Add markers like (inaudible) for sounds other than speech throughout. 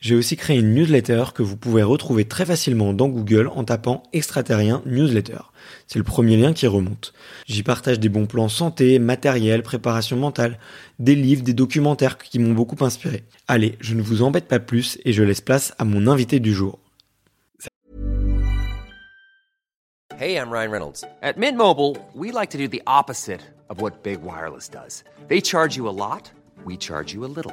j'ai aussi créé une newsletter que vous pouvez retrouver très facilement dans Google en tapant extraterrien newsletter. C'est le premier lien qui remonte. J'y partage des bons plans santé, matériel, préparation mentale, des livres, des documentaires qui m'ont beaucoup inspiré. Allez, je ne vous embête pas plus et je laisse place à mon invité du jour. Hey, I'm Ryan Reynolds. At Mint Mobile, we like to do the opposite of what Big Wireless does. They charge you a lot, we charge you a little.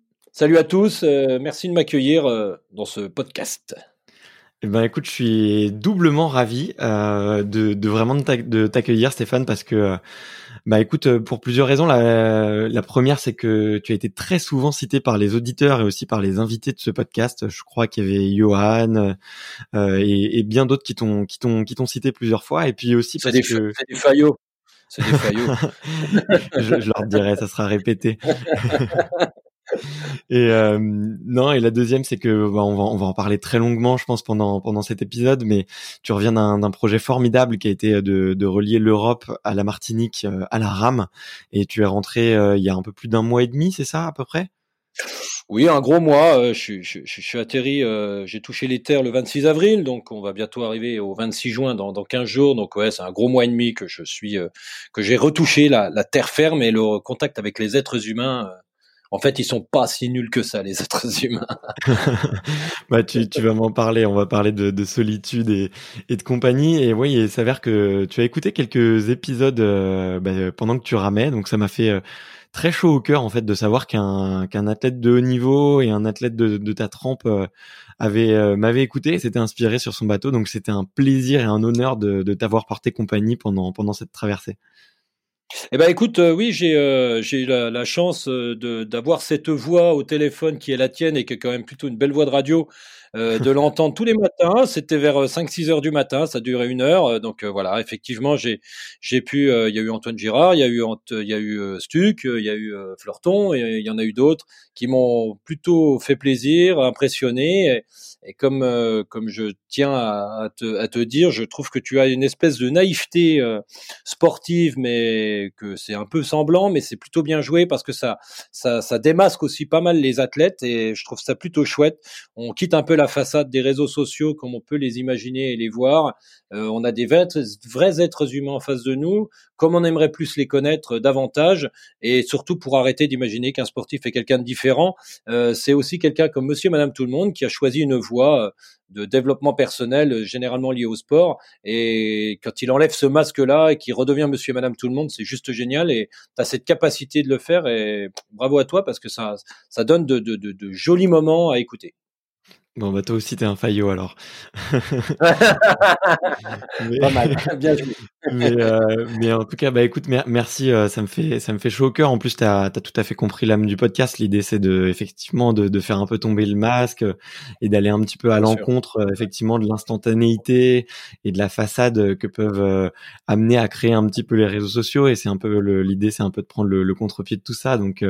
Salut à tous. Euh, merci de m'accueillir euh, dans ce podcast. Eh ben écoute, je suis doublement ravi euh, de, de, vraiment de t'accueillir Stéphane parce que bah écoute pour plusieurs raisons. La, la première c'est que tu as été très souvent cité par les auditeurs et aussi par les invités de ce podcast. Je crois qu'il y avait Johan et, et, bien d'autres qui t'ont qui t'ont qui t'ont cité plusieurs fois et puis aussi parce des, que c'est des faillots. C'est des faillots. (laughs) je, je leur dirai, ça sera répété. (laughs) Et euh, non, et la deuxième, c'est que bah, on va on va en parler très longuement, je pense pendant pendant cet épisode. Mais tu reviens d'un projet formidable qui a été de, de relier l'Europe à la Martinique, euh, à la rame, et tu es rentré euh, il y a un peu plus d'un mois et demi, c'est ça à peu près? Oui, un gros mois. Euh, je, je, je, suis atterri, euh, j'ai touché les terres le 26 avril, donc on va bientôt arriver au 26 juin dans, dans 15 jours. Donc ouais, c'est un gros mois et demi que je suis, que j'ai retouché la, la terre ferme et le contact avec les êtres humains en fait, ils sont pas si nuls que ça, les (laughs) êtres humains. (laughs) bah, tu, tu vas m'en parler. On va parler de, de solitude et, et, de compagnie. Et oui, il s'avère que tu as écouté quelques épisodes euh, bah, pendant que tu ramais. Donc, ça m'a fait euh, très chaud au cœur, en fait, de savoir qu'un qu'un athlète de haut niveau et un athlète de, de ta trempe euh, avait m'avait écouté, s'était inspiré sur son bateau. Donc, c'était un plaisir et un honneur de, de t'avoir porté compagnie pendant pendant cette traversée. Eh ben écoute, euh, oui, j'ai euh, la, chance euh, d'avoir cette voix au téléphone qui est la tienne et qui est quand même plutôt une belle voix de radio, euh, de l'entendre tous les matins. C'était vers 5-6 heures du matin, ça durait une heure. Donc voilà, effectivement, j'ai j'ai pu. Il y a eu Antoine Girard, il y a eu il y a eu Stuck, il y a eu Fleurton, il y en a eu d'autres qui m'ont plutôt fait plaisir, impressionné. Et, et comme euh, comme je tiens à, à, te, à, te, dire, je trouve que tu as une espèce de naïveté euh, sportive, mais que c'est un peu semblant, mais c'est plutôt bien joué parce que ça, ça ça démasque aussi pas mal les athlètes et je trouve ça plutôt chouette. On quitte un peu façade des réseaux sociaux comme on peut les imaginer et les voir. Euh, on a des vrais, êtres humains en face de nous, comme on aimerait plus les connaître davantage et surtout pour arrêter d'imaginer qu'un sportif est quelqu'un de différent. Euh, c'est aussi quelqu'un comme Monsieur, Madame, tout le monde qui a choisi une voie euh, de développement personnel euh, généralement lié au sport. Et quand il enlève ce masque-là et qu'il redevient monsieur et madame tout le monde, c'est juste génial. Et tu as cette capacité de le faire. Et bravo à toi parce que ça, ça donne de jolis moments à écouter. Bon, bah toi aussi, t'es un faillot alors. (laughs) mais... Pas mal, (laughs) bien joué. mais, euh, mais, en tout cas, bah écoute, merci, euh, ça me fait ça me fait chaud au cœur. En plus, t'as as tout à fait compris l'âme du podcast. L'idée, c'est de effectivement de, de, faire un peu tomber le masque et d'aller un petit peu à l'encontre, euh, effectivement, de l'instantanéité et de la façade que peuvent euh, amener à créer un petit peu les réseaux sociaux. Et c'est un peu l'idée, c'est un peu de prendre le, le contre-pied de tout ça. Donc,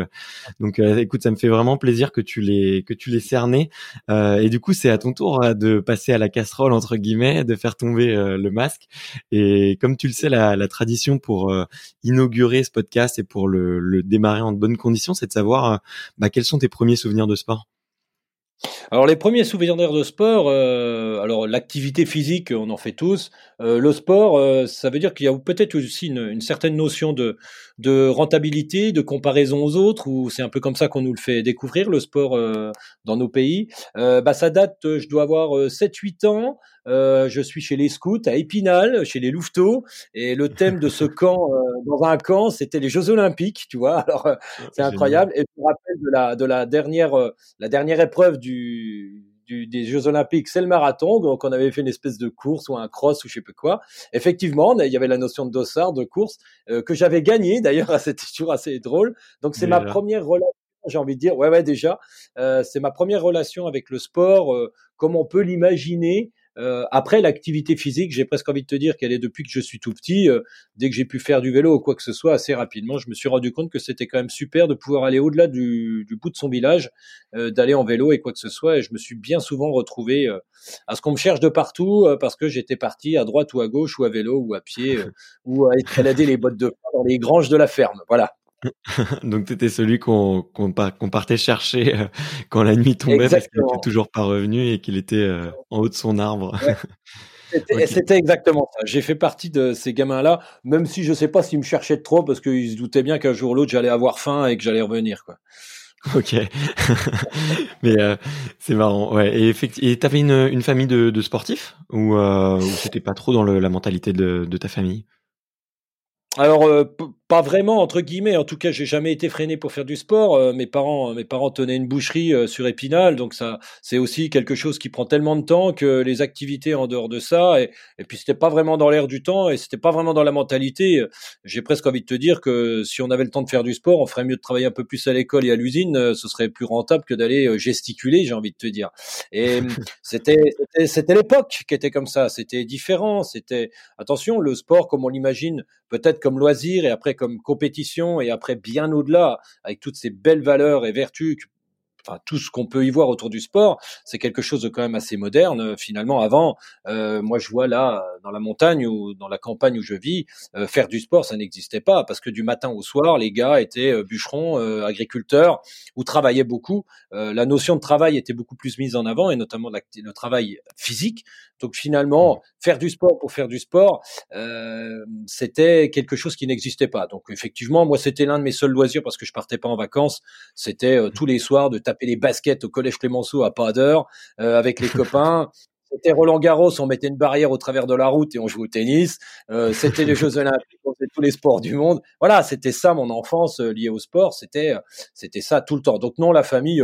donc, écoute, ça me fait vraiment plaisir que tu les que tu les cerné. et du coup, c'est à ton tour hein, de passer à la casserole entre guillemets, de faire tomber euh, le masque. Et comme tu le sais, la, tradition pour euh, inaugurer ce podcast et pour le, le, démarrer en de bonnes conditions, c'est de savoir euh, bah, quels sont tes premiers souvenirs de sport? Alors les premiers souvenirs de sport, euh, alors l'activité physique, on en fait tous. Euh, le sport, euh, ça veut dire qu'il y a peut-être aussi une, une, certaine notion de, de rentabilité, de comparaison aux autres, ou c'est un peu comme ça qu'on nous le fait découvrir le sport euh, dans nos pays. Euh, bah ça date, je dois avoir 7-8 ans. Je suis chez les scouts à Épinal, chez les Louveteaux, et le thème de ce (laughs) camp, dans un camp, c'était les Jeux Olympiques, tu vois. Alors c'est incroyable. Et je me rappelle de la de la dernière la dernière épreuve du des Jeux Olympiques, c'est le marathon. Donc, on avait fait une espèce de course ou un cross ou je sais pas quoi. Effectivement, il y avait la notion de dossard, de course, euh, que j'avais gagné. (laughs) D'ailleurs, (laughs) c'était toujours assez drôle. Donc, c'est ma première relation. J'ai envie de dire, ouais, ouais, déjà, euh, c'est ma première relation avec le sport, euh, comme on peut l'imaginer. Euh, après l'activité physique, j'ai presque envie de te dire qu'elle est depuis que je suis tout petit. Euh, dès que j'ai pu faire du vélo ou quoi que ce soit, assez rapidement, je me suis rendu compte que c'était quand même super de pouvoir aller au-delà du, du, bout de son village, euh, d'aller en vélo et quoi que ce soit. Et je me suis bien souvent retrouvé à ce qu'on me cherche de partout parce que j'étais parti à droite ou à gauche ou à vélo ou à pied (laughs) ou à escalader les bottes de foin dans les granges de la ferme. Voilà. (laughs) Donc tu étais celui qu'on partait chercher euh, quand la nuit tombait parce qu'il n'était toujours pas revenu et qu'il était euh, en haut de son arbre. (laughs) C'était exactement ça. J'ai fait partie de ces gamins-là, même si je sais pas s'ils me cherchaient trop parce qu'ils se doutaient bien qu'un jour ou l'autre j'allais avoir faim et que j'allais revenir. Quoi. Ok, (laughs) mais euh, c'est marrant. Ouais. Et effectivement, t'avais une, une famille de, de sportifs? Ou, euh, ou c'était pas trop dans le, la mentalité de, de ta famille? Alors, euh, pas vraiment entre guillemets. En tout cas, j'ai jamais été freiné pour faire du sport. Euh, mes parents, mes parents tenaient une boucherie euh, sur Épinal, donc ça, c'est aussi quelque chose qui prend tellement de temps que les activités en dehors de ça, et, et puis c'était pas vraiment dans l'air du temps, et c'était pas vraiment dans la mentalité. J'ai presque envie de te dire que si on avait le temps de faire du sport, on ferait mieux de travailler un peu plus à l'école et à l'usine. Ce serait plus rentable que d'aller gesticuler. J'ai envie de te dire. Et (laughs) c'était, c'était l'époque qui était comme ça. C'était différent. C'était attention, le sport comme on l'imagine peut-être comme loisir et après comme compétition et après bien au-delà, avec toutes ces belles valeurs et vertus enfin tout ce qu'on peut y voir autour du sport, c'est quelque chose de quand même assez moderne. Finalement, avant, euh, moi je vois là dans la montagne ou dans la campagne où je vis, euh, faire du sport, ça n'existait pas parce que du matin au soir, les gars étaient euh, bûcherons, euh, agriculteurs ou travaillaient beaucoup. Euh, la notion de travail était beaucoup plus mise en avant et notamment le travail physique. Donc finalement, mmh. faire du sport pour faire du sport, c'était quelque chose qui n'existait pas. Donc effectivement, moi c'était l'un de mes seuls loisirs parce que je partais pas en vacances. C'était tous les soirs de taper les baskets au collège Clémenceau à pas d'heure euh, avec les (laughs) copains. C'était Roland Garros, on mettait une barrière au travers de la route et on jouait au tennis. Euh, (laughs) c'était les Jeux Olympiques, on faisait tous les sports du monde. Voilà, c'était ça mon enfance euh, liée au sport. C'était, c'était ça tout le temps. Donc non, la famille,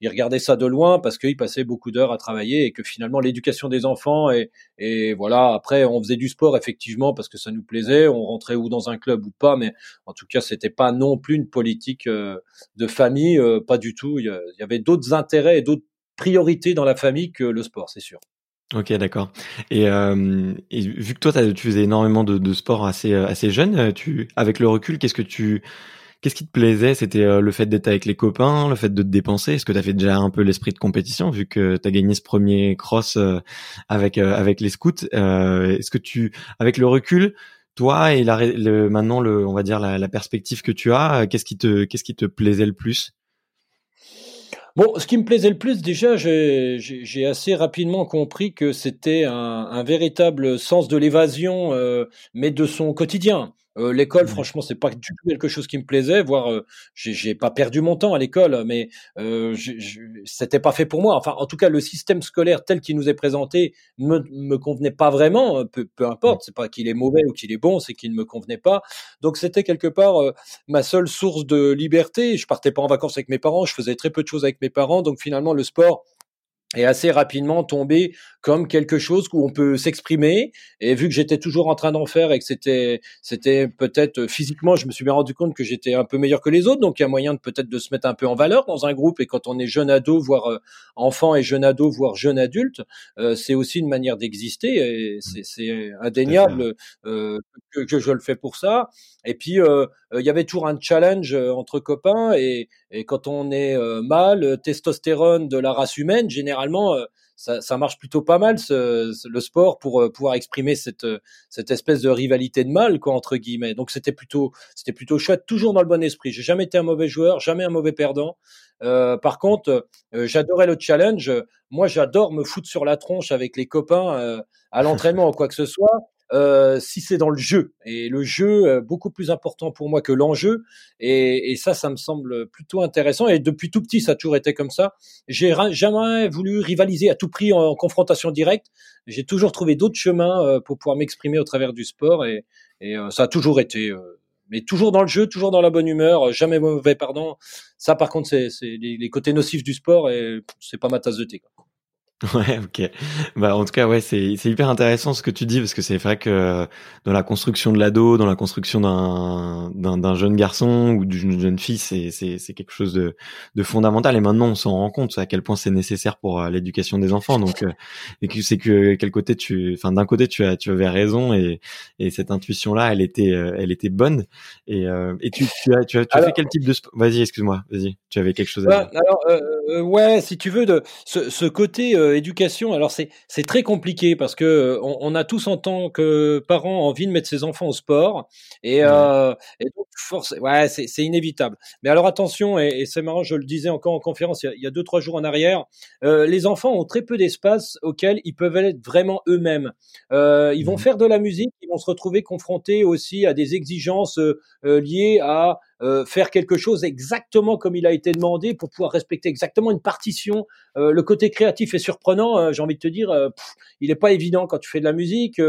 ils regardaient ça de loin parce qu'ils passaient beaucoup d'heures à travailler et que finalement l'éducation des enfants et, et voilà. Après, on faisait du sport effectivement parce que ça nous plaisait. On rentrait ou dans un club ou pas, mais en tout cas, c'était pas non plus une politique de famille, pas du tout. Il y avait d'autres intérêts et d'autres priorités dans la famille que le sport, c'est sûr. Ok, d'accord. Et, euh, vu que toi, tu faisais énormément de, de sport assez euh, assez jeune, euh, tu, avec le recul, qu'est-ce que tu, qu'est-ce qui te plaisait? C'était euh, le fait d'être avec les copains, le fait de te dépenser? Est-ce que tu as fait déjà un peu l'esprit de compétition, vu que tu as gagné ce premier cross avec avec les scouts Est-ce que tu, avec le recul, toi et la, maintenant le, on va dire la, la perspective que tu as, qu'est-ce qui te, qu'est-ce qui te plaisait le plus? Bon, ce qui me plaisait le plus, déjà, j'ai assez rapidement compris que c'était un, véritable sens de l'évasion, euh, mais de son quotidien. Euh, l'école, franchement, c'est pas du tout quelque chose qui me plaisait. Voire, euh, j'ai pas perdu mon temps à l'école, mais euh, c'était pas fait pour moi. Enfin, en tout cas, le système scolaire tel qu'il nous est présenté me, me convenait pas vraiment. Peu, peu importe, c'est pas qu'il est mauvais ou qu'il est bon, c'est qu'il ne me convenait pas. Donc, c'était quelque part euh, ma seule source de liberté. Je partais pas en vacances avec mes parents, je faisais très peu de choses avec mes parents. Donc, finalement, le sport et assez rapidement tombé comme quelque chose où on peut s'exprimer. Et vu que j'étais toujours en train d'en faire et que c'était, c'était peut-être physiquement, je me suis bien rendu compte que j'étais un peu meilleur que les autres. Donc il y a moyen de peut-être de se mettre un peu en valeur dans un groupe. Et quand on est jeune ado, voire euh, enfant et jeune ado, voire jeune adulte, euh, c'est aussi une manière d'exister. Et c'est, c'est indéniable euh, que, que, je le fais pour ça. Et puis euh, il y avait toujours un challenge entre copains. Et, et quand on est mâle, testostérone de la race humaine, généralement ça, ça, marche plutôt pas mal ce, le sport pour euh, pouvoir exprimer cette euh, cette espèce de rivalité de mal quoi entre guillemets. Donc c'était plutôt c'était plutôt chouette, toujours dans le bon esprit. J'ai jamais été un mauvais joueur, jamais un mauvais perdant. Euh, par contre, euh, j'adorais le challenge. Moi, j'adore me foutre sur la tronche avec les copains à l'entraînement ou quoi que ce soit. Euh, si c'est dans le jeu. Et le jeu, euh, beaucoup plus important pour moi que l'enjeu. Et, et, ça, ça me semble plutôt intéressant. Et depuis tout petit, ça a toujours été comme ça. J'ai jamais voulu rivaliser à tout prix en, confrontation directe. J'ai toujours trouvé d'autres chemins euh, pour pouvoir m'exprimer au travers du sport. Et, et ça a toujours été mais toujours dans le jeu, toujours dans la bonne humeur, jamais mauvais pardon. Ça, par contre, c'est les, les, côtés nocifs du sport et c'est pas ma tasse de thé. Quoi. (laughs) Ouais, ok. Bah, en tout cas, ouais, c'est c'est hyper intéressant ce que tu dis parce que c'est vrai que dans la construction de l'ado, dans la construction d'un d'un jeune garçon ou d'une jeune fille, c'est c'est c'est quelque chose de de fondamental. Et maintenant, on s'en rend compte à quel point c'est nécessaire pour euh, l'éducation des enfants. Donc, euh, et que c'est que quel côté tu, enfin, d'un côté tu as tu avais raison et et cette intuition là, elle était euh, elle était bonne. Et et tu tu as tu as, tu as fait quel type de Vas-y, excuse-moi. Vas-y. Tu avais quelque chose à dire. Alors, ouais, si tu veux de ce ce côté euh, éducation, alors c'est très compliqué parce que euh, on, on, a tous en tant que parents envie de mettre ses enfants au sport et, euh, et donc force, ouais, c'est inévitable. Mais alors attention et, et c'est marrant, je le disais encore en conférence il y a, il y a deux trois jours en arrière, euh, les enfants ont très peu d'espace auquel ils peuvent être vraiment eux-mêmes. Euh, ils vont mmh. faire de la musique, ils vont se retrouver confrontés aussi à des exigences euh, liées à euh, faire quelque chose exactement comme il a été demandé pour pouvoir respecter exactement une partition. Euh, le côté créatif est surprenant, euh, j'ai envie de te dire, il n'est pas évident quand tu fais de la musique.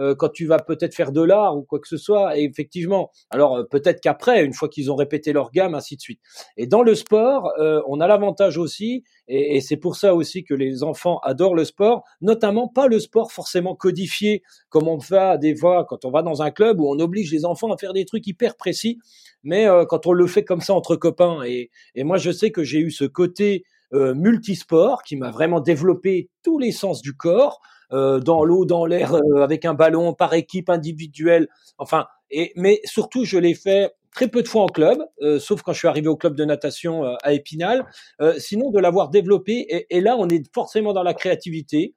Euh, quand tu vas peut-être faire de l'art ou quoi que ce soit. Et effectivement, alors euh, peut-être qu'après, une fois qu'ils ont répété leur gamme, ainsi de suite. Et dans le sport, euh, on a l'avantage aussi, et, et c'est pour ça aussi que les enfants adorent le sport, notamment pas le sport forcément codifié comme on fait des fois quand on va dans un club où on oblige les enfants à faire des trucs hyper précis, mais quand on le fait comme ça entre copains. Et, et moi, je sais que j'ai eu ce côté multisport qui m'a vraiment développé tous les sens du corps. Euh, dans l'eau, dans l'air, euh, avec un ballon, par équipe individuelle. Enfin, et mais surtout, je l'ai fait très peu de fois en club, euh, sauf quand je suis arrivé au club de natation à Épinal. sinon, de l'avoir développé, et, et, là, on est forcément dans la créativité.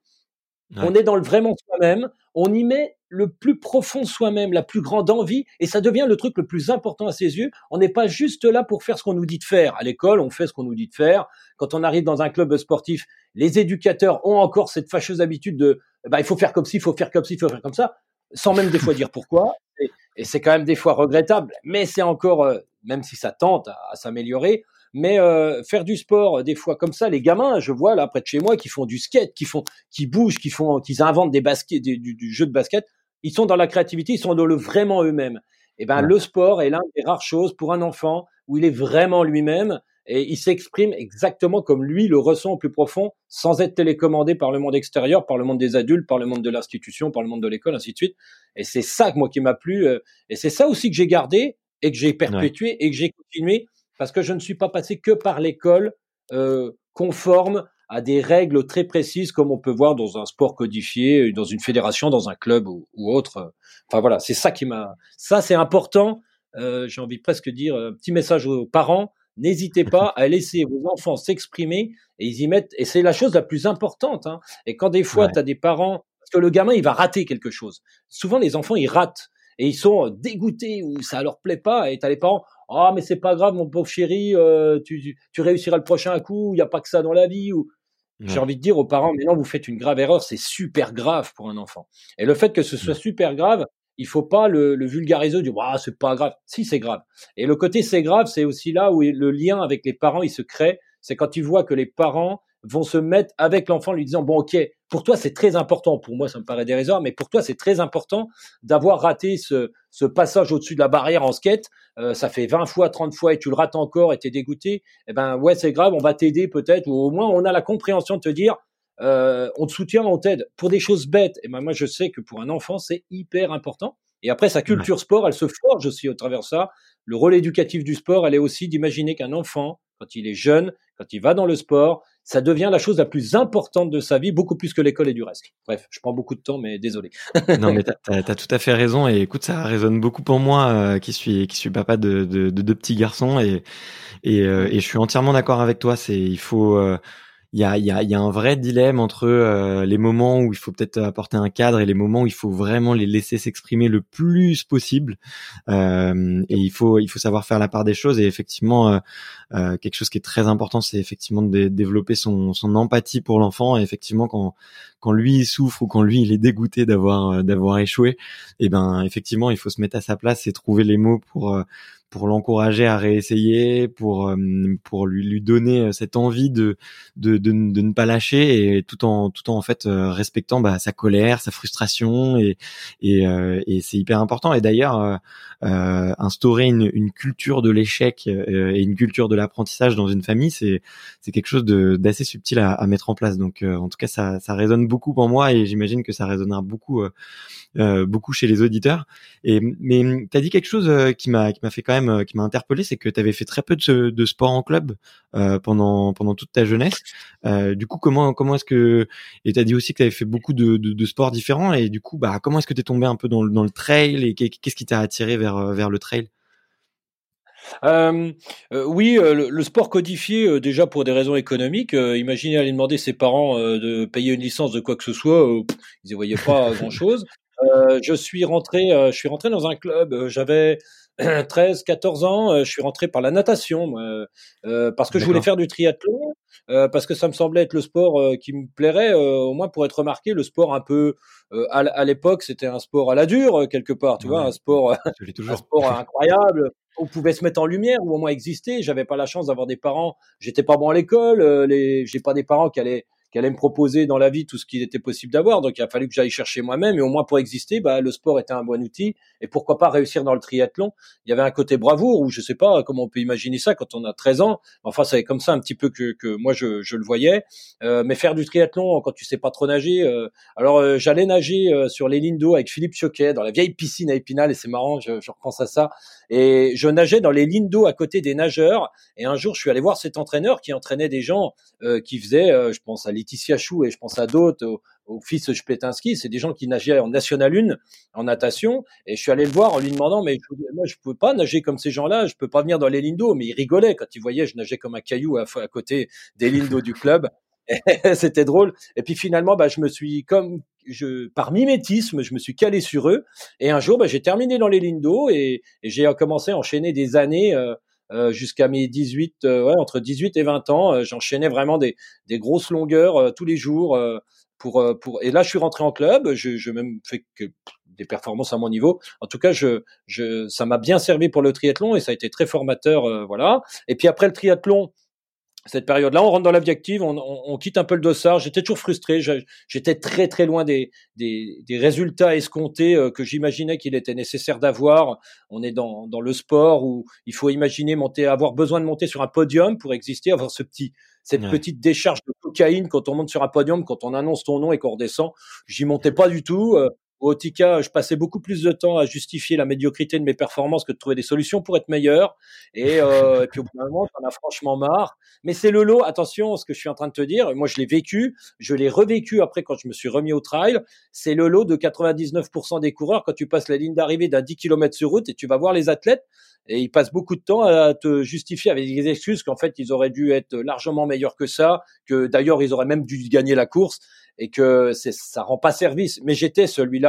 On est dans le vraiment soi-même. On y met le plus profond soi-même, la plus grande envie, et ça devient le truc le plus important à ses yeux. On n'est pas juste là pour faire ce qu'on nous dit de faire. À l'école, on fait ce qu'on nous dit de faire. Quand on arrive dans un club sportif, les éducateurs ont encore cette fâcheuse habitude de, bah, il faut faire comme ci, il faut faire comme ci, il faut faire comme ça, sans même des fois dire pourquoi. Et, c'est quand même des fois regrettable, mais c'est encore, euh, même si ça tente à s'améliorer, mais euh, faire du sport des fois comme ça, les gamins, je vois là près de chez moi qui font du skate, qui font, qui bougent, qui font, qui inventent des baskets, du, du, jeu de basket. Ils sont dans la créativité, ils sont dans le vraiment eux-mêmes. Et eh ben le sport est l'un des rares choses pour un enfant où il est vraiment lui-même et il s'exprime exactement comme lui le ressent au plus profond, sans être télécommandé par le monde extérieur, par le monde des adultes, par le monde de l'institution, par le monde de l'école, ainsi de suite. Et c'est ça moi qui m'a plu, euh, et c'est ça aussi que j'ai gardé et que j'ai perpétué et que j'ai continué parce que je ne suis pas passé que par l'école euh, conforme à des règles très précises comme on peut voir dans un sport codifié, dans une fédération, dans un club ou, autre. Enfin voilà, c'est ça qui m'a. Ça c'est important. Euh, J'ai envie presque de dire un petit message aux parents. N'hésitez pas à laisser vos enfants s'exprimer et ils y mettent. Et c'est la chose la plus importante. Hein. Et quand des fois tu as des parents, parce que le gamin il va rater quelque chose. Souvent les enfants ils ratent et ils sont dégoûtés ou ça leur plaît pas et t'as les parents ah mais c'est pas grave mon pauvre chéri euh, tu, tu réussiras le prochain coup il y a pas que ça dans la vie ou j'ai envie de dire aux parents mais non vous faites une grave erreur c'est super grave pour un enfant et le fait que ce soit super grave il faut pas le, le vulgariser dire ah c'est pas grave si c'est grave. Et le côté c'est grave c'est aussi là où le lien avec les parents il se crée. C'est quand tu vois que les parents vont se mettre avec l'enfant lui disant bon ok pour toi c'est très important pour moi ça me paraît dérisoire mais pour toi c'est très important d'avoir raté ce, ce passage au-dessus de la barrière en skate euh, ça fait 20 fois 30 fois et tu le rates encore et t'es dégoûté eh ben ouais c'est grave on va t'aider peut-être ou au moins on a la compréhension de te dire on te soutient, on t'aide pour des choses bêtes. Et ben moi, je sais que pour un enfant, c'est hyper important. Et après, sa culture sport, elle se forge aussi au travers de ça. Le rôle éducatif du sport, elle est aussi d'imaginer qu'un enfant, quand il est jeune, quand il va dans le sport, ça devient la chose la plus importante de sa vie, beaucoup plus que l'école et du reste. Bref, je prends beaucoup de temps, mais désolé. non, mais (laughs) tu as, tout à fait raison. Et écoute, ça résonne beaucoup pour moi, euh, qui suis qui suis papa de, de, de deux petits garçons, et et, euh, et je suis entièrement d'accord avec toi. C'est il faut euh, il y a, y, a, y a, un vrai dilemme entre euh, les moments où il faut peut-être apporter un cadre et les moments où il faut vraiment les laisser s'exprimer le plus possible. Euh, et il faut, il faut savoir faire la part des choses. Et effectivement, euh, euh quelque chose qui est très important, c'est effectivement de développer son, son empathie pour l'enfant. Et effectivement, quand, quand lui il souffre ou quand lui il est dégoûté d'avoir d'avoir échoué, et eh ben effectivement, il faut se mettre à sa place et trouver les mots pour pour l'encourager à réessayer, pour euh, pour lui lui donner euh, cette envie de de, de, ne pas lâcher et tout en tout en, en fait euh, respectant bah, sa colère, sa frustration et et, et c'est hyper important. Et d'ailleurs euh, instaurer une, une culture de l'échec et une culture de l'apprentissage dans une famille, c'est c'est quelque chose d'assez subtil à, à, mettre en place. Donc en tout cas ça ça résonne beaucoup pour moi et j'imagine que ça résonnera beaucoup beaucoup chez les auditeurs. Et mais tu as dit quelque chose qui m'a qui m'a fait quand même euh, qui m'a interpellé, c'est que tu avais fait très peu de, de sport en club euh, pendant pendant toute ta jeunesse. Euh, du coup, comment comment est-ce que et tu as dit aussi que tu avais fait beaucoup de, sports différents et du coup, bah comment est-ce que tu es tombé un peu dans le trail et qu'est-ce qui t'a attiré vers le trail? Oui, le, sport codifié, déjà pour des raisons économiques. imaginez aller demander ses parents de payer une licence de quoi que ce soit, ils ne voyaient pas grand-chose. je suis rentré, je suis rentré dans un club. J'avais (clears throat) 13, 14 ans, euh, je suis rentré par la natation, euh, parce que je voulais faire du triathlon, euh, parce que ça me semblait être le sport qui me plairait, au moins pour être remarqué, le sport un peu à, à l'époque, c'était un sport à la dure quelque part, tu vois, un sport, (laughs) un sport (laughs) incroyable. On pouvait se mettre en lumière ou au moins exister. J'avais pas la chance d'avoir des parents. J'étais pas bon à l'école. les, j'ai pas des parents qui allaient qui allait me proposer dans la vie tout ce qu'il était possible d'avoir. Donc il a fallu que j'aille chercher moi-même et au moins pour exister, bah, le sport était un bon outil et pourquoi pas réussir dans le triathlon. Il y avait un côté bravoure ou je sais pas comment on peut imaginer ça quand on a 13 ans. Enfin, c'est comme ça un petit peu que, que moi je, je le voyais. Euh, mais faire du triathlon quand tu sais pas trop nager. Euh, alors euh, j'allais nager sur les lignes d'eau avec Philippe Choquet dans la vieille piscine à Épinal et c'est marrant, je, je repense à ça. Et je nageais dans les lignes d'eau à côté des nageurs. Et un jour, je suis allé voir cet entraîneur qui entraînait des gens qui faisaient, je pense à Laetitia Chou et je pense à d'autres, au, fils Spletinski, c'est des gens qui nageaient en National 1 en natation. Et je suis allé le voir en lui demandant, mais moi je peux pas nager comme ces gens-là, je peux pas venir dans les d'eau. Mais il rigolait quand il voyait, je nageais comme un caillou à, côté des d'eau du club. (laughs) C'était drôle. Et puis finalement, bah, je me suis comme je, par mimétisme, je me suis calé sur eux. Et un jour, bah, j'ai terminé dans les d'eau et, j'ai commencé à enchaîner des années. Euh, jusqu'à mes 18, euh, ouais, entre 18 et 20 ans, euh, j'enchaînais vraiment des, des grosses longueurs tous les jours. pour, pour, et là, je suis rentré en club. Je, je même fait que des performances à mon niveau. En tout cas, je, je, ça m'a bien servi pour le triathlon et ça a été très formateur, voilà. Et puis après le triathlon, cette période-là. On rentre dans la vie active, on, on, on, quitte un peu le dossard. J'étais toujours frustré. J'étais très très loin des, des, des résultats escomptés euh, que j'imaginais qu'il était nécessaire d'avoir. On est dans, dans le sport où il faut imaginer monter, avoir besoin de monter sur un podium pour exister, avoir ce petit cette petite décharge de cocaïne quand on monte sur un podium, quand on annonce ton nom et qu'on redescend. J'y montais pas du tout. Au Tika, je passais beaucoup plus de temps à justifier la médiocrité de mes performances que de trouver des solutions pour être meilleur. Et, euh, (laughs) et puis au bout d'un moment, j'en ai franchement marre. Mais c'est le lot. Attention, ce que je suis en train de te dire. Moi, je l'ai vécu. Je l'ai revécu après quand je me suis remis au trail. C'est le lot de 99% des coureurs quand tu passes la ligne d'arrivée d'un 10 km sur route et tu vas voir les athlètes et ils passent beaucoup de temps à te justifier avec des excuses qu'en fait ils auraient dû être largement meilleurs que ça, que d'ailleurs ils auraient même dû gagner la course et que ça rend pas service. Mais j'étais celui-là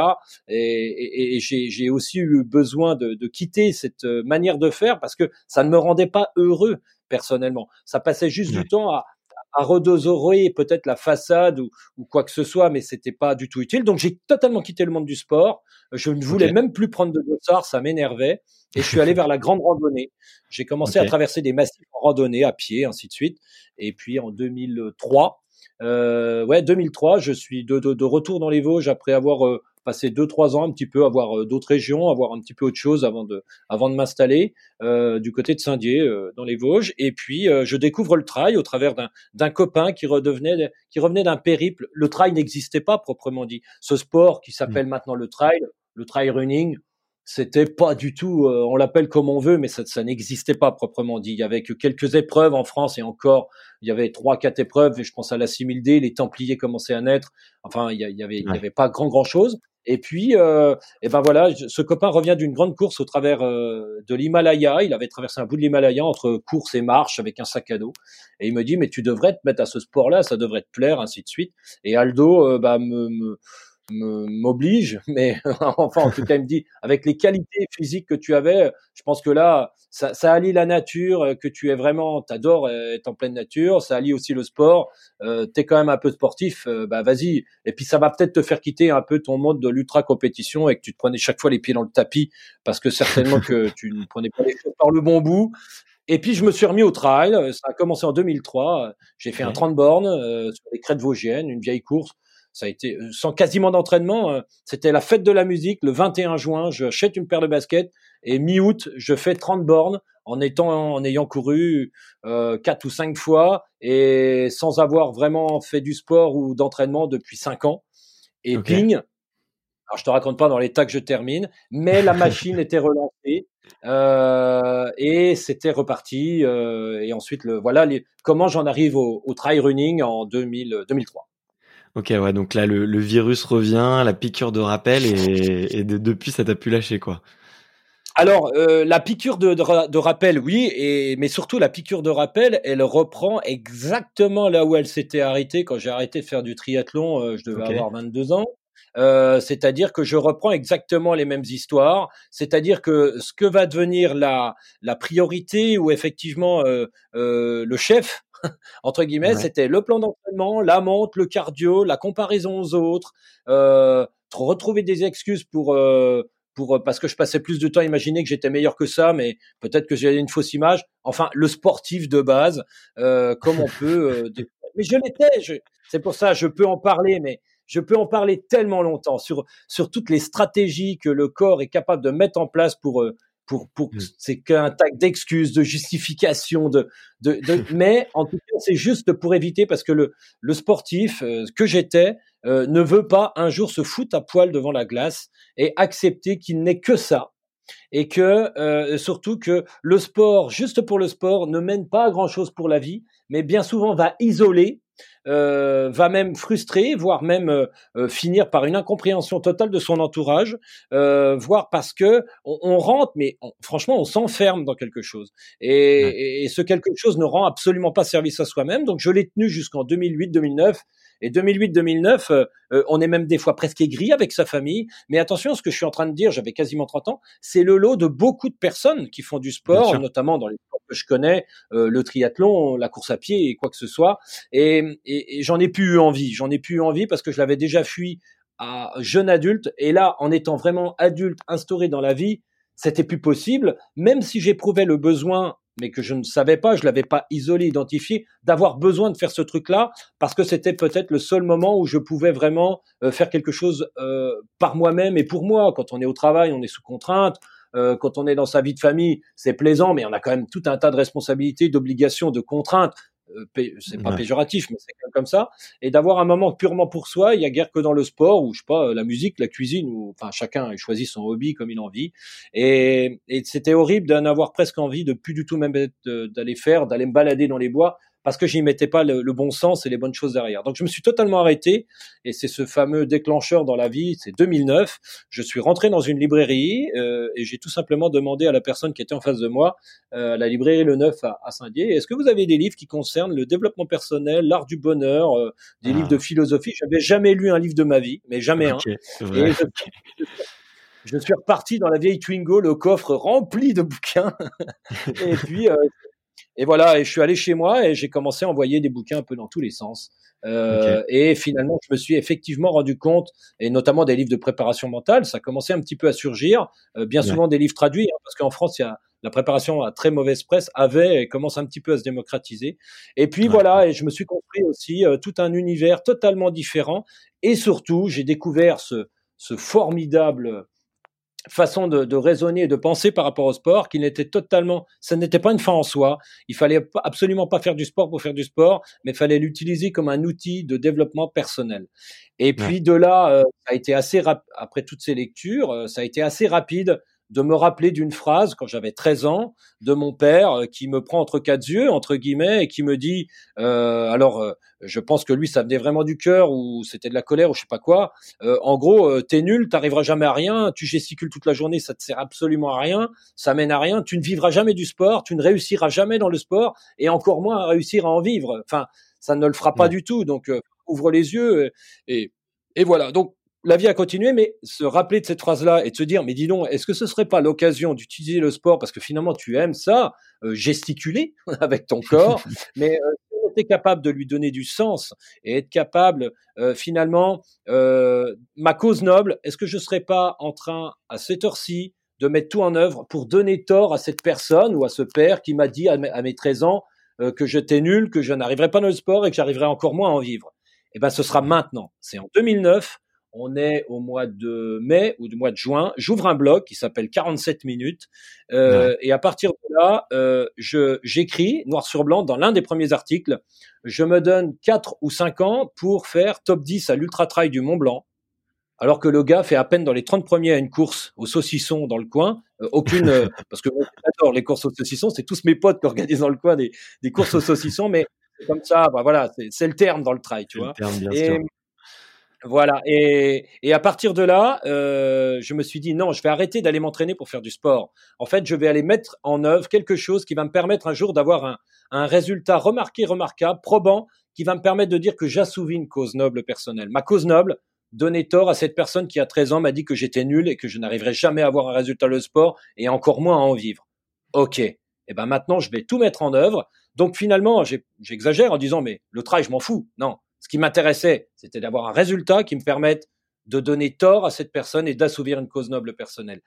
et, et, j'ai aussi eu besoin de, de, quitter cette manière de faire parce que ça ne me rendait pas heureux personnellement. Ça passait juste du temps à, à redosorer peut-être la façade ou, ou, quoi que ce soit, mais c'était pas du tout utile. Donc j'ai totalement quitté le monde du sport. Je ne voulais même plus prendre de dossard, ça m'énervait. Et je suis allé vers la grande randonnée. J'ai commencé à traverser des massifs en randonnée, à pied, ainsi de suite. Et puis en 2003, euh, ouais, 2003, je suis de, de, de, retour dans les Vosges après avoir euh, passer deux trois ans un petit peu à voir d'autres régions, à voir un petit peu autre chose avant de avant de m'installer du côté de Saint-Dié dans les Vosges. Et puis je découvre le trail au travers d'un d'un copain qui redevenait qui revenait d'un périple. Le trail n'existait pas proprement dit. Ce sport qui s'appelle mmh. maintenant le trail, le trail running, c'était pas du tout, euh, on l'appelle comme on veut, mais ça, ça n'existait pas proprement dit. Il y avait que quelques épreuves en France et encore, il y avait trois, quatre épreuves. Et je pense à la 6000D, les Templiers commençaient à naître. Enfin, il y, avait, il y avait pas grand grand chose. Et puis, euh, et ben voilà, ce copain revient d'une grande course au travers euh, de l'Himalaya. Il avait traversé un bout de l'Himalaya entre course et marche avec un sac à dos. Et il me dit, mais tu devrais te mettre à ce sport-là, ça devrait te plaire, ainsi de suite. Et Aldo, euh, bah, me m'oblige, (laughs) mais (laughs) enfin en tout cas il me dit avec les qualités physiques que tu avais, je pense que là ça, ça allie la nature, euh, que tu es vraiment, t'adores euh, être en pleine nature, ça allie aussi le sport, euh, t'es quand même un peu sportif, euh, bah vas-y. Et puis ça va peut-être te faire quitter un peu ton mode de l'ultra compétition et que tu te prenais chaque fois les pieds dans le tapis parce que certainement que tu ne prenais pas les choses par le bon bout. Et puis je me suis remis au trail, ça a commencé en 2003, j'ai fait un 30 bornes sur les crêtes vosgiennes, une vieille course ça a été euh, sans quasiment d'entraînement. Euh, c'était la fête de la musique le 21 juin. Je achète une paire de baskets et mi-août, je fais 30 bornes en étant en ayant couru euh, quatre ou cinq fois et sans avoir vraiment fait du sport ou d'entraînement depuis cinq ans. Et ping, alors je te raconte pas dans l'état que je termine, mais la machine (laughs) était relancée euh, et c'était reparti. Euh, et ensuite, le, voilà les, comment j'en arrive au, au trail running en 2000, 2003. Ok, ouais, donc là, le, virus revient, la piqûre de rappel, et, depuis, ça t'a pu lâcher, quoi. Alors, euh, la piqûre de, de, rappel, oui, et, mais surtout la piqûre de rappel, elle reprend exactement là où elle s'était arrêtée quand j'ai arrêté de faire du triathlon, euh, je devais avoir 22 ans. Euh, c'est-à-dire que je reprends exactement les mêmes histoires, c'est-à-dire que ce que va devenir la, la priorité ou effectivement le chef (laughs) entre guillemets, c'était le plan d'entraînement, la monte, le cardio, la comparaison aux autres, euh, retrouver des excuses pour euh, pour parce que je passais plus de temps à imaginer que j'étais meilleur que ça, mais peut-être que j'avais une fausse image. Enfin, le sportif de base, euh, comme on peut. Euh, (laughs) mais je l'étais. C'est pour ça, je peux en parler, mais je peux en parler tellement longtemps sur sur toutes les stratégies que le corps est capable de mettre en place pour euh, pour, pour mmh. c'est qu'un tas d'excuses, de justifications, de, de, de (laughs) mais en tout cas c'est juste pour éviter parce que le, le sportif euh, que j'étais euh, ne veut pas un jour se foutre à poil devant la glace et accepter qu'il n'est que ça et que euh, surtout que le sport juste pour le sport ne mène pas à grand chose pour la vie mais bien souvent va isoler euh, va même frustrer, voire même euh, euh, finir par une incompréhension totale de son entourage, voire parce que on, rentre, mais franchement, on s'enferme dans quelque chose. Et, et, ce quelque chose ne rend absolument pas service à soi-même. Donc, je l'ai tenu jusqu'en 2008-2009. Et 2008-2009, euh, euh, on est même des fois presque aigri avec sa famille. Mais attention, ce que je suis en train de dire, j'avais quasiment 30 ans, c'est le lot de beaucoup de personnes qui font du sport, notamment dans les sports que je connais, euh, le triathlon, la course à pied et quoi que ce soit. Et, et, j'en ai plus eu envie. J'en ai plus eu envie parce que je l'avais déjà fui à jeune adulte. Et là, en étant vraiment adulte, instauré dans la vie, c'était plus possible. Même si j'éprouvais le besoin mais que je ne savais pas, je l'avais pas isolé, identifié, d'avoir besoin de faire ce truc-là, parce que c'était peut-être le seul moment où je pouvais vraiment euh, faire quelque chose euh, par moi-même et pour moi. Quand on est au travail, on est sous contrainte. Euh, quand on est dans sa vie de famille, c'est plaisant, mais on a quand même tout un tas de responsabilités, d'obligations, de contraintes. Euh, c'est pas péjoratif, mais c'est comme ça, et d'avoir un moment purement pour soi. Il y a guère que dans le sport ou je sais pas la musique, la cuisine, ou enfin chacun choisit son hobby comme il en vit. Et, et c'était horrible d'en avoir presque envie de plus du tout même d'aller faire, d'aller me balader dans les bois parce que j'y mettais pas le, bon sens et les bonnes choses derrière. Donc je me suis totalement arrêté et c'est ce fameux déclencheur dans la vie, c'est 2009. Je suis rentré dans une librairie euh, et j'ai tout simplement demandé à la personne qui était en face de moi, euh, la librairie Le Neuf à, Saint-Dié, est-ce que vous avez des livres qui concernent le développement personnel, l'art du bonheur, euh, des livres ah. de philosophie? J'avais jamais lu un livre de ma vie, mais jamais un. je, suis reparti dans la vieille Twingo, le coffre rempli de bouquins. (laughs) et puis, et voilà, et je suis allé chez moi et j'ai commencé à envoyer des bouquins un peu dans tous les sens. Euh, Et finalement, je me suis effectivement rendu compte, et notamment des livres de préparation mentale, ça commençait un petit peu à surgir. Euh, bien souvent des livres traduits, hein, parce qu'en France, il y a la préparation à très mauvaise presse avait et commence un petit peu à se démocratiser. Et puis voilà, et je me suis construit aussi euh, tout un univers totalement différent. Et surtout, j'ai découvert ce, ce formidable façon de, de, raisonner et de penser par rapport au sport, qui n'était totalement, ça n'était pas une fin en soi. Il fallait absolument pas faire du sport pour faire du sport, mais il fallait l'utiliser comme un outil de développement personnel. Et puis de là, euh, ça a été assez après toutes ces lectures, euh, ça a été assez rapide de me rappeler d'une phrase quand j'avais 13 ans de mon père euh, qui me prend entre quatre yeux entre guillemets et qui me dit euh, alors euh, je pense que lui ça venait vraiment du cœur ou c'était de la colère ou je sais pas quoi en gros t'es nul t'arriveras jamais à rien tu gesticules toute la journée ça te sert absolument à rien ça mène à rien tu ne vivras jamais du sport tu ne réussiras jamais dans le sport et encore moins à réussir à en vivre. Enfin ça ne le fera pas du tout donc ouvre les yeux et et voilà. Donc la vie a continué, mais se rappeler de cette phrase-là et de se dire, mais dis donc, est-ce que ce serait pas l'occasion d'utiliser le sport parce que finalement tu aimes ça, euh, gesticuler (laughs) avec ton corps, (laughs) mais euh, si on était capable de lui donner du sens et être capable euh, finalement, ma cause noble, est-ce que je serais pas en train à cette heure-ci de mettre tout en œuvre pour donner tort à cette personne ou à ce père qui m'a dit à mes, 13 ans que j'étais nul, que je n'arriverais pas dans le sport et que j'arriverais encore moins à en vivre? Eh ben, ce sera maintenant. C'est en 2009 on est au mois de mai ou du mois de juin. J'ouvre un blog qui s'appelle 47 minutes euh, et à partir de là, euh, je j'écris noir sur blanc dans l'un des premiers articles. Je me donne 4 ou 5 ans pour faire top 10 à l'ultra trail du Mont Blanc. Alors que le gars fait à peine dans les 30 premiers à une course au saucisson dans le coin, euh, aucune (laughs) parce que j'adore les courses au saucisson, c'est tous mes potes qui organisent dans le coin des, des courses au saucisson, mais comme ça, bah voilà, c'est le terme dans le trail, tu vois. et, voilà. Et, à partir de là, euh, je me suis dit non, je vais arrêter d'aller m'entraîner pour faire du sport. En fait, je vais aller mettre en œuvre quelque chose qui va me permettre un jour d'avoir un, résultat remarqué, remarquable, probant, qui va me permettre de dire que j'assouvis une cause noble personnelle. Ma cause noble, donner tort à cette personne qui a 13 ans m'a dit que j'étais nul et que je n'arriverais jamais à avoir un résultat le sport et encore moins à en vivre. Ok. Et eh ben maintenant, je vais tout mettre en œuvre. Donc finalement, j'exagère en disant mais le trail, je m'en fous. Non, ce qui m'intéressait, c'était d'avoir un résultat qui me permette de donner tort à cette personne et d'assouvir une cause noble personnelle.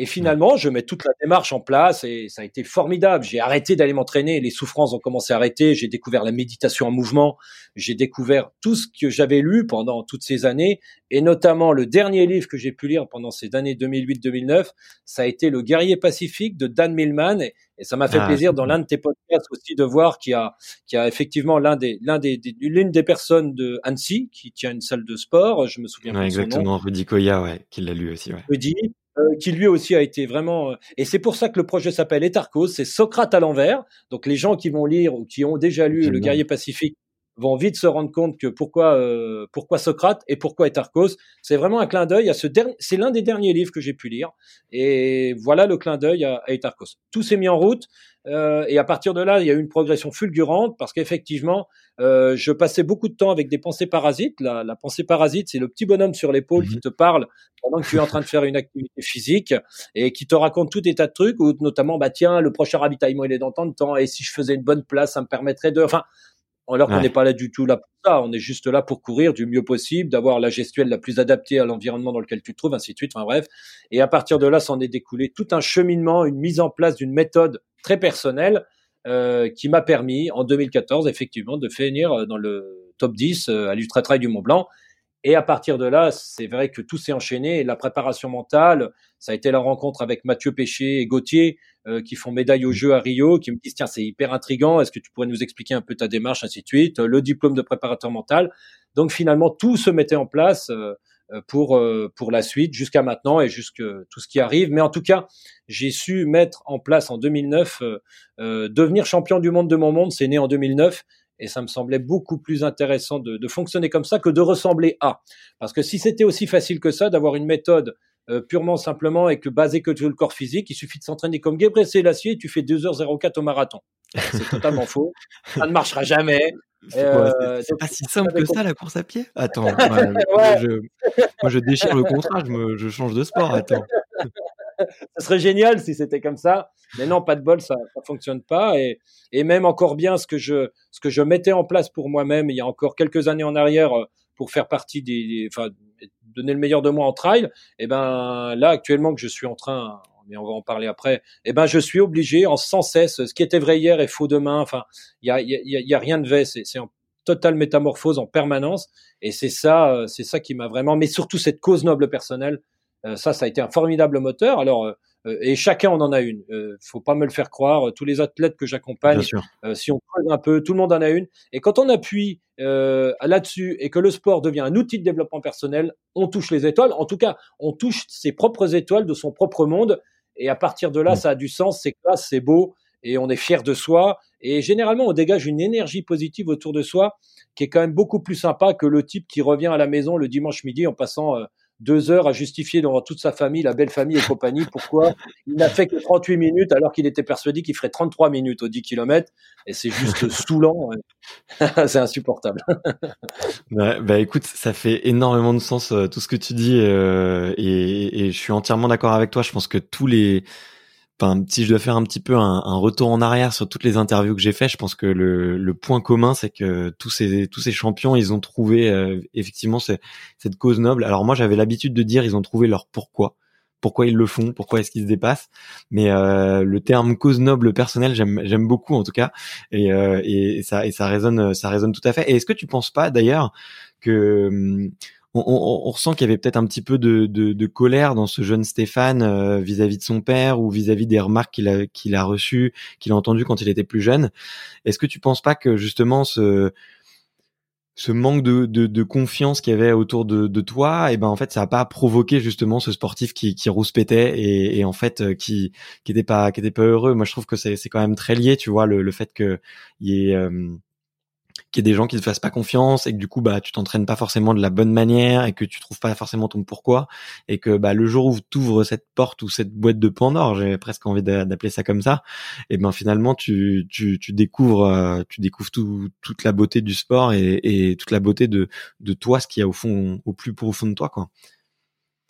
Et finalement, je mets toute la démarche en place et ça a été formidable. J'ai arrêté d'aller m'entraîner, les souffrances ont commencé à arrêter, j'ai découvert la méditation en mouvement, j'ai découvert tout ce que j'avais lu pendant toutes ces années. Et notamment le dernier livre que j'ai pu lire pendant ces années 2008-2009, ça a été Le guerrier pacifique de Dan Millman. Et, ça m'a fait ah, plaisir dans l'un de tes podcasts aussi de voir qu'il y a, qu'il y a effectivement l'un des, l'un des, l'une des personnes de Annecy qui tient une salle de sport, je me souviens ouais, exactement, Rudy Koya, ouais, qui l'a lu aussi, ouais. Rudy, euh, qui lui aussi a été vraiment. Euh, et c'est pour ça que le projet s'appelle Etarchos, c'est Socrate à l'envers. Donc les gens qui vont lire ou qui ont déjà lu Le guerrier pacifique vont vite se rendre compte que pourquoi euh, pourquoi Socrate et pourquoi Etarchos. C'est vraiment un clin d'œil à ce dernier. C'est l'un des derniers livres que j'ai pu lire. Et voilà le clin d'œil à, à. Tout s'est mis en route. Euh, et à partir de là, il y a eu une progression fulgurante parce qu'effectivement, euh, je passais beaucoup de temps avec des pensées parasites. La, la pensée parasite, c'est le petit bonhomme sur l'épaule qui mhm. te parle pendant que tu es en train de faire une activité physique et qui te raconte tout des tas de trucs, ou notamment, bah tiens, le prochain ravitaillement il est dans tant de temps, et si je faisais une bonne place, ça me permettrait de. Enfin, alors qu'on n'est pas là du tout là pour ça. On est juste là pour courir du mieux possible, d'avoir la gestuelle la plus adaptée à l'environnement dans lequel tu te trouves, ainsi de suite. Enfin bref. Et à partir de là, s'en est découlé tout un cheminement, une mise en place d'une méthode très personnelle euh, qui m'a permis, en 2014, effectivement, de finir euh, dans le top 10 euh, à l'Ultra Trail du Mont Blanc. Et à partir de là, c'est vrai que tout s'est enchaîné. la préparation mentale, ça a été la rencontre avec Mathieu Péché et Gauthier, euh, qui font médaille au jeu à Rio, qui me disent, tiens, c'est hyper intrigant, est-ce que tu pourrais nous expliquer un peu ta démarche, ainsi de suite, le diplôme de préparateur mental? Donc finalement, tout se mettait en place euh, euh, pour pour la suite jusqu'à maintenant et jusque tout ce qui arrive. Mais en tout cas, j'ai su mettre en place en 2009 devenir champion du monde de mon monde. C'est né en 2009 et ça me semblait beaucoup plus intéressant de, de, fonctionner comme ça que de ressembler à. Parce que si c'était aussi facile que ça d'avoir une méthode euh, purement simplement et que basé que sur le corps physique, il suffit de s'entraîner comme Gebre Selassie et tu fais 2h04 au marathon. C'est totalement (laughs) faux. Ça ne marchera jamais. Euh, c'est pas si simple que ça la course à pied? Attends, (laughs) moi, je, déchire le contrat, je, me, je change de sport. Attends. Ça serait génial si c'était comme ça, mais non, pas de bol, ça, ça fonctionne pas. Et, même encore bien ce que je, ce que je mettais en place pour moi-même il y a encore quelques années en arrière euh, pour faire partie des, enfin, donner le meilleur de moi en trail. Et eh ben là, actuellement que je suis en train, mais on va en parler après. Eh ben je suis obligé en sans cesse, ce qui était vrai hier est faux demain. Enfin, il y a, y, y a rien de vrai. C'est totale métamorphose en permanence. Et c'est ça, c'est ça qui m'a vraiment, mais surtout cette cause noble personnelle. Ça, ça a été un formidable moteur. Alors, et chacun on en a une. faut pas me le faire croire. Tous les athlètes que j'accompagne, si on creuse un peu, tout le monde en a une. Et quand on appuie là-dessus et que le sport devient un outil de développement personnel, on touche les étoiles. En tout cas, on touche ses propres étoiles de son propre monde. Et à partir de là, ça a du sens, c'est classe, c'est beau, et on est fier de soi. Et généralement, on dégage une énergie positive autour de soi qui est quand même beaucoup plus sympa que le type qui revient à la maison le dimanche midi en passant euh, deux heures à justifier devant toute sa famille, la belle famille et compagnie, pourquoi il n'a fait que 38 minutes alors qu'il était persuadé qu'il ferait 33 minutes aux 10 km. Et c'est juste (laughs) saoulant. (laughs) c'est insupportable. (laughs) bah, écoute, ça fait énormément de sens euh, tout ce que tu dis euh, et, et je suis entièrement d'accord avec toi. Je pense que tous les Si je dois faire un petit peu un, un, retour en arrière sur toutes les interviews que j'ai fait, je pense que le, le point commun, c'est que tous ces tous ces champions, ils ont trouvé euh, effectivement cette cause noble. Alors moi, j'avais l'habitude de dire, ils ont trouvé leur pourquoi, pourquoi ils le font, pourquoi est-ce qu'ils se dépassent. Mais euh, le terme cause noble personnelle, j'aime j'aime beaucoup en tout cas, et, euh, et ça et ça résonne ça résonne tout à fait. Et est-ce que tu penses pas d'ailleurs que hum, on, on, ressent qu'il y avait peut-être un petit peu de, de, de, colère dans ce jeune Stéphane euh, vis-à-vis de son père ou vis-à-vis des remarques qu'il a, a reçues, qu'il a entendues quand il était plus jeune. Est-ce que tu penses pas que justement ce, ce manque de, de, de confiance qu'il y avait autour de, de toi, et eh ben en fait ça a pas provoqué justement ce sportif qui, qui rouspétait et, et en fait euh, qui qui pas pas heureux? Moi je trouve que c'est c'est quand même très lié, tu vois, le, le fait que il y ait euh, qu'il y ait des gens qui te fassent pas confiance et que du coup bah tu t'entraînes pas forcément de la bonne manière et que tu trouves pas forcément ton pourquoi et que bah le jour où tu ouvres cette porte ou cette boîte de Pandore, j'ai presque envie d'appeler ça comme ça, et ben finalement tu tu, découvres euh, tu découvres tout, toute la beauté du sport et, et toute la beauté de de toi ce qu'il y a au fond au plus profond de toi quoi.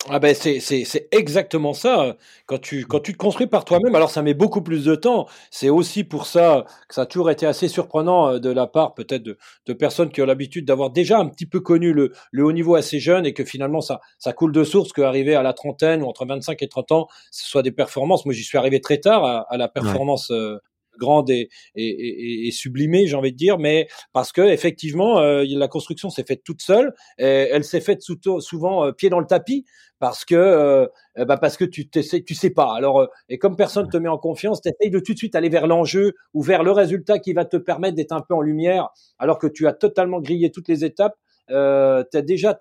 Ah ben c'est c'est exactement ça. Quand tu quand tu te construis par toi-même, alors ça met beaucoup plus de temps. C'est aussi pour ça que ça a toujours été assez surprenant euh, de la part peut-être de, de personnes qui ont l'habitude d'avoir déjà un petit peu connu le, le haut niveau assez jeune et que finalement ça ça coule de source qu'arriver à la trentaine ou entre 25 et 30 ans, ce soit des performances. Moi j'y suis arrivé très tard à, à la performance euh, grande et, sublimée, j'ai envie de dire, mais parce que effectivement, euh, la construction s'est faite toute seule. Et elle s'est faite souvent euh, pied dans le tapis parce que euh, ben, parce que tu sais tu sais pas. Alors et comme personne te met en confiance, tu essayes de tout de suite aller vers l'enjeu ou vers le résultat qui va te permettre d'être un peu en lumière, alors que tu as totalement grillé toutes les étapes. Euh, tu as déjà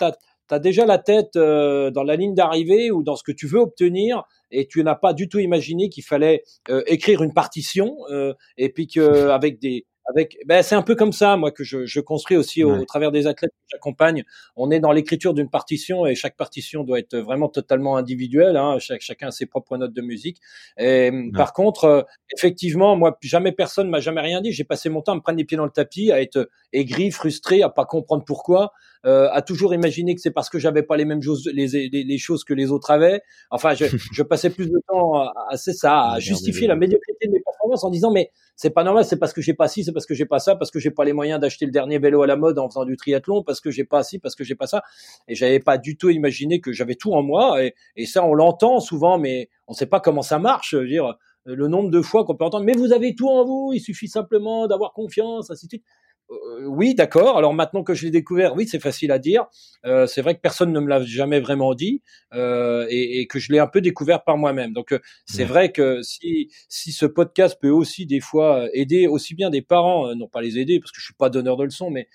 tu as déjà la tête euh, dans la ligne d'arrivée ou dans ce que tu veux obtenir et tu n'as pas du tout imaginé qu'il fallait euh, écrire une partition euh, et puis que (laughs) avec des avec ben c'est un peu comme ça moi que je, je construis aussi au, travers des athlètes que j'accompagne. On est dans l'écriture d'une partition et chaque partition doit être vraiment totalement individuelle hein, chaque, chacun a ses propres notes de musique. Et par contre effectivement moi jamais personne m'a jamais rien dit. J'ai passé mon temps à me prendre les pieds dans le tapis à être aigri frustré à pas comprendre pourquoi euh, à toujours imaginer que c'est parce que j'avais pas les mêmes choses, les, les, les, choses que les autres avaient. Enfin, je, (laughs) je passais plus de temps à, à c'est ça, à justifier la médiocrité de mes performances en disant mais c'est pas normal, c'est parce que j'ai pas ci, c'est parce que j'ai pas ça, parce que j'ai pas les moyens d'acheter le dernier vélo à la mode en faisant du triathlon, parce que j'ai pas ci, parce que j'ai pas ça. Et j'avais pas du tout imaginé que j'avais tout en moi. Et, et ça, on l'entend souvent, mais on sait pas comment ça marche. Je veux dire, le nombre de fois qu'on peut entendre, mais vous avez tout en vous, il suffit simplement d'avoir confiance, ainsi de suite. Euh, oui, d'accord. Alors maintenant que je l'ai découvert, oui, c'est facile à dire. Euh, c'est vrai que personne ne me l'a jamais vraiment dit euh, et, et, que je l'ai un peu découvert par moi-même. Donc euh, c'est vrai que si si ce podcast peut aussi des fois aider aussi bien des parents, non pas les aider parce que je suis pas donneur de leçons, mais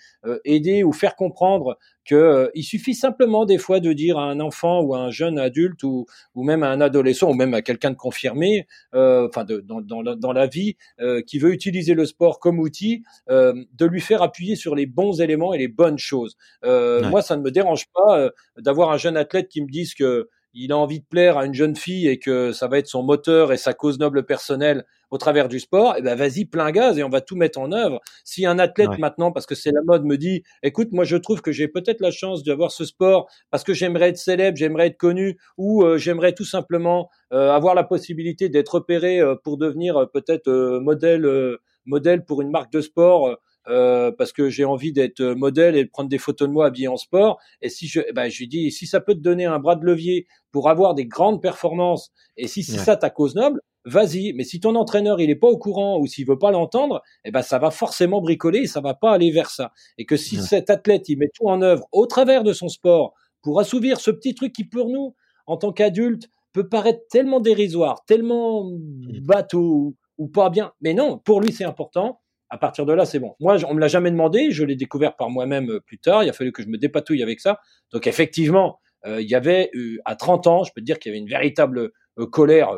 aider ou faire comprendre que euh, il suffit simplement des fois de dire à un enfant ou à un jeune adulte ou, ou même à un adolescent ou même à quelqu'un de confirmé, euh, enfin dans, dans, dans, la vie, euh, qui veut utiliser le sport comme outil, euh, de lui faire appuyer sur les bons éléments et les bonnes choses. Moi, ça ne me dérange pas d'avoir un jeune athlète qui me dise que il a envie de plaire à une jeune fille et que ça va être son moteur et sa cause noble personnelle au travers du sport, eh ben vas-y plein gaz et on va tout mettre en œuvre. Si un athlète maintenant, parce que c'est la mode, me dit, écoute, moi je trouve que j'ai peut-être la chance d'avoir ce sport parce que j'aimerais être célèbre, j'aimerais être connu, ou euh, j'aimerais tout simplement euh, avoir la possibilité d'être opéré euh, pour devenir peut-être modèle modèle pour une marque de sport. Euh, parce que j'ai envie d'être modèle et de prendre des photos de moi habillé en sport. Et si je, ben, je lui dis, si ça peut te donner un bras de levier pour avoir des grandes performances, et si c'est ça ta cause noble, vas-y. Mais si ton entraîneur il est pas au courant ou s'il veut pas l'entendre, eh ben ça va forcément bricoler et ça va pas aller vers ça. Et que si cet athlète il met tout en œuvre au travers de son sport pour assouvir ce petit truc qui pour nous en tant qu'adulte peut paraître tellement dérisoire, tellement mmh. bateau ou pas bien, mais non, pour lui c'est important à partir de là, c'est bon. Moi, on me l'a jamais demandé, je l'ai découvert par moi-même euh, plus tard. Il a fallu que je me dépatouille avec ça. Donc effectivement, euh, il y avait à 30 ans, je peux te dire qu'il y avait une véritable euh, colère,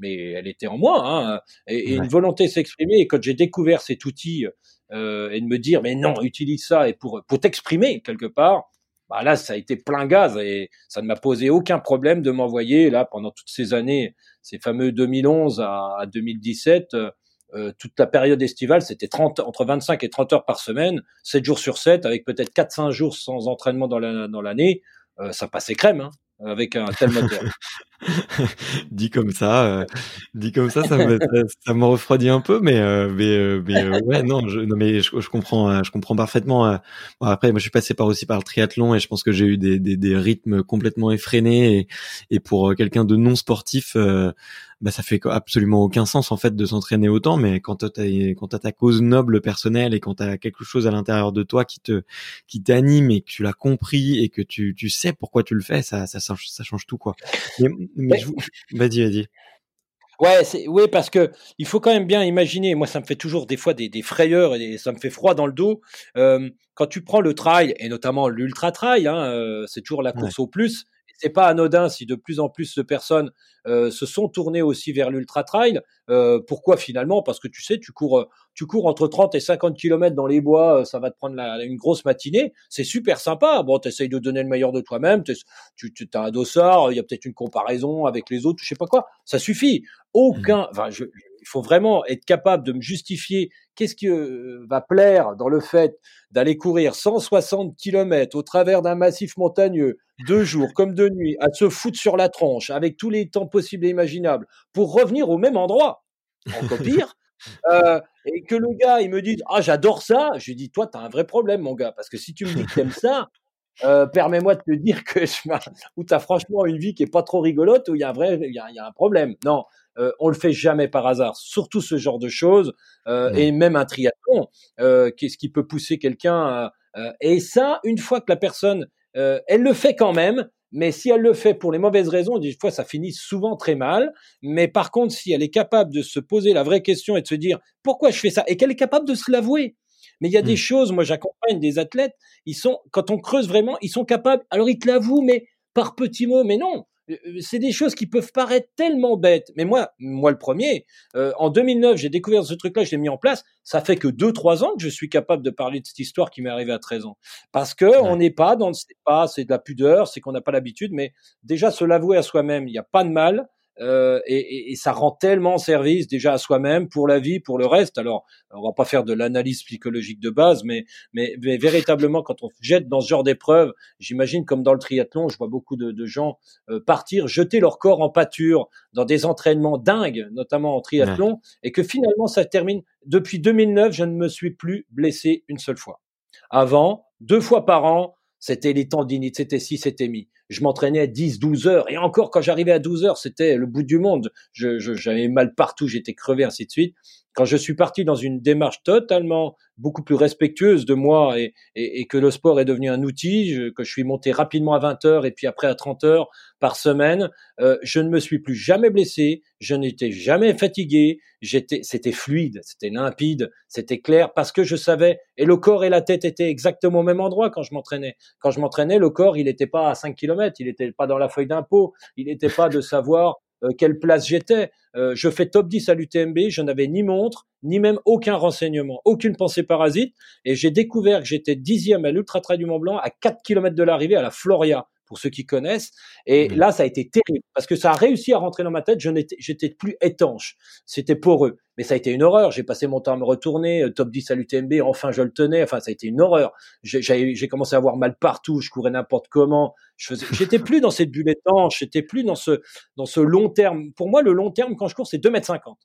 mais elle était en moi, hein, et, une volonté de s'exprimer. Et quand j'ai découvert cet outil et de me dire, mais non, utilise ça et pour pour t'exprimer quelque part. Bah là, ça a été plein gaz et ça ne m'a posé aucun problème de m'envoyer là pendant toutes ces années, ces fameux 2011 à, à 2017 euh, toute la période estivale, c'était 30, entre 25 et 30 heures par semaine, 7 jours sur 7, avec peut-être 4-5 jours sans entraînement dans l'année. Dans euh, ça passait crème, hein, avec un tel moteur. (laughs) dit comme ça, euh, dit comme ça, ça me, ça, me refroidit un peu, mais euh, mais, euh, mais ouais, non, je, non, mais je, comprends, je comprends parfaitement. Bon, après, moi, je suis passé par aussi par le triathlon et je pense que j'ai eu des, des, des, rythmes complètement effrénés et, et pour quelqu'un de non sportif, bah, ça fait absolument aucun sens en fait de s'entraîner autant. Mais quand t'as quand t'as ta cause noble personnelle et quand t'as quelque chose à l'intérieur de toi qui te qui t'anime et que tu l'as compris et que tu tu sais pourquoi tu le fais, ça ça, ça change tout quoi. Mais je... vas-y, vas-y. Ouais, c'est, oui, parce que il faut quand même bien imaginer. Moi, ça me fait toujours des fois des, des frayeurs et ça me fait froid dans le dos. Euh, quand tu prends le trail et notamment l'ultra trail, hein, euh, c'est toujours la course au plus c'est pas anodin si de plus en plus de personnes euh, se sont tournées aussi vers l'ultra trail. Euh, pourquoi finalement? Parce que tu sais, tu cours, euh, tu cours entre 30 et 50 km dans les bois, ça va te prendre une grosse matinée. C'est super sympa. Bon, t'essayes de donner le meilleur de toi-même. Tu, tu as un dossard, il y a peut-être une comparaison avec les autres, je sais pas quoi. Ça suffit. Aucun. Mmh. Enfin, je, il faut vraiment être capable de me justifier qu'est-ce qui euh, va plaire dans le fait d'aller courir 160 km au travers d'un massif montagneux, deux jours comme de nuit, à se foutre sur la tronche avec tous les temps possibles et imaginables pour revenir au même endroit. Encore (laughs) pire. Euh, et que le gars, il me dit Ah, j'adore ça. Je lui dis Toi, t'as un vrai problème, mon gars, parce que si tu me dis que t'aimes ça, euh, permets-moi de te dire que je, ou t'as franchement une vie qui est pas trop rigolote, ou il y a un vrai, il y a, y a un problème. Non, euh, on le fait jamais par hasard. Surtout ce genre de choses euh, et même un triathlon, euh, qu'est-ce qui peut pousser quelqu'un Et ça, une fois que la personne, elle le fait quand même. Mais si elle le fait pour les mauvaises raisons, des fois ça finit souvent très mal. Mais par contre, si elle est capable de se poser la vraie question et de se dire pourquoi je fais ça, et qu'elle est capable de se l'avouer, mais il y a des mmh. choses, moi j'accompagne des athlètes, ils sont, quand on creuse vraiment, ils sont capables, alors ils te l'avouent, mais par petits mots, mais non, euh, euh, c'est des choses qui peuvent paraître tellement bêtes. Mais moi, moi le premier, euh, en 2009, j'ai découvert ce truc-là, je l'ai mis en place. Ça fait que deux, trois ans que je suis capable de parler de cette histoire qui m'est arrivée à 13 ans. Parce que on n'est pas dans le c'est pas, c'est de la pudeur, c'est qu'on n'a pas l'habitude. Mais déjà se l'avouer à soi-même, il n'y a pas de mal. Euh, et, et, ça rend tellement service déjà à soi-même, pour la vie, pour le reste. Alors, on va pas faire de l'analyse psychologique de base, mais, mais, mais, véritablement, quand on jette dans ce genre d'épreuve, j'imagine comme dans le triathlon, je vois beaucoup de, de gens euh, partir, jeter leur corps en pâture dans des entraînements dingues, notamment en triathlon, et que finalement, ça termine. Depuis 2009, je ne me suis plus blessé une seule fois. Avant, deux fois par an, c'était les tendinites, c'était si, c'était mis je m'entraînais 10, 12 heures. Et encore, quand j'arrivais à 12 heures, c'était le bout du monde. Je, j'avais mal partout, j'étais crevé, ainsi de suite quand je suis parti dans une démarche totalement beaucoup plus respectueuse de moi et, et, et que le sport est devenu un outil, que je suis monté rapidement à 20 heures et puis après à 30 heures par semaine, euh, je ne me suis plus jamais blessé, je n'étais jamais fatigué, j'étais, c'était fluide, c'était limpide, c'était clair parce que je savais et le corps et la tête étaient exactement au même endroit quand je m'entraînais. Quand je m'entraînais, le corps il n'était pas à 5 km, il n'était pas dans la feuille d'impôt, il n'était pas de savoir euh, quelle place j'étais. Euh, je fais top 10 à l'UTMB, je n'avais ni montre, ni même aucun renseignement, aucune pensée parasite, et j'ai découvert que j'étais dixième à l'Ultra Trail du Mont Blanc, à 4 km de l'arrivée, à la Floria pour ceux qui connaissent. Et mmh. là, ça a été terrible parce que ça a réussi à rentrer dans ma tête. Je n'étais, j'étais plus étanche. C'était poreux. Mais ça a été une horreur. J'ai passé mon temps à me retourner. Euh, top 10 à l'UTMB. Enfin, je le tenais. Enfin, ça a été une horreur. J'ai, j'ai commencé à avoir mal partout. Je courais n'importe comment. Je faisais, j'étais plus dans cette bulle étanche. J'étais plus dans ce, dans ce long terme. Pour moi, le long terme, quand je cours, c'est 2 mètres 50.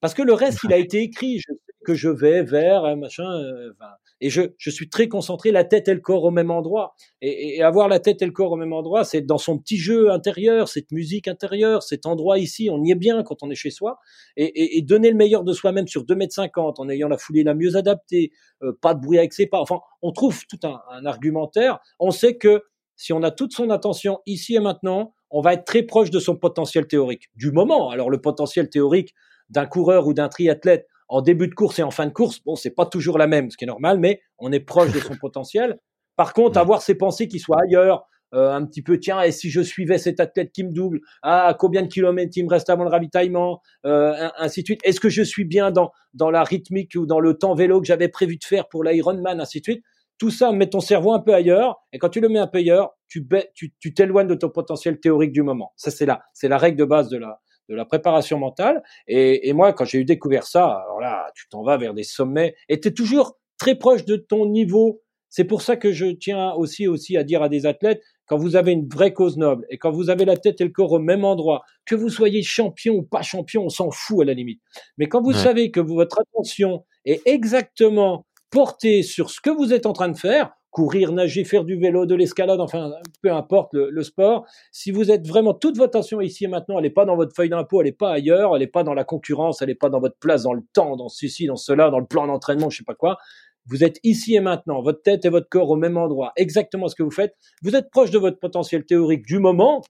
Parce que le reste, il a été écrit. Je sais que je vais vers un machin. Euh, et je, je suis très concentré, la tête et le corps au même endroit. Et, avoir la tête et le corps au même endroit, c'est dans son petit jeu intérieur, cette musique intérieure, cet endroit ici, on y est bien quand on est chez soi. Et, donner le meilleur de soi-même sur 2 mètres 50 en ayant la foulée la mieux adaptée, euh, pas de bruit avec ses pas. Enfin, on trouve tout un, un argumentaire. On sait que si on a toute son attention ici et maintenant, on va être très proche de son potentiel théorique du moment. Alors le potentiel théorique d'un coureur ou d'un triathlète en début de course et en fin de course, bon, c'est pas toujours la même, ce qui est normal, mais on est proche de son (laughs) potentiel. Par contre, avoir ses pensées qui soient ailleurs, euh, un petit peu, tiens, et si je suivais cet athlète qui me double, ah, combien de kilomètres il me reste avant le ravitaillement, euh, ainsi de suite. Est-ce que je suis bien dans, dans la rythmique ou dans le temps vélo que j'avais prévu de faire pour l'Ironman, ainsi de suite. Tout ça, met ton cerveau un peu ailleurs, et quand tu le mets un peu ailleurs, tu tu t'éloignes de ton potentiel théorique du moment. Ça, c'est là, c'est la règle de base de la, de la préparation mentale. Et, et moi, quand j'ai eu découvert ça, alors là, tu t'en vas vers des sommets et tu es toujours très proche de ton niveau. C'est pour ça que je tiens aussi aussi à dire à des athlètes, quand vous avez une vraie cause noble et quand vous avez la tête et le corps au même endroit, que vous soyez champion ou pas champion, on s'en fout à la limite. Mais quand vous savez que votre attention est exactement portée sur ce que vous êtes en train de faire, courir, nager, faire du vélo, de l'escalade, enfin, peu importe le, sport. Si vous êtes vraiment toute votre attention ici et maintenant, elle n'est pas dans votre feuille d'impôt, elle n'est pas ailleurs, elle n'est pas dans la concurrence, elle n'est pas dans votre place, dans le temps, dans ceci, dans cela, dans le plan d'entraînement, je sais pas quoi. Vous êtes ici et maintenant, votre tête et votre corps au même endroit, exactement ce que vous faites. Vous êtes proche de votre potentiel théorique du moment,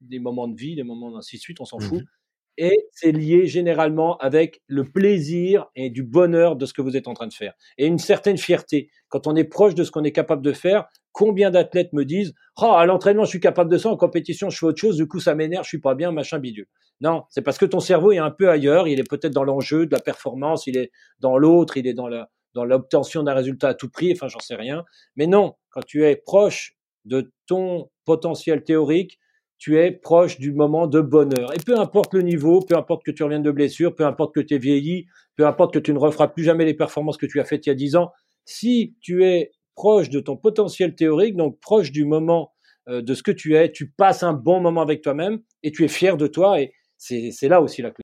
des moments de vie, des moments d'ainsi de suite, on s'en fout. Mhm et c'est lié généralement avec le plaisir et du bonheur de ce que vous êtes en train de faire et une certaine fierté. Quand on est proche de ce qu'on est capable de faire, combien d'athlètes me disent "Oh, à l'entraînement, je suis capable de ça, en compétition, je fais autre chose, du coup ça m'énerve, je suis pas bien, machin bidule." Non, c'est parce que ton cerveau est un peu ailleurs, il est peut-être dans l'enjeu de la performance, il est dans l'autre, il est dans la dans l'obtention d'un résultat à tout prix, enfin j'en sais rien. Mais non, quand tu es proche de ton potentiel théorique, tu es proche du moment de bonheur. Et peu importe le niveau, peu importe que tu reviennes de blessure, peu importe que tu es vieilli, peu importe que tu ne referas plus jamais les performances que tu as faites il y a dix ans, si tu es proche de ton potentiel théorique, donc proche du moment euh, de ce que tu es, tu passes un bon moment avec toi-même et tu es fier de toi et c'est là aussi la clé.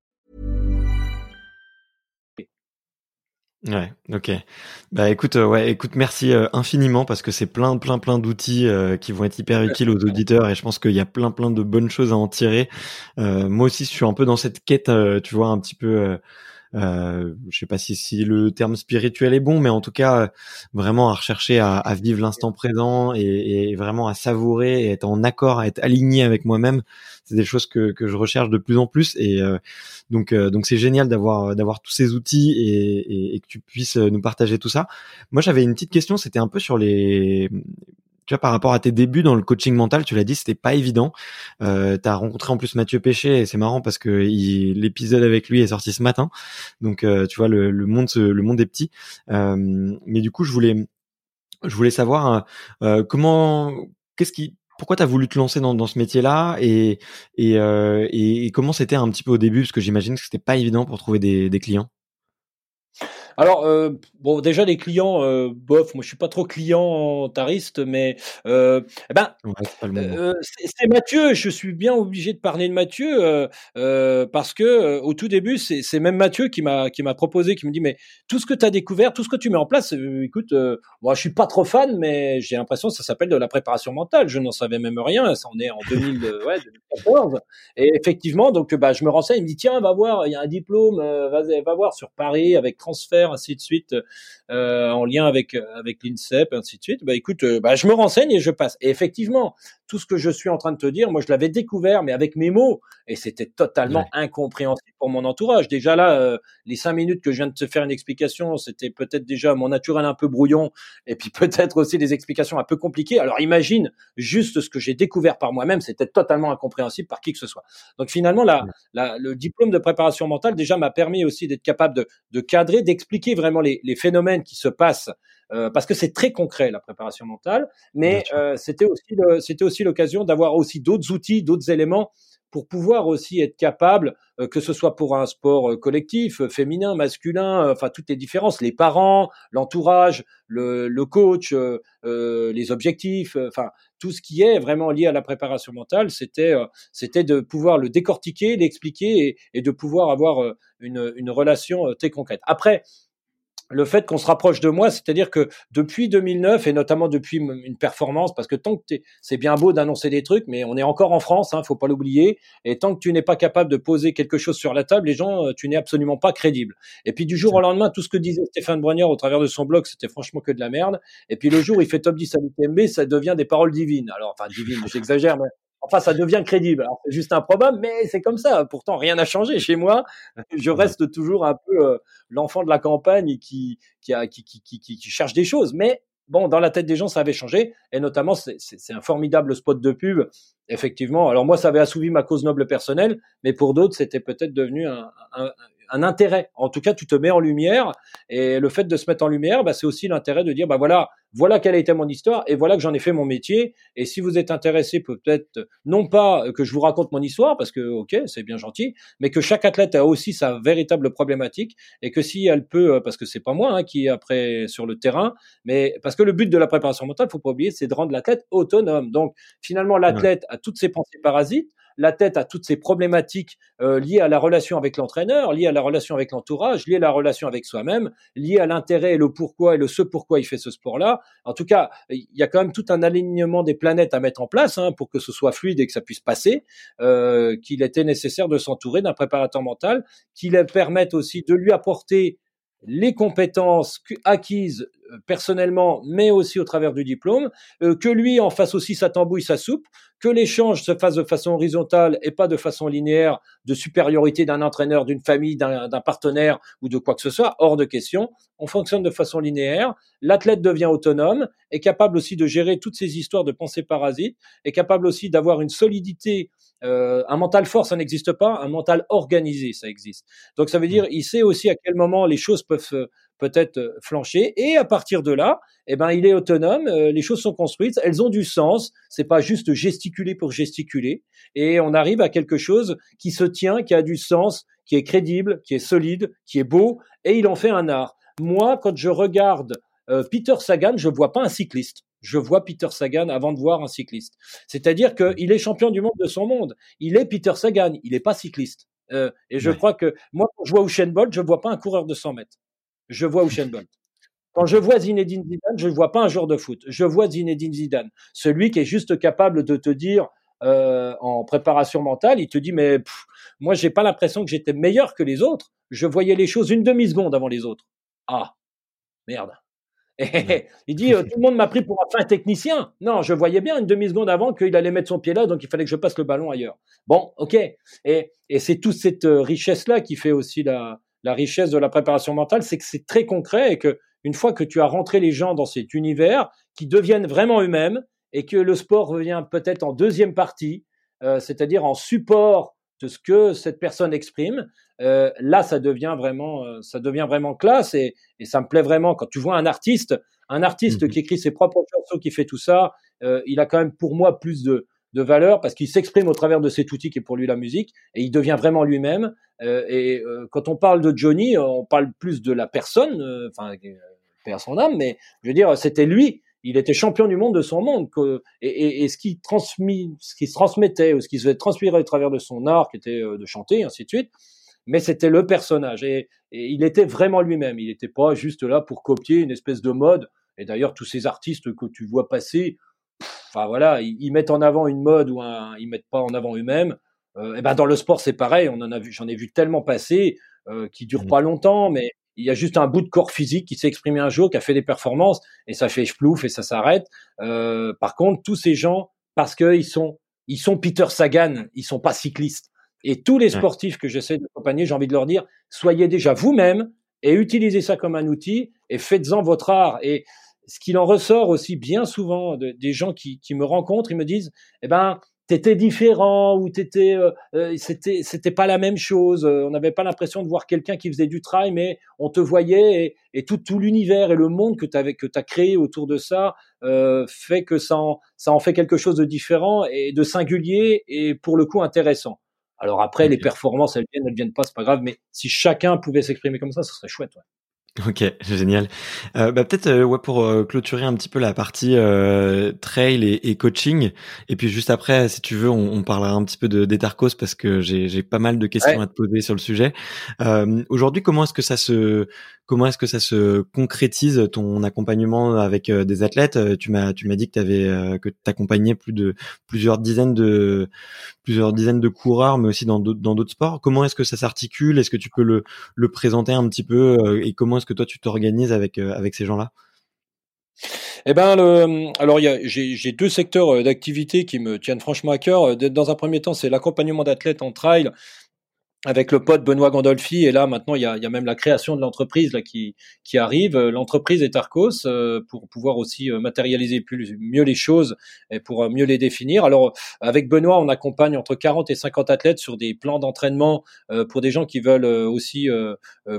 Ouais, ok. Bah écoute, euh, ouais, écoute, merci euh, infiniment parce que c'est plein, plein, plein d'outils euh, qui vont être hyper utiles aux auditeurs et je pense qu'il y a plein, plein de bonnes choses à en tirer. moi aussi, je suis un peu dans cette quête, tu vois, un petit peu euh, je sais pas si, si le terme spirituel est bon, mais en tout cas vraiment à rechercher à, à vivre l'instant présent et, et, vraiment à savourer et être en accord, à être aligné avec moi-même. C'est des choses que, que je recherche de plus en plus et euh, donc euh, donc c'est génial d'avoir d'avoir tous ces outils et, et, et, que tu puisses nous partager tout ça. Moi j'avais une petite question, c'était un peu sur les tu vois, par rapport à tes débuts dans le coaching mental, tu l'as dit, c'était pas évident. Euh, tu as rencontré en plus Mathieu Péché et c'est marrant parce que l'épisode avec lui est sorti ce matin. Donc, euh, tu vois, le, le, monde, le monde est petit. Euh, mais du coup, je voulais, je voulais savoir euh, comment, qu'est-ce qui, pourquoi tu as voulu te lancer dans, dans ce métier-là et, et, euh, et, et comment c'était un petit peu au début? Parce que j'imagine que c'était pas évident pour trouver des, des clients. Alors, euh, bon, déjà les clients, euh, bof, moi je suis pas trop client tariste, mais euh, eh ben, euh, c'est Mathieu. Je suis bien obligé de parler de Mathieu euh, euh, parce que au tout début, c'est même Mathieu qui m'a qui m'a proposé, qui me dit mais tout ce que tu as découvert, tout ce que tu mets en place, écoute, moi je suis pas trop fan, mais j'ai l'impression que ça s'appelle de la préparation mentale. Je n'en savais même rien. Ça en est en 2000, ouais, 2014. Et effectivement, donc bah je me renseigne. Il me dit tiens, va voir, il y a un diplôme, va, va voir sur Paris avec transfert ainsi de suite, euh, en lien avec avec l'INSEP, ainsi de suite. Bah écoute, euh, bah, je me renseigne et je passe. Et effectivement, tout ce que je suis en train de te dire, moi je l'avais découvert, mais avec mes mots, et c'était totalement incompréhensible pour mon entourage. Déjà là, euh, les cinq minutes que je viens de te faire une explication, c'était peut-être déjà mon naturel un peu brouillon, et puis (laughs) peut-être aussi des explications un peu compliquées. Alors imagine juste ce que j'ai découvert par moi-même, c'était totalement incompréhensible par qui que ce soit. Donc finalement, là, le diplôme de préparation mentale déjà m'a permis aussi d'être capable de, de cadrer, d'expliquer vraiment les, les phénomènes qui se passent euh, parce que c'est très concret la préparation mentale, mais euh, c'était aussi c'était aussi l'occasion d'avoir aussi d'autres outils, d'autres éléments pour pouvoir aussi être capable, euh, que ce soit pour un sport collectif, féminin, masculin, enfin toutes les différences, les parents, l'entourage, le, le, coach, les objectifs, enfin tout ce qui est vraiment lié à la préparation mentale, c'était c'était de pouvoir le décortiquer, l'expliquer et, et, de pouvoir avoir une, une relation très concrète. Après, le fait qu'on se rapproche de moi, c'est-à-dire que depuis 2009 et notamment depuis une performance, parce que tant que c'est bien beau d'annoncer des trucs, mais on est encore en France, hein, faut pas l'oublier, et tant que tu n'es pas capable de poser quelque chose sur la table, les gens, euh, tu n'es absolument pas crédible. Et puis du jour au lendemain, tout ce que disait Stéphane Brognard au travers de son blog, c'était franchement que de la merde. Et puis le jour où il fait top 10 à l'UTMB, ça devient des paroles divines. Alors, enfin divines, j'exagère, mais Enfin, ça devient crédible. c'est juste improbable, mais c'est comme ça. Pourtant, rien n'a changé chez moi. Je reste toujours un peu euh, l'enfant de la campagne qui qui, a, qui, qui, qui, qui, cherche des choses. Mais bon, dans la tête des gens, ça avait changé. Et notamment, c'est un formidable spot de pub. Effectivement. Alors moi, ça avait assouvi ma cause noble personnelle, mais pour d'autres, c'était peut-être devenu un, un, un intérêt. En tout cas, tu te mets en lumière et le fait de se mettre en lumière, bah, c'est aussi l'intérêt de dire, bah voilà, voilà quelle a été mon histoire et voilà que j'en ai fait mon métier. Et si vous êtes intéressé, peut-être non pas que je vous raconte mon histoire parce que ok, c'est bien gentil, mais que chaque athlète a aussi sa véritable problématique et que si elle peut, parce que c'est pas moi hein, qui est après sur le terrain, mais parce que le but de la préparation mentale, faut pas oublier, c'est de rendre l'athlète autonome. Donc finalement, l'athlète a toutes ses pensées parasites la tête à toutes ces problématiques euh, liées à la relation avec l'entraîneur, liées à la relation avec l'entourage, liées à la relation avec soi-même, liées à l'intérêt et le pourquoi et le ce pourquoi il fait ce sport-là. En tout cas, il y a quand même tout un alignement des planètes à mettre en place hein, pour que ce soit fluide et que ça puisse passer, euh, qu'il était nécessaire de s'entourer d'un préparateur mental qui lui permette aussi de lui apporter les compétences acquises euh, personnellement, mais aussi au travers du diplôme, euh, que lui en fasse aussi sa tambouille, sa soupe, que l'échange se fasse de façon horizontale et pas de façon linéaire, de supériorité d'un entraîneur, d'une famille, d'un partenaire ou de quoi que ce soit, hors de question. On fonctionne de façon linéaire. L'athlète devient autonome, est capable aussi de gérer toutes ces histoires de pensée parasite, est capable aussi d'avoir une solidité euh, un mental fort, ça n'existe pas. Un mental organisé, ça existe. Donc ça veut dire, il sait aussi à quel moment les choses peuvent peut-être euh, flancher. Et à partir de là, eh ben, il est autonome. Euh, les choses sont construites, elles ont du sens. C'est pas juste gesticuler pour gesticuler. Et on arrive à quelque chose qui se tient, qui a du sens, qui est crédible, qui est solide, qui est beau. Et il en fait un art. Moi, quand je regarde Peter Sagan, je vois pas un cycliste je vois Peter Sagan avant de voir un cycliste. C'est-à-dire qu'il est champion du monde de son monde. Il est Peter Sagan, il n'est pas cycliste. Euh, et je crois que moi, quand je vois Usain Bolt, je vois pas un coureur de 100 mètres. Je vois Usain Bolt. Quand je vois Zinedine Zidane, je ne vois pas un joueur de foot. Je vois Zinedine Zidane, celui qui est juste capable de te dire euh, en préparation mentale, il te dit mais pff, moi j'ai pas l'impression que j'étais meilleur que les autres. Je voyais les choses une demi seconde avant les autres. Ah merde. (laughs) il dit euh, tout le monde m'a pris pour un fin technicien. Non, je voyais bien une demi seconde avant qu'il allait mettre son pied là, donc il fallait que je passe le ballon ailleurs. Bon, ok. Et, c'est toute cette euh, richesse là qui fait aussi la, richesse de la préparation mentale, c'est que c'est très concret et que une fois que tu as rentré les gens dans cet univers, qui deviennent vraiment eux-mêmes et que le sport revient peut-être en deuxième partie, euh, c'est-à-dire en support de ce que cette personne exprime, euh, là, ça devient vraiment, euh, ça devient vraiment classe et, et, ça me plaît vraiment quand tu vois un artiste, un artiste mmh qui écrit ses propres chansons, qui fait tout ça, euh, il a quand même pour moi plus de, de valeur parce qu'il s'exprime au travers de cet outil qui est pour lui la musique et il devient vraiment lui-même. Et quand on parle de Johnny, on parle plus de la personne, enfin, père son âme, mais je veux dire, c'était lui il était champion du monde de son monde. et, ce qui transmis, ce qui se transmettait, ou ce qui se transmettre au travers de son art, qui était de chanter, ainsi de suite, mais c'était le personnage et, il était vraiment lui-même. Il n'était pas juste là pour copier une espèce de mode. Et d'ailleurs, tous ces artistes que tu vois passer, enfin voilà, ils, mettent en avant une mode ou un, ils mettent pas en avant eux-mêmes. Euh, et ben dans le sport, c'est pareil. On en a vu, j'en ai vu tellement passer euh, qui durent mmh. pas longtemps, mais il y a juste un bout de corps physique qui s'est exprimé un jour, qui a fait des performances, et ça fait plouf et ça s'arrête. Euh, par contre, tous ces gens parce qu'ils sont, ils sont Peter Sagan, ils sont pas cyclistes. Et tous les sportifs que j'essaie d'accompagner, j'ai envie de leur dire, soyez déjà vous-même et utilisez ça comme un outil et faites-en votre art. Et ce qu'il en ressort aussi bien souvent des gens qui, qui, me rencontrent, ils me disent, eh ben, t'étais différent ou t'étais, euh, euh, c'était, c'était pas la même chose. Euh, on n'avait pas l'impression de voir quelqu'un qui faisait du trail, mais on te voyait et, et tout, tout l'univers et le monde que t'avais, que t'as créé autour de ça euh, fait que ça en, ça en fait quelque chose de différent et de singulier et pour le coup intéressant. Alors après, les performances, elles viennent, elles viennent pas, c'est pas grave, mais si chacun pouvait s'exprimer comme ça, ce serait chouette. Ouais. Ok, (laughs) génial. Euh, bah, peut-être euh, ouais, pour euh, clôturer un petit peu la partie euh, trail et, et, coaching, et puis juste après, si tu veux, on, on parlera un petit peu de d'Etharcos parce que j'ai pas mal de questions à te poser sur le sujet. Aujourd'hui, comment est-ce que ça se comment est-ce que ça se concrétise ton accompagnement avec des athlètes? Tu m'as tu m'as dit que tu avais que t'accompagnais plus de plusieurs dizaines de plusieurs dizaines de coureurs, mais aussi dans d'autres sports. Comment est-ce que ça s'articule? Est-ce que tu peux le le présenter un petit peu et comment que toi tu t'organises avec euh, ces gens-là? Eh ben, alors j'ai deux secteurs euh, d'activité qui me tiennent franchement à cœur. Euh, dans un premier temps, c'est l'accompagnement d'athlètes en trail avec le pote Benoît Gandolfi et là maintenant il y a, il y a même la création de l'entreprise là qui qui arrive. L'entreprise est Arcos euh, pour pouvoir aussi euh, matérialiser plus mieux les choses et pour euh, mieux les définir. Alors avec Benoît on accompagne entre 40 et 50 athlètes sur des plans d'entraînement pour des gens qui veulent aussi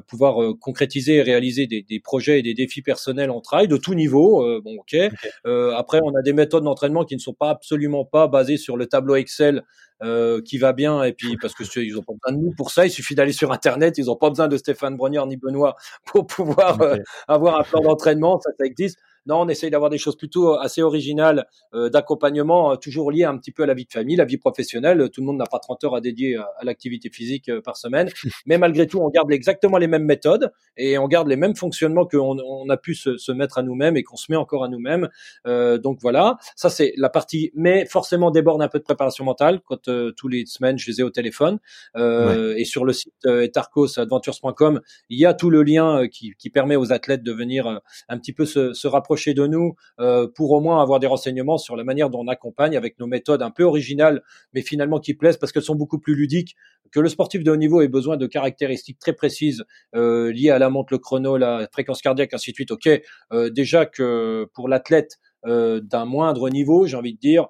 pouvoir concrétiser et réaliser des, des, projets et des défis personnels en trail de tout niveau bon ok, après on a des méthodes d'entraînement qui ne sont pas absolument pas basées sur le tableau Excel euh, qui va bien. Et puis parce que ils ont pas besoin de nous pour ça, il suffit d'aller sur internet, ils ont pas besoin de Stéphane Brognier ni Benoît pour pouvoir euh, avoir un plan d'entraînement, ça ça existe. Non, on essaye d'avoir des choses plutôt assez originales euh, d'accompagnement, euh, toujours liées un petit peu à la vie de famille, la vie professionnelle. Tout le monde n'a pas 30 heures à dédier à, l'activité physique euh, par semaine, (laughs) mais malgré tout, on garde exactement les mêmes méthodes et on garde les mêmes fonctionnements qu'on on a pu se, se mettre à nous-mêmes et qu'on se met encore à nous-mêmes. Euh, donc voilà, ça c'est la partie, mais forcément déborde un peu de préparation mentale quand tous les semaines je les ai au téléphone euh, et sur le site etarcosadventures.com, il y a tout le lien qui, qui permet aux athlètes de venir un petit peu se, se rapprocher de nous euh, pour au moins avoir des renseignements sur la manière dont on accompagne avec nos méthodes un peu originales, mais finalement qui plaisent parce qu'elles sont beaucoup plus ludiques, que le sportif de haut niveau ait besoin de caractéristiques très précises euh, liées à la montre, le chrono, la fréquence cardiaque, ainsi de suite. Ok, euh, déjà que pour l'athlète d'un moindre niveau, j'ai envie de dire,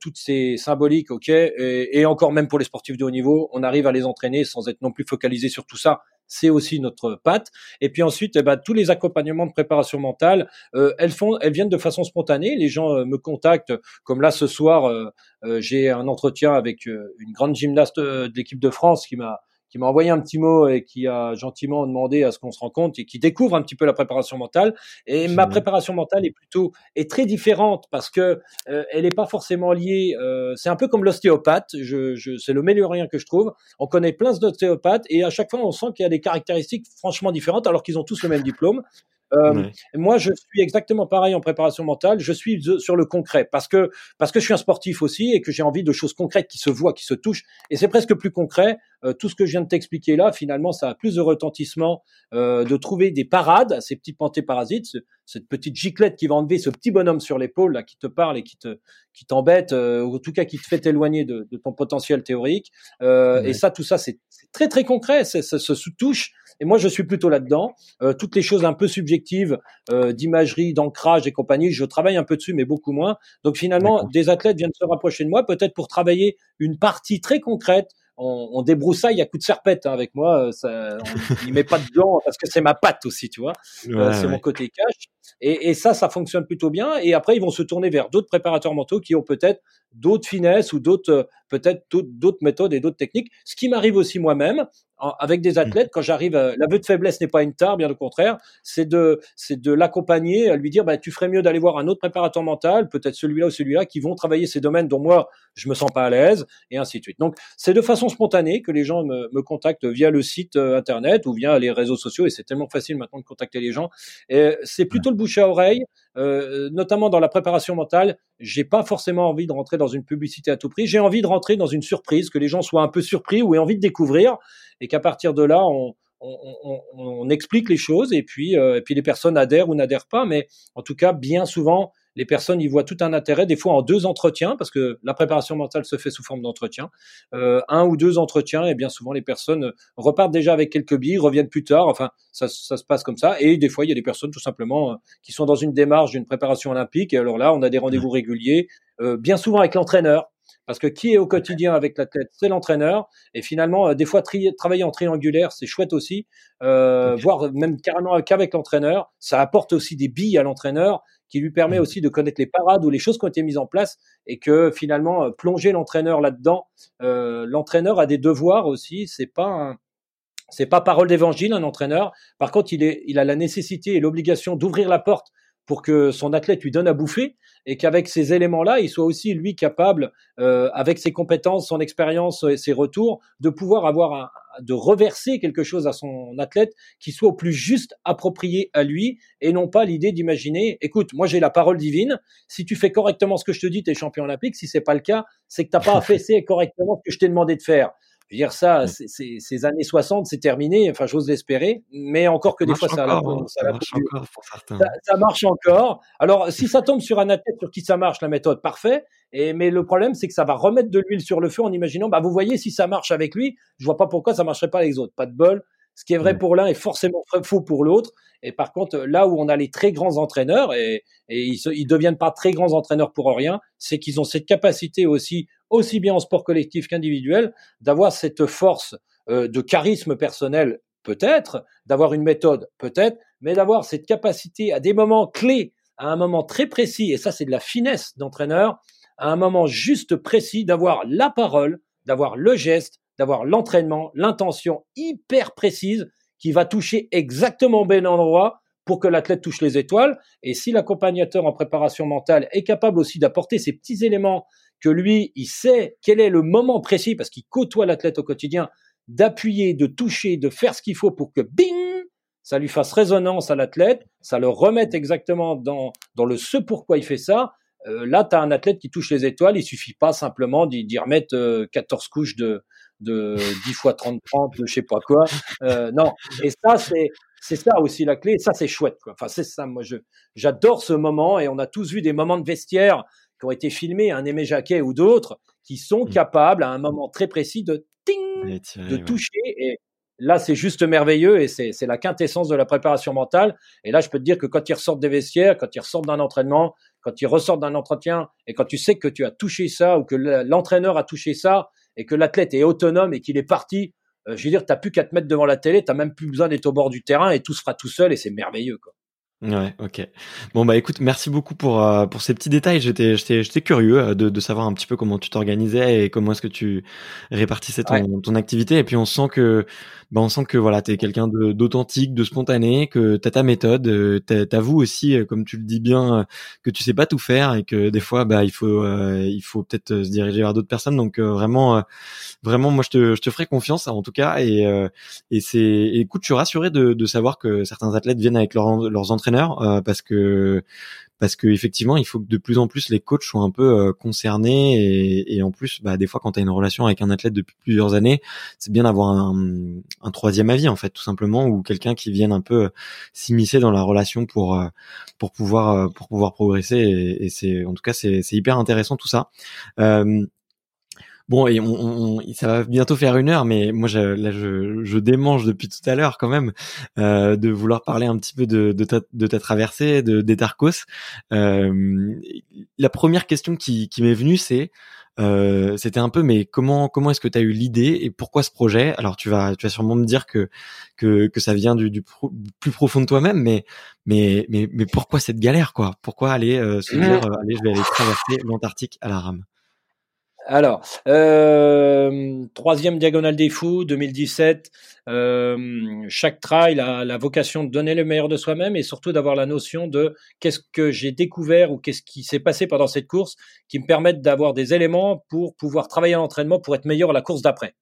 toutes ces symboliques, ok, et, et, encore même pour les sportifs de haut niveau, on arrive à les entraîner sans être non plus focalisé sur tout ça c'est aussi notre patte. Et puis ensuite, eh ben, tous les accompagnements de préparation mentale, euh, elles font, elles viennent de façon spontanée. Les gens euh, me contactent, comme là ce soir, euh, j'ai un entretien avec une grande gymnaste de l'équipe de France qui m'a qui m'a envoyé un petit mot et qui a gentiment demandé à ce qu'on se rencontre et qui découvre un petit peu la préparation mentale. Et ma préparation mentale est plutôt est très différente parce que euh, elle n'est pas forcément liée. Euh, c'est un peu comme l'ostéopathe. Je, je, c'est le meilleur rien que je trouve. On connaît plein d'ostéopathes et à chaque fois on sent qu'il y a des caractéristiques franchement différentes alors qu'ils ont tous le même diplôme. Euh, moi, je suis exactement pareil en préparation mentale. Je suis sur le concret parce que parce que je suis un sportif aussi et que j'ai envie de choses concrètes qui se voient, qui se touchent. Et c'est presque plus concret. Euh, tout ce que je viens de t'expliquer là, finalement, ça a plus de retentissement euh, de trouver des parades, ces petits pantés parasites, cette petite giclette qui va enlever ce petit bonhomme sur l'épaule là qui te parle et qui te qui t'embête, ou en tout cas qui te fait t'éloigner de, de, ton potentiel théorique. Et ça, tout ça, c'est très très concret. Ça se touche et moi, je suis plutôt là-dedans. Euh, toutes les choses un peu subjectives euh, d'imagerie, d'ancrage et compagnie, je travaille un peu dessus, mais beaucoup moins. Donc finalement, des athlètes viennent se rapprocher de moi, peut-être pour travailler une partie très concrète on, on débroussaille à coup de serpette hein, avec moi. Euh, ça, on n'y met pas de blanc (laughs) parce que c'est ma patte aussi, tu vois. Euh, c'est mon côté cash. Et, et, ça, ça fonctionne plutôt bien. Et après, ils vont se tourner vers d'autres préparateurs mentaux qui ont peut-être d'autres finesses ou d'autres, euh, peut-être d'autres méthodes et d'autres techniques. Ce qui m'arrive aussi moi-même avec des mmh. athlètes quand j'arrive. L'aveu de faiblesse n'est pas une tare, bien au contraire. C'est de, c'est de l'accompagner, à lui dire, bah, tu ferais mieux d'aller voir un autre préparateur mental, peut-être celui-là ou celui-là, qui vont travailler ces domaines dont moi je me sens pas à l'aise, et ainsi de suite. Donc, c'est de façon spontanée que les gens me, me, contactent via le site euh, internet ou via les réseaux sociaux et c'est tellement facile maintenant de contacter les gens. Et c'est plutôt le bouche à oreille, euh, notamment dans la préparation mentale. J'ai pas forcément envie de rentrer dans une publicité à tout prix. J'ai envie de rentrer dans une surprise, que les gens soient un peu surpris ou aient envie de découvrir et qu'à partir de là, on, explique les choses et puis, euh, et puis les personnes adhèrent ou n'adhèrent pas. Mais en tout cas, bien souvent, les personnes y voient tout un intérêt, des fois en deux entretiens, parce que la préparation mentale se fait sous forme d'entretien, euh, un ou deux entretiens, et bien souvent les personnes repartent déjà avec quelques billes, reviennent plus tard, enfin ça, ça se passe comme ça, et des fois il y a des personnes tout simplement euh, qui sont dans une démarche d'une préparation olympique, et alors là on a des rendez-vous réguliers, euh, bien souvent avec l'entraîneur, parce que qui est au quotidien avec l'athlète, c'est l'entraîneur. Et finalement, euh, des fois, travailler en triangulaire, c'est chouette aussi. Euh, voire même carrément qu'avec l'entraîneur, ça apporte aussi des billes à l'entraîneur qui lui permet mmh. aussi de connaître les parades ou les choses qui ont été mises en place et que finalement euh, plonger l'entraîneur là-dedans, euh, l'entraîneur a des devoirs aussi. C'est pas c'est pas parole d'évangile un entraîneur. Par contre, il est, il a la nécessité et l'obligation d'ouvrir la porte pour que son athlète lui donne à bouffer et qu'avec ces éléments-là, il soit aussi lui capable, euh, avec ses compétences, son expérience et ses retours, de pouvoir avoir un, de reverser quelque chose à son athlète qui soit au plus juste approprié à lui et non pas l'idée d'imaginer, écoute, moi j'ai la parole divine, si tu fais correctement ce que je te dis, tu es champion olympique, si c'est pas le cas, c'est que t'as pas (laughs) fait correctement ce que je t'ai demandé de faire. Je veux dire, ça, c'est, ces années 60, c'est terminé. Enfin, j'ose l'espérer. Mais encore que des fois, ça, encore, ça, marche encore pour certains. Ça, marche encore. Alors, si ça tombe sur un athlète sur qui ça marche, la méthode, parfait. Et, mais le problème, c'est que ça va remettre de l'huile sur le feu en imaginant, bah, vous voyez, si ça marche avec lui, je vois pas pourquoi ça marcherait pas avec les autres. Pas de bol. Ce qui est vrai pour l'un est forcément faux pour l'autre. Et par contre, là où on a les très grands entraîneurs, et, et ils, ne deviennent pas très grands entraîneurs pour rien, c'est qu'ils ont cette capacité aussi, aussi bien en sport collectif qu'individuel, d'avoir cette force euh, de charisme personnel, peut-être, d'avoir une méthode, peut-être, mais d'avoir cette capacité à des moments clés, à un moment très précis, et ça c'est de la finesse d'entraîneur, à un moment juste précis, d'avoir la parole, d'avoir le geste, d'avoir l'entraînement, l'intention hyper précise qui va toucher exactement au bon endroit pour que l'athlète touche les étoiles. Et si l'accompagnateur en préparation mentale est capable aussi d'apporter ces petits éléments que lui, il sait quel est le moment précis, parce qu'il côtoie l'athlète au quotidien, d'appuyer, de toucher, de faire ce qu'il faut pour que bing, ça lui fasse résonance à l'athlète, ça le remette exactement dans, dans le ce pourquoi il fait ça. Euh, là, tu as un athlète qui touche les étoiles, il suffit pas simplement d'y remettre 14 euh, couches de, de 10 fois 30 30 de je sais pas quoi. Euh, non, et ça c'est c'est ça aussi la clé, ça c'est chouette quoi. Enfin c'est ça moi j'adore ce moment et on a tous vu des moments de vestiaire qui ont été filmés un Aimé Jacquet ou d'autres qui sont mmh. capables à un moment très précis de ting de toucher et là c'est juste merveilleux et c'est c'est la quintessence de la préparation mentale et là je peux te dire que quand ils ressortent des vestiaires, quand ils ressortent d'un entraînement, quand ils ressortent d'un entretien et quand tu sais que tu as touché ça ou que l'entraîneur a touché ça et que l'athlète est autonome et qu'il est parti, euh, je veux dire, t'as plus qu'à te mettre devant la télé, t'as même plus besoin d'être au bord du terrain et tout se fera tout seul et c'est merveilleux, quoi. Ouais, ok. Bon bah écoute, merci beaucoup pour euh, pour ces petits détails. J'étais j'étais j'étais curieux euh, de, de savoir un petit peu comment tu t'organisais et comment est-ce que tu répartissais ton, ton activité. Et puis on sent que bah on sent que voilà t'es quelqu'un de d'authentique, de spontané, que t'as ta méthode, euh, t'avoues aussi, comme tu le dis bien, que tu sais pas tout faire et que des fois bah il faut il faut peut-être se diriger vers d'autres personnes. Donc vraiment vraiment moi je te je te ferai confiance en tout cas et et c'est écoute je suis rassuré de savoir que certains athlètes viennent avec leurs leurs entraîneurs euh, parce que parce que effectivement il faut que de plus en plus les coachs soient un peu euh, concernés et, et, en plus bah, des fois quand tu as une relation avec un athlète depuis plusieurs années c'est bien d'avoir un, un, troisième avis en fait tout simplement ou quelqu'un qui vienne un peu s'immiscer dans la relation pour euh, pour pouvoir pour pouvoir progresser et, c'est en tout cas c'est hyper intéressant tout ça. Euh, Bon, et on, ça va bientôt faire une heure, mais moi, je, là, je, je démange depuis tout à l'heure quand même euh, de vouloir parler un petit peu de, de, ta, de ta traversée, de d'Etarcos. Euh, la première question qui, qui m'est venue, c'est euh, c'était un peu, mais comment comment est-ce que tu as eu l'idée et pourquoi ce projet? Alors, tu vas tu vas sûrement me dire que que, que ça vient du, du plus profond de toi-même, mais mais mais mais pourquoi cette galère, quoi? Pourquoi aller euh, se dire, euh, allez, je vais aller traverser l'Antarctique à la rame? Alors, euh, troisième diagonale des fous, 2017. Euh, chaque trail a la vocation de donner le meilleur de soi-même et surtout d'avoir la notion de qu'est-ce que j'ai découvert ou qu'est-ce qui s'est passé pendant cette course qui me permettent d'avoir des éléments pour pouvoir travailler à l'entraînement pour être meilleur à la course d'après.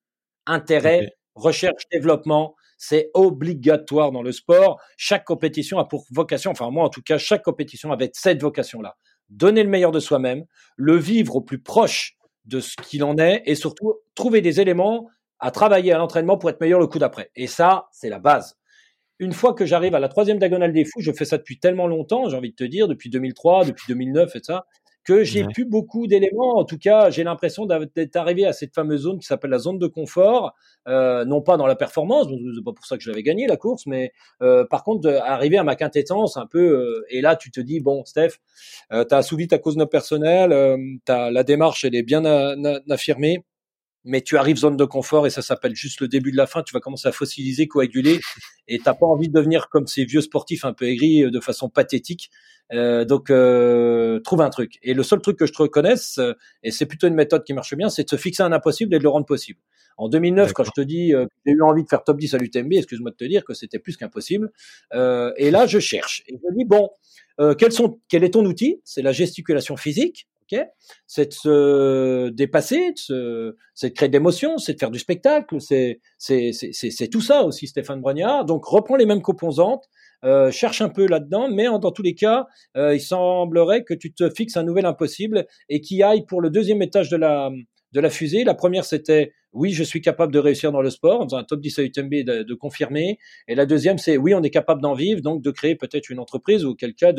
Intérêt, recherche, développement, c'est obligatoire dans le sport. Chaque compétition a pour vocation, enfin moi en tout cas, chaque compétition avait cette vocation-là. Donner le meilleur de soi-même, le vivre au plus proche de ce qu'il en est et surtout trouver des éléments à travailler à l'entraînement pour être meilleur le coup d'après. Et ça, c'est la base. une fois que j'arrive à la troisième diagonale des fous, je fais ça depuis tellement longtemps, j'ai envie de te dire, depuis 2003, depuis 2009 et ça, que j'ai plus beaucoup d'éléments. En tout cas, j'ai l'impression d'être arrivé à cette fameuse zone qui s'appelle la zone de confort, euh, non pas dans la performance, c'est pas pour ça que je l'avais gagné la course, mais euh, par contre arriver à ma quintessence un peu. Euh, et là, tu te dis bon, Steph, euh, tu as assouvi ta cause non personnelle, euh, la démarche elle est bien affirmée mais tu arrives zone de confort et ça s'appelle juste le début de la fin. Tu vas commencer à fossiliser, coaguler, (laughs) et t'as pas envie de devenir comme ces vieux sportifs un peu aigris de façon pathétique. Euh, donc, euh, trouve un truc. Et le seul truc que je te reconnaisse, euh, et c'est plutôt une méthode qui marche bien, c'est de se fixer un impossible et de le rendre possible. En 2009, quand je te dis euh, que j'ai eu envie de faire top 10 à l'UTMB, excuse-moi de te dire que c'était plus qu'impossible. Euh, et là, je cherche. Et je dis, bon, quels sont, quel est ton outil? C'est la gesticulation physique. C'est de se dépasser, c'est de créer de l'émotion, c'est de faire du spectacle, c'est tout ça aussi Stéphane Brognard. Donc reprends les mêmes composantes, euh, cherche un peu là-dedans, mais dans tous les cas, euh, il semblerait que tu te fixes un nouvel impossible et qui aille pour le deuxième étage de la de la fusée. La première, c'était oui, je suis capable de réussir dans le sport, en faisant un top 10 à UTMB, de, de confirmer. Et la deuxième, c'est oui, on est capable d'en vivre, donc de créer peut-être une entreprise ou quelqu'un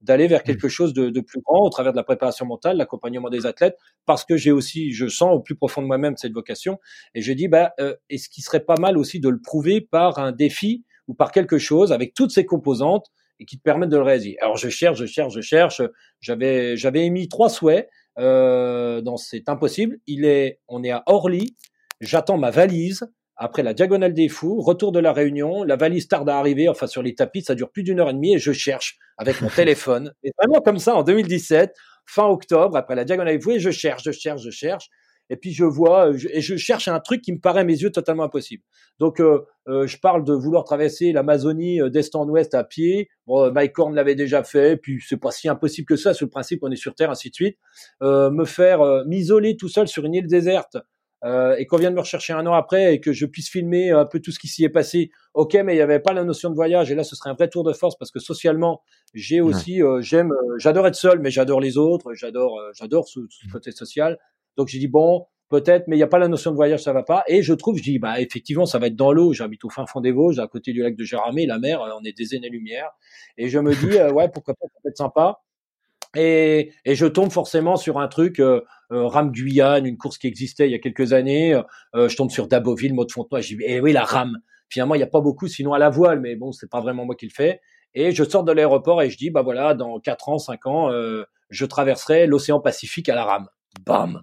d'aller vers quelque chose de, de, plus grand au travers de la préparation mentale, l'accompagnement des athlètes, parce que j'ai aussi, je sens au plus profond de moi-même cette vocation. Et je dis, bah, euh, est-ce qu'il serait pas mal aussi de le prouver par un défi ou par quelque chose avec toutes ces composantes et qui te permettent de le réaliser? Alors je cherche, je cherche, je cherche. J'avais j'avais émis trois souhaits euh, dans c'est impossible. Il est on est à Orly. J'attends ma valise après la diagonale des fous, retour de la réunion, la valise tarde à arriver, enfin sur les tapis, ça dure plus d'une heure et demie et je cherche avec mon téléphone. (laughs) Et vraiment comme ça en 2017, fin octobre, après la diagonale des fous, et je cherche, je cherche, je cherche et puis je vois et je cherche un truc qui me paraît à mes yeux totalement impossible. Donc euh, euh, je parle de vouloir traverser l'Amazonie euh, d'est en ouest à pied. Bon, Mike Horn l'avait déjà fait, puis c'est pas si impossible que ça sur le principe qu'on est sur Terre, ainsi de suite. me faire m'isoler tout seul sur une île déserte et qu'on vienne me rechercher un an après et que je puisse filmer un peu tout ce qui s'y est passé. Ok, mais il n'y avait pas la notion de voyage et là ce serait un vrai tour de force parce que socialement j'ai aussi j'aime j'adore être seul mais j'adore les autres, j'adore j'adore ce, ce, côté social. Donc j'ai dit bon, peut-être, mais il n'y a pas la notion de voyage, ça va pas. Et je trouve, je dis bah effectivement, ça va être dans l'eau. J'habite au fin fond des Vosges, à côté du lac de Géramé, la mer, on est des années-lumière. Et je me dis euh, ouais, pourquoi pas, ça peut être sympa. Et, et, je tombe forcément sur un truc, euh, euh Rame Guyane, une course qui existait il y a quelques années. Euh, je tombe sur Daboville, Maud Fontenoy. Je dis, eh oui, la rame. Finalement, il n'y a pas beaucoup, sinon à la voile, mais bon, c'est pas vraiment moi qui le fais. Et je sors de l'aéroport et je dis, bah voilà, dans 4 ans, 5 ans, je traverserai l'océan Pacifique à la rame. Bam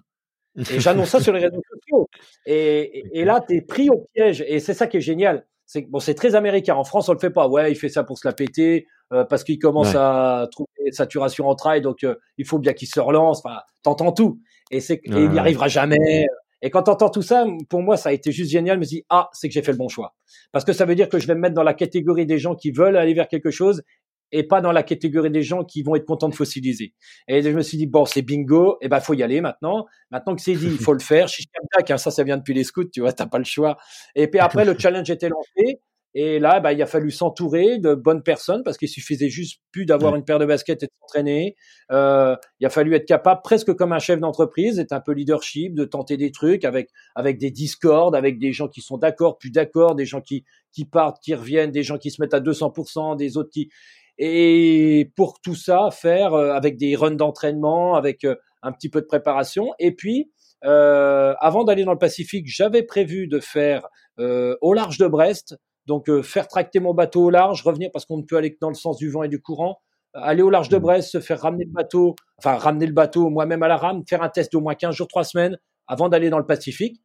et j'annonce ça sur les réseaux sociaux. Et, et, (laughs) là, tu es pris au piège. Et c'est ça qui est génial. C'est bon, c'est très américain. En France, on le fait pas. Ouais, il fait ça pour se la péter euh, parce qu'il commence à trouver saturation en trail, donc euh, il faut bien qu'il se relance. Enfin, t'entends tout. Et c'est, il n'y arrivera jamais. Et quand t'entends tout ça, pour moi, ça a été juste génial. Je me dis ah, c'est que j'ai fait le bon choix. Parce que ça veut dire que je vais me mettre dans la catégorie des gens qui veulent aller vers quelque chose et pas dans la catégorie des gens qui vont être contents de fossiliser. Et je me suis dit bon, c'est bingo, et ben faut y aller maintenant. Maintenant que c'est dit, il faut le faire. Hein, ça, ça vient depuis les scouts, tu vois, t'as pas le choix. Et puis (laughs) après, le challenge était lancé. Et là, bah, il a fallu s'entourer de bonnes personnes parce qu'il suffisait juste plus d'avoir une paire de baskets et de s'entraîner. Euh, il a fallu être capable, presque comme un chef d'entreprise, d'être un peu leadership, de tenter des trucs avec avec des discords, avec des gens qui sont d'accord, plus d'accord, des gens qui qui partent, qui reviennent, des gens qui se mettent à 200%, des autres qui et pour tout ça, faire euh, avec des runs d'entraînement, avec euh, un petit peu de préparation. Et puis, avant d'aller dans le Pacifique, j'avais prévu de faire au large de Brest, donc faire tracter mon bateau au large, revenir parce qu'on ne peut aller que dans le sens du vent et du courant, aller au large de mmh. Brest, se faire ramener le bateau, enfin ramener le bateau moi-même à la rame, faire un test d'au moins 15 jours, 3 semaines avant d'aller dans le Pacifique.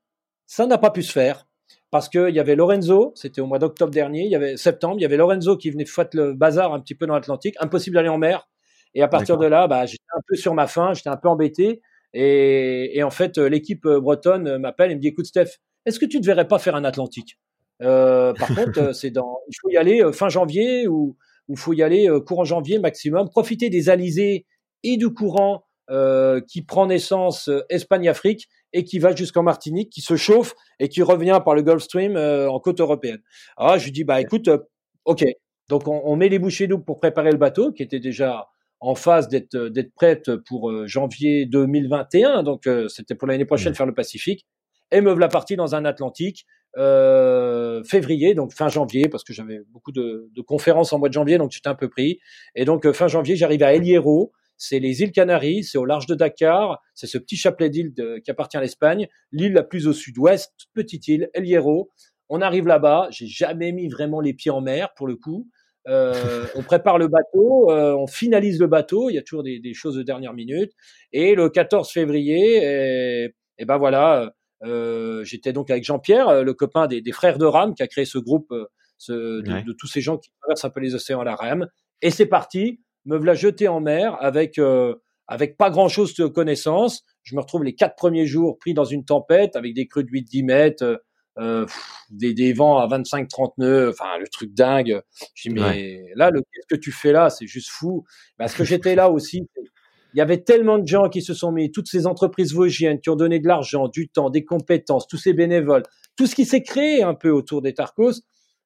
Ça n'a pas pu se faire parce qu'il y avait Lorenzo, c'était au mois d'octobre dernier, il y avait septembre, il y avait Lorenzo qui venait foutre le bazar un petit peu dans l'Atlantique, impossible d'aller en mer. Et à partir de là, bah, j'étais un peu sur ma faim, j'étais un peu embêté. Et, et en fait, l'équipe bretonne m'appelle et me dit, écoute Steph, est-ce que tu ne devrais pas faire un Atlantique? Euh, Par contre, (laughs) c'est dans, il faut y aller euh, fin janvier ou il faut y aller euh, courant janvier maximum. Profiter des alizés et du courant euh, qui prend naissance euh, Espagne-Afrique et qui va jusqu'en Martinique, qui se chauffe et qui revient par le Gulf Stream euh, en côte européenne. Alors je lui dis bah écoute, ok, donc on, on, met les bouchées doubles pour préparer le bateau qui était déjà en phase d'être d'être prête pour janvier 2021, donc c'était pour l'année prochaine faire le Pacifique. Et me voilà parti dans un Atlantique euh, février, donc fin janvier, parce que j'avais beaucoup de, conférences en mois de janvier, donc j'étais un peu pris. Et donc fin janvier, j'arrive à El Hierro, c'est les îles Canaries, c'est au large de Dakar, c'est ce petit chapelet d'îles qui appartient à l'Espagne, l'île la plus au sud-ouest, petite île, El Hierro. On arrive là-bas, j'ai jamais mis vraiment les pieds en mer pour le coup. Euh, on prépare le bateau, euh, on finalise le bateau. Il y a toujours des, choses de dernière minute. Et le 14 février, et, et ben voilà, euh, j'étais donc avec Jean-Pierre, euh, le copain des, des, frères de Rame, qui a créé ce groupe euh, ce, de, de, tous ces gens qui traversent un peu les océans à la rame. Et c'est parti. Me voilà jeté en mer avec avec pas grand chose de connaissance. Je me retrouve les quatre premiers jours pris dans une tempête avec des crues de 8-10 mètres euh, des, des, vents à 25-30 nœuds, enfin le truc dingue. Je dis mais là, le qu'est-ce que tu fais là? C'est juste fou. Parce que j'étais là aussi. Il y avait tellement de gens qui se sont mis, toutes ces entreprises vosgiennes qui ont donné de l'argent, du temps, des compétences, tous ces bénévoles, tout ce qui s'est créé un peu autour des Tarcos,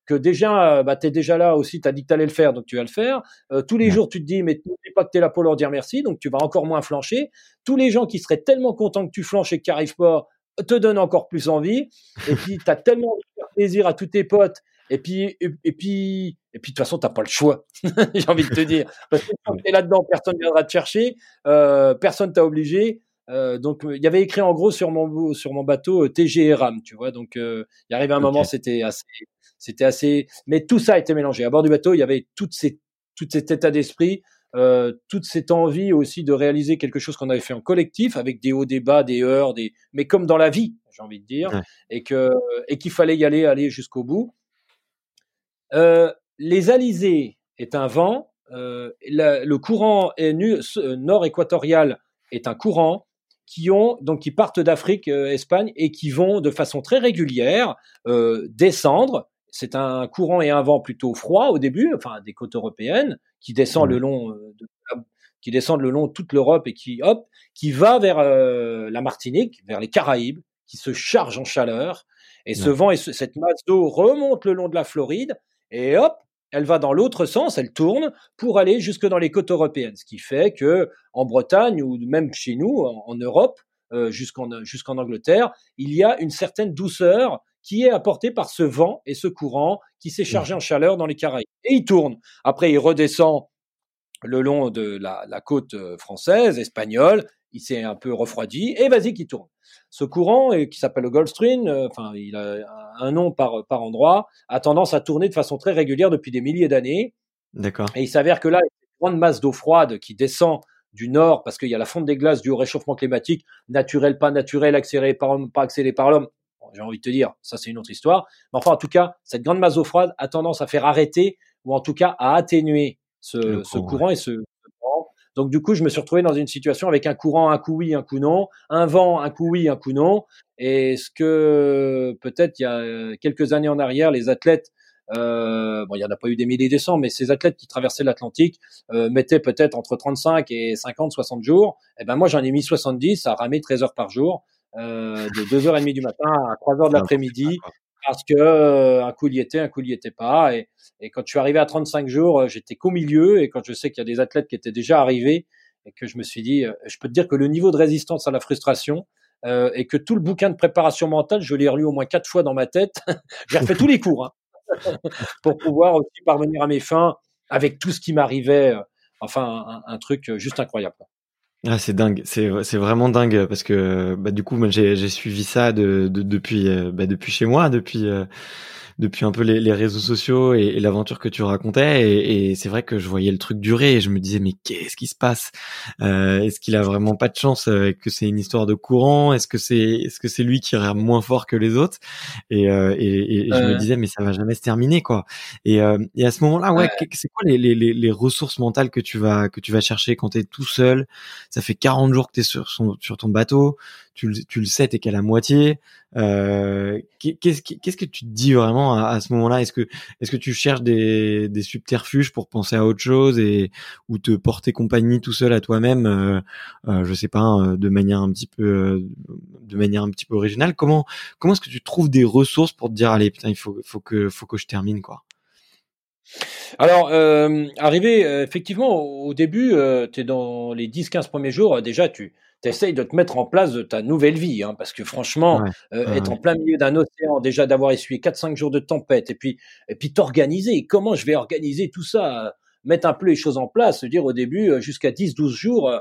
que déjà, bah, tu es déjà là aussi, tu as dit que tu allais le faire, donc tu vas le faire. Euh, tous les jours, tu te dis, mais tu n'es pas que tu es là pour leur dire merci, donc tu vas encore moins flancher. Tous les gens qui seraient tellement contents que tu flanches et que tu arrives pas, te donne encore plus envie. Et puis, tu as tellement de plaisir à tous tes potes. Et puis, et, puis, et puis, de toute façon, t'as pas le choix. (laughs) J'ai envie de te dire. Parce que quand t'es là-dedans, personne viendra te chercher. Euh, personne t'a obligé. Euh, donc, il y avait écrit en gros sur mon sur mon bateau euh, TG RAM, tu vois. Donc, euh, il arrive un moment, c'était assez, c'était assez. Mais tout ça a été mélangé. À bord du bateau, il y avait toutes ces, tout cet état d'esprit euh, toute cette envie aussi de réaliser quelque chose qu'on avait fait en collectif, avec des hauts, des bas, des heures, des... mais comme dans la vie, j'ai envie de dire, et que et qu'il fallait y aller, aller jusqu'au bout. Euh, les alizés est un vent, euh, le courant nord équatorial est un courant qui ont donc qui partent d'Afrique, Espagne et qui vont de façon très régulière descendre c'est un courant et un vent plutôt froid au début, enfin des côtes européennes, qui descend le mmh. long euh, de, qui descendent le long de toute l'Europe et qui hop, qui va vers euh, la Martinique, vers les Caraïbes, qui se charge en chaleur. Et ce vent et cette masse d'eau remonte le long de la Floride et hop, elle va dans l'autre sens, elle tourne pour aller jusque dans les côtes européennes. Ce qui fait que en Bretagne ou même chez nous, en, Europe, euh, jusqu'en Angleterre, il y a une certaine douceur qui est apporté par ce vent et ce courant qui s'est chargé en chaleur dans les Caraïbes. Et il tourne. Après, il redescend le long de la, côte euh, française, espagnole. Il s'est un peu refroidi et vas-y qui tourne. Ce courant, qui s'appelle le Gulf Stream, euh, enfin, il a un nom par, par endroit, a tendance à tourner de façon très régulière depuis des milliers d'années. D'accord. Et il s'avère que là, une grande masse d'eau froide qui descend du nord parce qu'il y a la fonte des glaces du réchauffement climatique, naturel, pas naturel, accéléré par, pas accéléré par l'homme j'ai envie de te dire, ça c'est une autre histoire. Mais enfin, en tout cas, cette grande masse d'eau froide a tendance à faire arrêter, ou en tout cas à atténuer ce, ce courant et ce, courant. Donc du coup, je me suis retrouvé dans une situation avec un courant, un coup oui, un coup non, un vent, un coup oui, un coup non. Et ce que peut-être il y a quelques années en arrière, les athlètes euh, bon, il n'y en a pas eu des milliers des cents, mais ces athlètes qui traversaient l'Atlantique euh, mettaient peut-être entre 35 et 50, 60 jours. Et eh ben moi, j'en ai mis 70 à ramer 13 heures par jour. Euh, de 2h30 du matin à 3h de l'après-midi parce que euh, un coup il y était, un coup il y était pas. Et, quand je suis arrivé à 35 jours, euh, j'étais qu'au milieu. Et quand je sais qu'il y a des athlètes qui étaient déjà arrivés, et que je me suis dit, je peux te dire que le niveau de résistance à la frustration euh, et que tout le bouquin de préparation mentale, je l'ai relu au moins quatre fois dans ma tête. (laughs) J'ai refait tous les cours hein, (laughs) pour pouvoir aussi parvenir à mes fins avec tout ce qui m'arrivait. Enfin, un, truc juste incroyable. Ah, c'est dingue, c'est vraiment dingue parce que bah du coup j'ai j'ai suivi ça de, de depuis euh, bah, depuis chez moi depuis euh, depuis un peu les, les réseaux sociaux et, et l'aventure que tu racontais. Et, et c'est vrai que je voyais le truc durer et je me disais mais qu'est-ce qui se passe? Euh, Est-ce qu'il a vraiment pas de chance euh, Que c'est une histoire de courant? Est-ce que c'est est-ce que c'est lui qui rame moins fort que les autres? Et, euh, et, et je me disais mais ça va jamais se terminer quoi. Et, euh, et à ce moment-là ouais, c'est quoi les, les, les, ressources mentales que tu vas que tu vas chercher quand tu es tout seul? Ça fait 40 jours que tu es sur, sur ton bateau tu, tu le sais, t'es qu'à la moitié. Euh, qu'est-ce, qu'est-ce que tu te dis vraiment à, ce moment-là? Est-ce que, est-ce que tu cherches des, des subterfuges pour penser à autre chose et ou te porter compagnie tout seul à toi-même euh, euh, Je sais pas, hein, de manière un petit peu, euh, de manière un petit peu originale? Comment, comment est-ce que tu trouves des ressources pour te dire allez putain, il faut, faut que, faut que je termine quoi? Alors, euh, arrivé, effectivement, au début, euh, tu dans les 10-15 premiers jours, déjà, tu essayes de te mettre en place de ta nouvelle vie, hein, parce que franchement, euh, être en plein milieu d'un océan, déjà d'avoir essuyé 4-5 jours de tempête, et puis et puis t'organiser. Comment je vais organiser tout ça Mettre un peu les choses en place, se dire au début, euh, jusqu'à 10-12 jours, euh,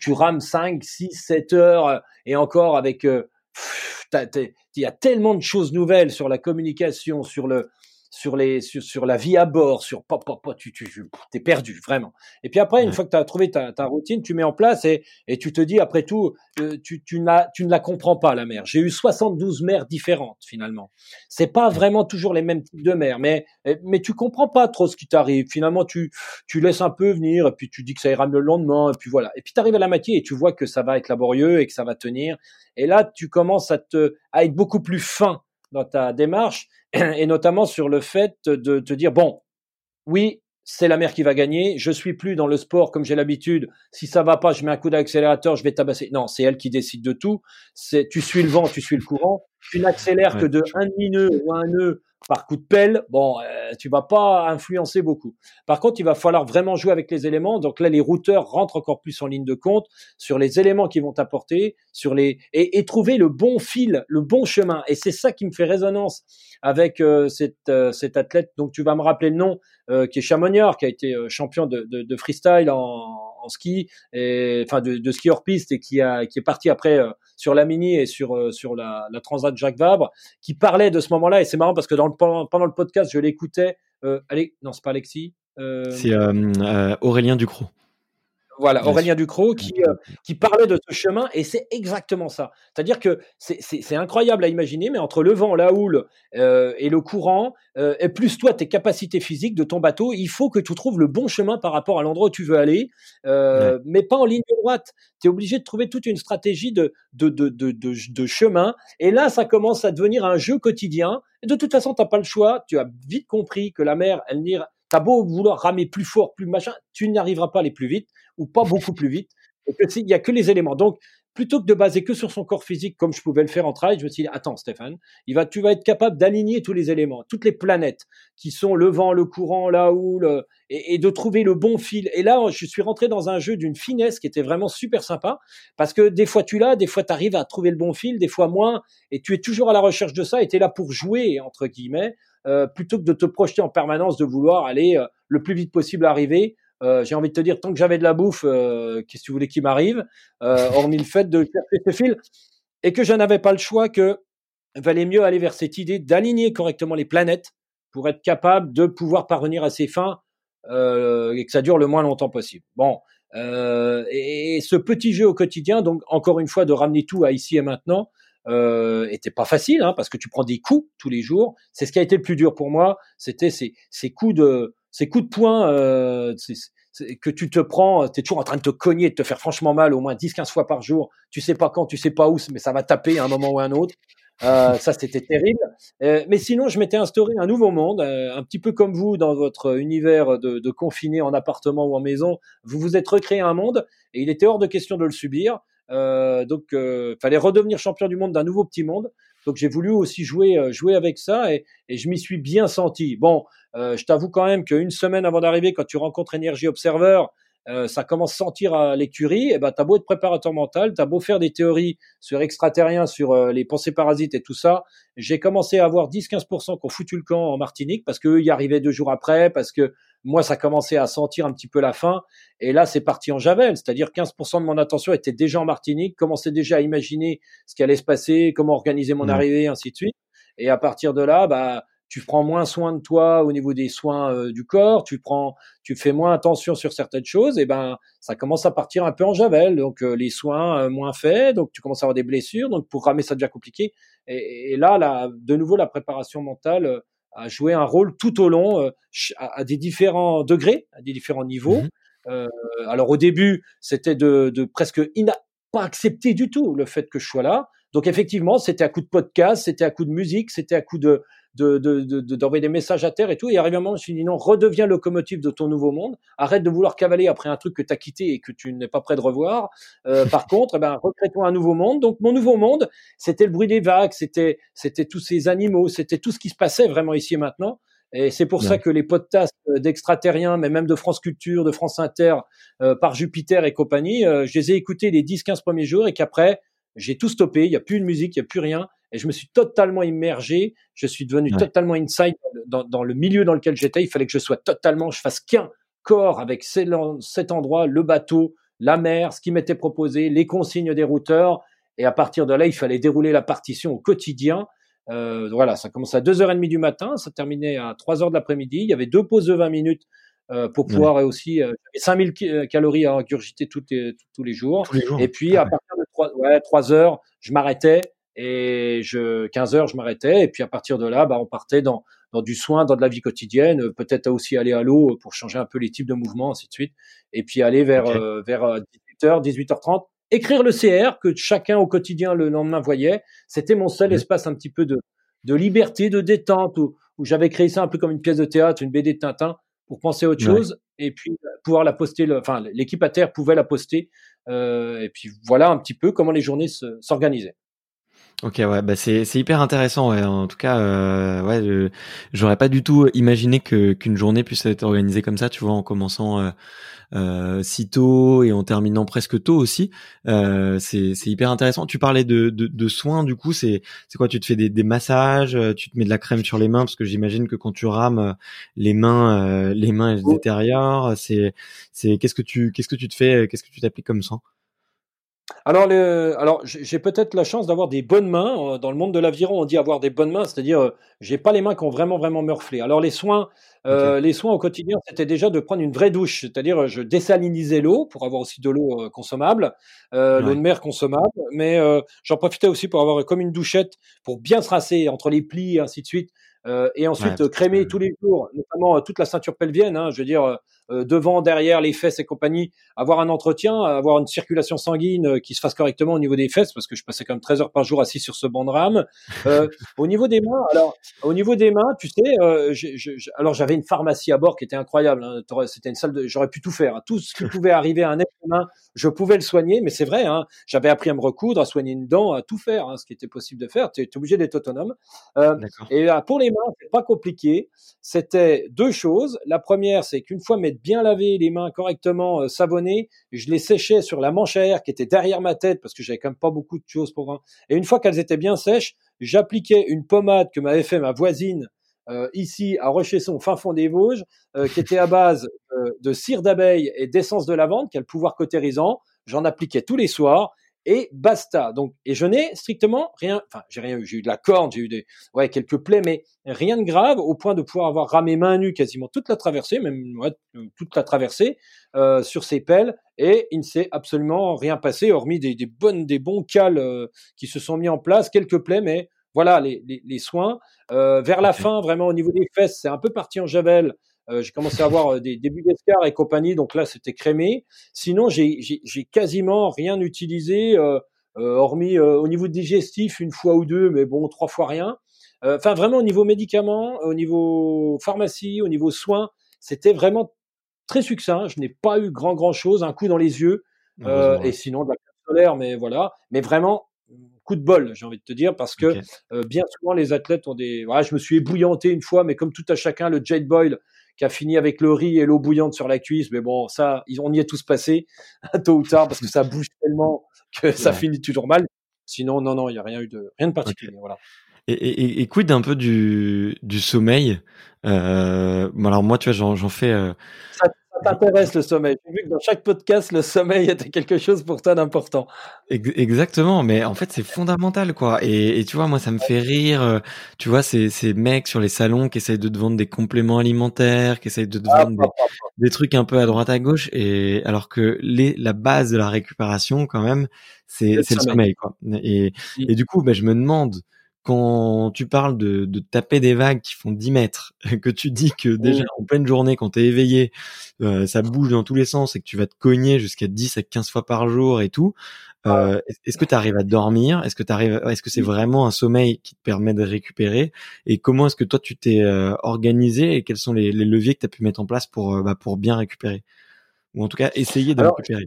tu rames 5, 6, 7 heures, et encore avec... il y a tellement de choses nouvelles sur la communication, sur le, sur, les, sur, sur, la vie à bord, sur pop, pop, pop, tu, tu es perdu, vraiment. Et puis après, une fois que tu as trouvé ta, ta, routine, tu mets en place et, et tu te dis, après tout, euh, tu, tu, tu ne la comprends pas, la mer. J'ai eu 72 mers différentes, finalement. C'est pas vraiment toujours les mêmes types de mers, mais, mais tu comprends pas trop ce qui t'arrive. Finalement, tu, tu laisses un peu venir et puis tu dis que ça ira mieux le lendemain et puis voilà. Et puis tu arrives à la moitié et tu vois que ça va être laborieux et que ça va tenir. Et là, tu commences à, te, à être beaucoup plus fin dans ta démarche, (clears throat) et notamment sur le fait de te dire, bon, oui, c'est la mer qui va gagner, je suis plus dans le sport comme j'ai l'habitude, si ça va pas, je mets un coup d'accélérateur, je vais tabasser. Non, c'est elle qui décide de tout, c'est tu suis le vent, tu suis le courant, tu n'accélères que de un demi-nœud ou un nœud par coup de pelle, bon, euh, tu vas pas influencer beaucoup. Par contre, il va falloir vraiment jouer avec les éléments. Donc là, les routeurs rentrent encore plus en ligne de compte sur les éléments qui vont t'apporter, sur les et, trouver le bon fil, le bon chemin. Et c'est ça qui me fait résonance avec euh, cette, euh, cet athlète. Donc tu vas me rappeler le nom, qui est Chamonnier, qui a été champion de, freestyle en, ski, et, enfin de, de, ski hors piste, et qui, a, qui est parti après sur la mini et sur, sur la, la Transat Jacques Vabre, qui parlait de ce moment-là. Et c'est marrant parce que dans le pendant, le podcast, je l'écoutais. Euh, allez, non, c'est pas Alexis. Euh, c'est euh, Aurélien Ducrot. Voilà, Aurélien Ducrot qui, qui parlait de ce chemin et c'est exactement ça. C'est-à-dire que c'est incroyable à imaginer, mais entre le vent, la houle et le courant, et plus toi, tes capacités physiques de ton bateau, il faut que tu trouves le bon chemin par rapport à l'endroit où tu veux aller, mais pas en ligne droite. Tu es obligé de trouver toute une stratégie de, de, de, de, de chemin. Et là, ça commence à devenir un jeu quotidien de toute façon, tu n'as pas le choix. Tu as vite compris que la mer, elle n'ira. T'as beau vouloir ramer plus fort, plus machin, tu n'y arriveras pas aller plus vite ou pas beaucoup plus vite. Et que il y a que les éléments. Donc, plutôt que de baser que sur son corps physique comme je pouvais le faire en trail, je me suis dit attends Stéphane, il va, tu vas être capable d'aligner tous les éléments, toutes les planètes qui sont le vent, le courant, la houle, et, et, de trouver le bon fil. Et là, je suis rentré dans un jeu d'une finesse qui était vraiment super sympa parce que des fois tu l'as, des fois tu arrives à trouver le bon fil, des fois moins, et tu es toujours à la recherche de ça et tu es là pour jouer entre guillemets. Euh, plutôt que de te projeter en permanence, de vouloir aller euh, le plus vite possible arriver, euh, j'ai envie de te dire, tant que j'avais de la bouffe, euh, qu'est-ce que tu voulais qu'il m'arrive, euh, hormis le fait de chercher ce fil, et que je n'avais pas le choix, que valait mieux aller vers cette idée d'aligner correctement les planètes pour être capable de pouvoir parvenir à ses fins et que ça dure le moins longtemps possible. Bon, et, ce petit jeu au quotidien, donc encore une fois de ramener tout à ici et maintenant, euh, était pas facile hein, parce que tu prends des coups tous les jours. C'est ce qui a été le plus dur pour moi. C'était ces, ces coups de ces coups de poing euh, que tu te prends, tu es toujours en train de te cogner, de te faire franchement mal au moins 10-15 fois par jour. Tu sais pas quand, tu sais pas où, mais ça va taper à un moment ou à un autre. Euh, ça, c'était terrible. Euh, mais sinon, je m'étais instauré un nouveau monde, un petit peu comme vous dans votre univers de, confiné en appartement ou en maison. Vous vous êtes recréé un monde et il était hors de question de le subir. Donc, fallait redevenir champion du monde d'un nouveau petit monde. Donc j'ai voulu aussi jouer jouer avec ça et, et je m'y suis bien senti. Bon, je t'avoue quand même qu'une semaine avant d'arriver, quand tu rencontres Energy Observer, euh, ça commence à sentir à l'écurie, et eh ben t'as beau être préparateur mental, t'as beau faire des théories sur extraterriens, sur euh, les pensées parasites et tout ça, j'ai commencé à avoir 10-15% qu'on foutu le camp en Martinique parce qu'eux y arrivaient deux jours après, parce que moi ça commençait à sentir un petit peu la fin, et là c'est parti en javel, c'est-à-dire 15% de mon attention était déjà en Martinique, commençais déjà à imaginer ce qui allait se passer, comment organiser mon arrivée, ainsi de suite, et à partir de là, bah tu prends moins soin de toi au niveau des soins euh, du corps, tu prends, tu fais moins attention sur certaines choses, et ben ça commence à partir un peu en javel. Donc euh, les soins euh, moins faits, donc tu commences à avoir des blessures, donc pour ramer ça devient compliqué. Et, là, là, de nouveau, la préparation mentale a joué un rôle tout au long, à, des différents degrés, à des différents niveaux. Mmh alors au début, c'était de, de presque pas accepter du tout le fait que je sois là. Donc effectivement, c'était à coup de podcast, c'était à coup de musique, c'était à coup de d'envoyer de, des messages à terre et tout. Et arrivé un moment, je me suis dit non, redeviens locomotive de ton nouveau monde. Arrête de vouloir cavaler après un truc que tu as quitté et que tu n'es pas prêt de revoir. Euh, (laughs) par contre, eh ben, recrée-toi un nouveau monde. Donc mon nouveau monde, c'était le bruit des vagues, c'était c'était tous ces animaux, c'était tout ce qui se passait vraiment ici et maintenant. Et c'est pour ça que les podcasts d'extraterriens, mais même de France Culture, de France Inter, par Jupiter et compagnie, je les ai écoutés les 10-15 premiers jours et qu'après, j'ai tout stoppé. Il n'y a plus de musique, il n'y a plus rien. Et je me suis totalement immergé. Je suis devenu totalement inside dans, dans, le milieu dans lequel j'étais. Il fallait que je sois totalement, je fasse qu'un corps avec cet endroit, le bateau, la mer, ce qui m'était proposé, les consignes des routeurs. Et à partir de là, il fallait dérouler la partition au quotidien. Euh, voilà, ça commençait à 2h30 du matin, ça terminait à 3h de l'après-midi. Il y avait deux pauses de 20 minutes euh, pour pouvoir aussi euh, 5000 euh, calories à ingurgiter tous les, tous les jours. Et puis, à partir de 3, ouais, 3 heures, je m'arrêtais et je 15 heures, je m'arrêtais. Et puis, à partir de là, bah, on partait dans, dans du soin, dans de la vie quotidienne, peut-être aussi aller à l'eau pour changer un peu les types de mouvements, ainsi de suite. Et puis, aller vers, vers 18h, 18h30 écrire le CR que chacun au quotidien le lendemain voyait. C'était mon seul espace un petit peu de, de liberté, de détente, où, où j'avais créé ça un peu comme une pièce de théâtre, une BD de Tintin, pour penser à autre chose, et puis euh, pouvoir la poster, enfin l'équipe à terre pouvait la poster, euh, et puis voilà un petit peu comment les journées s'organisaient. Ok, ouais, bah c'est c'est hyper intéressant. Ouais. En tout cas, euh, ouais, j'aurais pas du tout imaginé que qu'une journée puisse être organisée comme ça. Tu vois, en commençant euh, euh, si tôt et en terminant presque tôt aussi. Euh, c'est c'est hyper intéressant. Tu parlais de de, de soins. Du coup, c'est c'est quoi? Tu te fais des, des massages Tu te mets de la crème sur les mains? Parce que j'imagine que quand tu rames les mains, euh, les mains elles se détériorent. C'est c'est qu'est-ce que tu qu'est-ce que tu te fais? Qu'est-ce que tu t'appliques comme soin? Alors, alors j'ai peut-être la chance d'avoir des bonnes mains. Euh, dans le monde de l'aviron, on dit avoir des bonnes mains, c'est-à-dire euh, j'ai pas les mains qui ont vraiment vraiment meurflé. Alors les soins, euh, les soins au quotidien, c'était déjà de prendre une vraie douche, c'est-à-dire je désalinisais l'eau pour avoir aussi de l'eau consommable, l'eau de mer consommable, mais j'en profitais aussi pour avoir comme une douchette pour bien se rincer entre les plis et ainsi de suite. et ensuite crémer tous les jours, notamment toute la ceinture pelvienne. Hein, je veux dire, euh, devant, derrière, les fesses et compagnie, avoir un entretien, avoir une circulation sanguine euh, qui se fasse correctement au niveau des fesses, parce que je passais quand même 13 heures par jour assis sur ce banc de rame. Euh, (laughs) au niveau des mains, alors au niveau des mains, tu sais, euh, alors j'avais une pharmacie à bord qui était incroyable. Hein, C'était une salle de, j'aurais pu tout faire, hein. tout ce qui pouvait arriver à un être humain, je pouvais le soigner. Mais c'est vrai, hein, j'avais appris à me recoudre, à soigner une dent, à tout faire, ce qui était possible de faire. Tu es, obligé d'être autonome. Euh, et pour les mains, c'est pas compliqué. C'était deux choses. La première, c'est qu'une fois mes bien lavé, les mains correctement euh, savonnées. Je les séchais sur la manche à air qui était derrière ma tête parce que j'avais quand même pas beaucoup de choses pour. Et une fois qu'elles étaient bien sèches, j'appliquais une pommade que m'avait fait ma voisine euh, ici à Rochesson, fin fond des Vosges, euh, qui était à base de cire d'abeille et d'essence de lavande, qui a le pouvoir cautérisant. J'en appliquais tous les soirs et basta. Donc, et je n'ai strictement rien, enfin, j'ai rien eu, j'ai eu de la corde, j'ai eu des, ouais, quelques plaies, mais rien de grave au point de pouvoir avoir ramé main nue quasiment toute la traversée, même ouais, toute la traversée euh, sur ces pelles, et il ne s'est absolument rien passé, hormis des, des bonnes, des bons cales euh, qui se sont mis en place, quelques plaies, mais voilà les, les, les soins. Euh, vers la fin, vraiment au niveau des fesses, c'est un peu parti en javel. Euh, j'ai commencé à avoir euh, des débuts d'escar et compagnie, donc là c'était crémé. Sinon, j'ai quasiment rien utilisé, euh, hormis au niveau digestif une fois ou deux, mais bon, trois fois rien. Enfin, vraiment au niveau médicaments, au niveau pharmacie, au niveau soins, c'était vraiment très succinct. Je n'ai pas eu grand grand chose, un coup dans les yeux, et sinon de la crème solaire, mais voilà. Mais vraiment coup de bol, j'ai envie de te dire, parce que bien souvent les athlètes ont des. Voilà, je me suis ébouillanté une fois, mais comme tout à chacun, le Jade Boyle qui a fini avec le riz et l'eau bouillante sur la cuisse. Mais bon, ça, on y est tous passés, (laughs) tôt ou tard, parce que ça bouge tellement que ça finit toujours mal. Sinon, non, non, il n'y a rien eu de, rien de particulier. Voilà. Et, et, et quid un peu du, du sommeil? Euh, Alors moi, tu vois, j'en fais. Euh, ça t'intéresse le sommeil. J'ai vu que dans chaque podcast, le sommeil (laughs) était quelque chose pour toi d'important. Exactement, mais en fait c'est fondamental quoi. Et, et, tu vois, moi ça me fait rire. Euh, tu vois, ces, ces mecs sur les salons qui essayent de te vendre des compléments alimentaires, qui essayent de te vendre des, trucs un peu à droite à gauche. Et alors que les, la base de la récupération quand même, c'est le sommeil quoi. Et, et du coup, ben, je me demande quand tu parles de, de, taper des vagues qui font 10 mètres, (laughs) que tu dis que déjà en pleine journée, quand tu es éveillé, euh, ça bouge dans tous les sens et que tu vas te cogner jusqu'à 10 à 15 fois par jour et tout, euh, est-ce que tu arrives à dormir? Est-ce que tu arrives Est-ce que c'est vraiment un sommeil qui te permet de récupérer? Et comment est-ce que toi tu t'es euh, organisé et quels sont les, les leviers que tu as pu mettre en place pour bah, pour bien récupérer? Ou en tout cas essayer de récupérer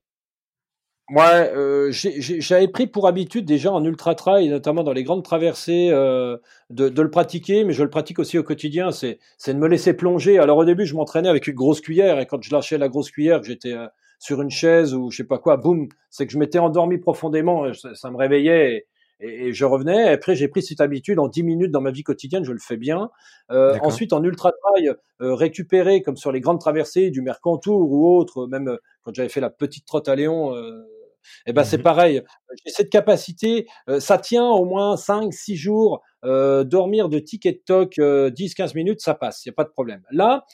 Ouais, euh, j'avais pris pour habitude déjà en ultra trail, notamment dans les grandes traversées, euh, de, de, le pratiquer, mais je le pratique aussi au quotidien. C'est, de me laisser plonger. Alors au début, je m'entraînais avec une grosse cuillère, et quand je lâchais la grosse cuillère, que j'étais euh, sur une chaise ou je sais pas quoi, boum, c'est que je m'étais endormi profondément. Ça, ça me réveillait et, et, je revenais. Après, j'ai pris cette habitude en 10 minutes dans ma vie quotidienne, je le fais bien. Euh, ensuite, en ultra trail, euh, récupérer comme sur les grandes traversées du Mercantour ou autre, même quand j'avais fait la petite trotte à Léon eh ben, c'est mmh pareil. J'ai cette capacité, ça tient au moins 5, 6 jours. dormir de tic et toc 10, 15 minutes, ça passe, il n'y a pas de problème. Là,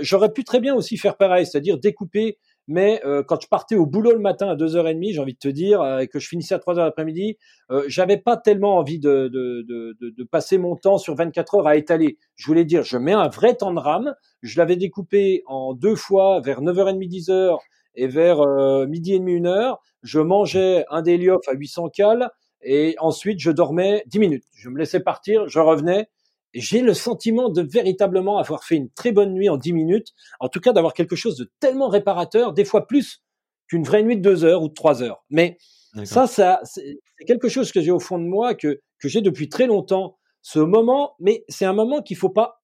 j'aurais pu très bien aussi faire pareil, c'est-à-dire découper mais quand je partais au boulot le matin à 2h30, j'ai envie de te dire, et que je finissais à 3h l'après-midi, euh, j'avais pas tellement envie de, de, de, de, passer mon temps sur 24 heures à étaler. Je voulais dire, je mets un vrai temps de rame, je l'avais découpé en deux fois vers 9h30, 10h, et vers euh, midi et demi, une heure, je mangeais un Deliof à 800 cales et ensuite je dormais 10 minutes. Je me laissais partir, je revenais. Et j'ai le sentiment de véritablement avoir fait une très bonne nuit en 10 minutes, en tout cas d'avoir quelque chose de tellement réparateur, des fois plus qu'une vraie nuit de 2 heures ou de 3 heures. Mais ça, ça c'est quelque chose que j'ai au fond de moi, que, que j'ai depuis très longtemps. Ce moment, mais c'est un moment qu'il faut pas,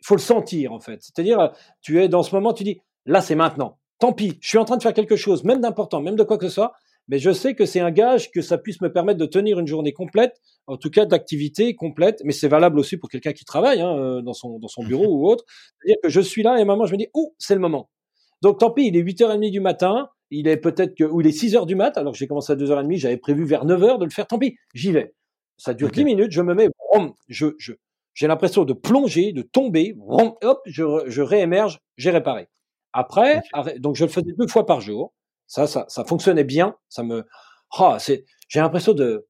il faut le sentir en fait. C'est-à-dire, tu es dans ce moment, tu dis, là c'est maintenant tant pis, je suis en train de faire quelque chose, même d'important, même de quoi que ce soit, mais je sais que c'est un gage que ça puisse me permettre de tenir une journée complète, en tout cas d'activité complète, mais c'est valable aussi pour quelqu'un qui travaille hein, euh, dans, son, dans son bureau (laughs) ou autre. C'est-à-dire que je suis là et à un moment, je me dis, oh, c'est le moment. Donc tant pis, il est 8h30 du matin, il est peut-être que, ou il est 6h du mat, alors que j'ai commencé à 2h30, j'avais prévu vers 9h de le faire, tant pis, j'y vais. Ça dure 10 minutes, je me mets, je, je, j'ai l'impression de plonger, de tomber, hop, je, je réémerge, j'ai réparé. Après, donc je le faisais deux fois par jour. Ça, ça, ça fonctionnait bien. Ça me, oh, c'est, j'ai l'impression de,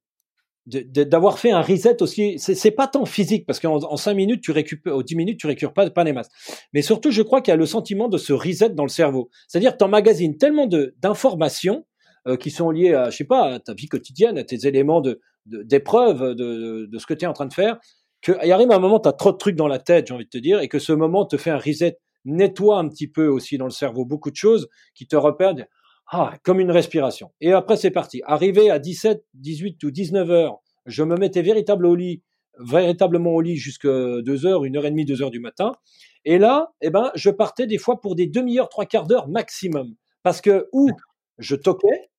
d'avoir fait un reset aussi. C'est pas tant physique parce qu'en en cinq minutes tu récupères, ou dix minutes tu récupères pas, pas les masses. Mais surtout, je crois qu'il y a le sentiment de se reset dans le cerveau. C'est-à-dire, tu emmagasines tellement de d'informations euh, qui sont liées à, je sais pas, à ta vie quotidienne, à tes éléments de d'épreuve de, de, ce que tu es en train de faire, qu'il arrive un moment, tu as trop de trucs dans la tête, j'ai envie de te dire, et que ce moment te fait un reset nettoie un petit peu aussi dans le cerveau beaucoup de choses qui te repèrent ah, comme une respiration. Et après, c'est parti. Arrivé à 17, 18 ou 19 heures, je me mettais véritable au lit, véritablement au lit jusqu'à 2 heures, une heure et demie, 2 heures du matin. Et là, eh ben, je partais des fois pour des demi-heures, trois quarts d'heure maximum. Parce que, ou je toquais,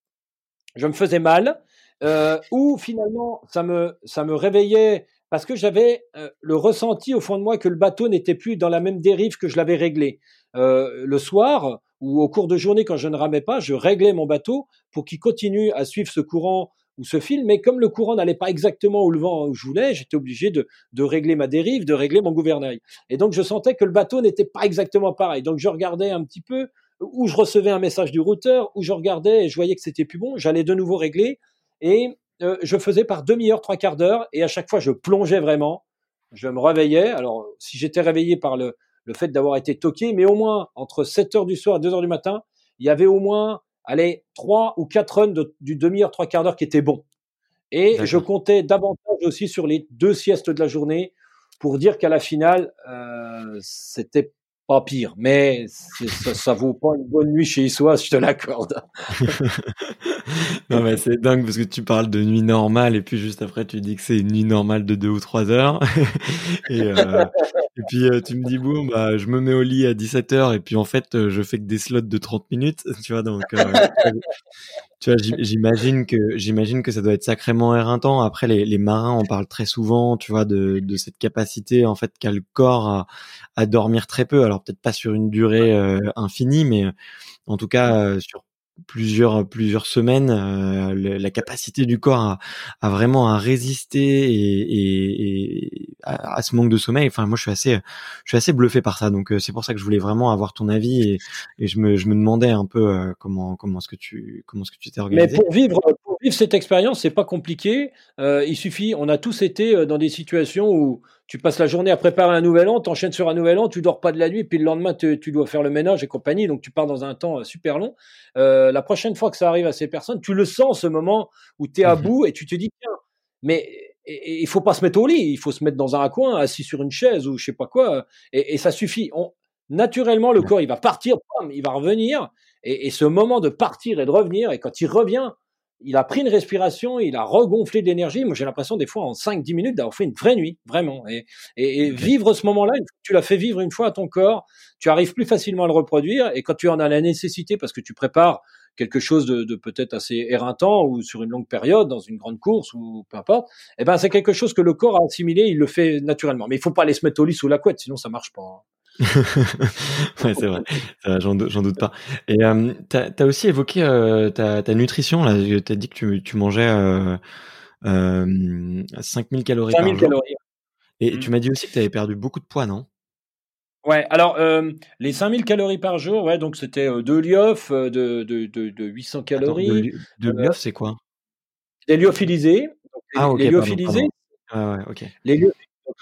je me faisais mal, euh, ou finalement, ça me, ça me réveillait parce que j'avais euh, le ressenti au fond de moi que le bateau n'était plus dans la même dérive que je l'avais réglé. Euh, le soir ou au cours de journée, quand je ne ramais pas, je réglais mon bateau pour qu'il continue à suivre ce courant ou ce fil, mais comme le courant n'allait pas exactement où le vent où je voulais, j'étais obligé de, de régler ma dérive, de régler mon gouvernail. Et donc je sentais que le bateau n'était pas exactement pareil. Donc je regardais un petit peu où je recevais un message du routeur, où je regardais et je voyais que c'était plus bon, j'allais de nouveau régler. Et euh, je faisais par demi-heure, trois quarts d'heure, et à chaque fois, je plongeais vraiment. Je me réveillais. Alors, si j'étais réveillé par le, le fait d'avoir été toqué, mais au moins entre 7 heures du soir et 2 heures du matin, il y avait au moins, allez, trois ou quatre runs du demi-heure, trois quarts d'heure qui étaient bons. Et je comptais davantage aussi sur les deux siestes de la journée pour dire qu'à la finale, euh, c'était pire, mais ça, vaut pas une bonne nuit chez Issois, je te l'accorde. (laughs) non mais c'est dingue parce que tu parles de nuit normale et puis juste après tu dis que c'est une nuit normale de deux ou trois heures (laughs) euh, et puis euh, tu me dis bon bah je me mets au lit à 17 heures et puis en fait euh, je fais que des slots de 30 minutes (laughs) tu vois donc (laughs) tu vois j'imagine que j'imagine que ça doit être sacrément éreintant. Après les, les marins en parlent très souvent tu vois de, de cette capacité en fait qu'a le corps à, à dormir très peu. Alors peut-être pas sur une durée infinie mais en tout cas sur plusieurs plusieurs semaines euh, la capacité du corps à, à, vraiment à résister et, et, et à, ce manque de sommeil. Enfin moi je suis assez je suis assez bluffé par ça. Donc euh, c'est pour ça que je voulais vraiment avoir ton avis et, et je me je me demandais un peu euh, comment comment est-ce que tu comment est-ce que tu t'es organisé. mais pour vivre pour vivre cette expérience c'est pas compliqué il suffit on a tous été dans des situations où tu passes la journée à préparer un nouvel an, t'enchaînes sur un nouvel an, tu dors pas de la nuit, puis le lendemain tu, dois faire le ménage et compagnie, donc tu pars dans un temps euh, super long. Euh, la prochaine fois que ça arrive à ces personnes, tu le sens ce moment où tu es à mmh bout et tu te dis tiens, mais il faut pas se mettre au lit, il faut se mettre dans un coin, assis sur une chaise ou je sais pas quoi, et, ça suffit. On, naturellement, le corps il va partir, il va revenir, Et, et ce moment de partir et de revenir, et quand il revient, il a pris une respiration, il a regonflé de l'énergie. Moi, j'ai l'impression des fois en 5-10 minutes d'avoir fait une vraie nuit, vraiment. Et, et, et vivre ce moment-là, tu l'as fait vivre une fois à ton corps, tu arrives plus facilement à le reproduire. Et quand tu en as la nécessité, parce que tu prépares quelque chose de, de peut-être assez éreintant ou sur une longue période, dans une grande course ou peu importe, eh ben c'est quelque chose que le corps a assimilé, il le fait naturellement. Mais il faut pas aller se mettre au lit sous la couette, sinon ça marche pas. (laughs) Ouais, c'est vrai, j'en doute pas. Et euh, tu as, aussi évoqué euh, ta, ta, nutrition, là. Tu as dit que tu, tu mangeais euh, euh, 5000 calories 5000 par jour. calories. Et mmh. tu m'as dit aussi que tu avais perdu beaucoup de poids, non? Ouais, alors euh, les 5000 calories par jour, ouais, donc c'était euh, deux lyophs de, de, de, de 800 calories. Attends, de, c'est quoi? Des lyophilisés. Ah, ok. Les lyophilisés, ah, ouais, ok. Les,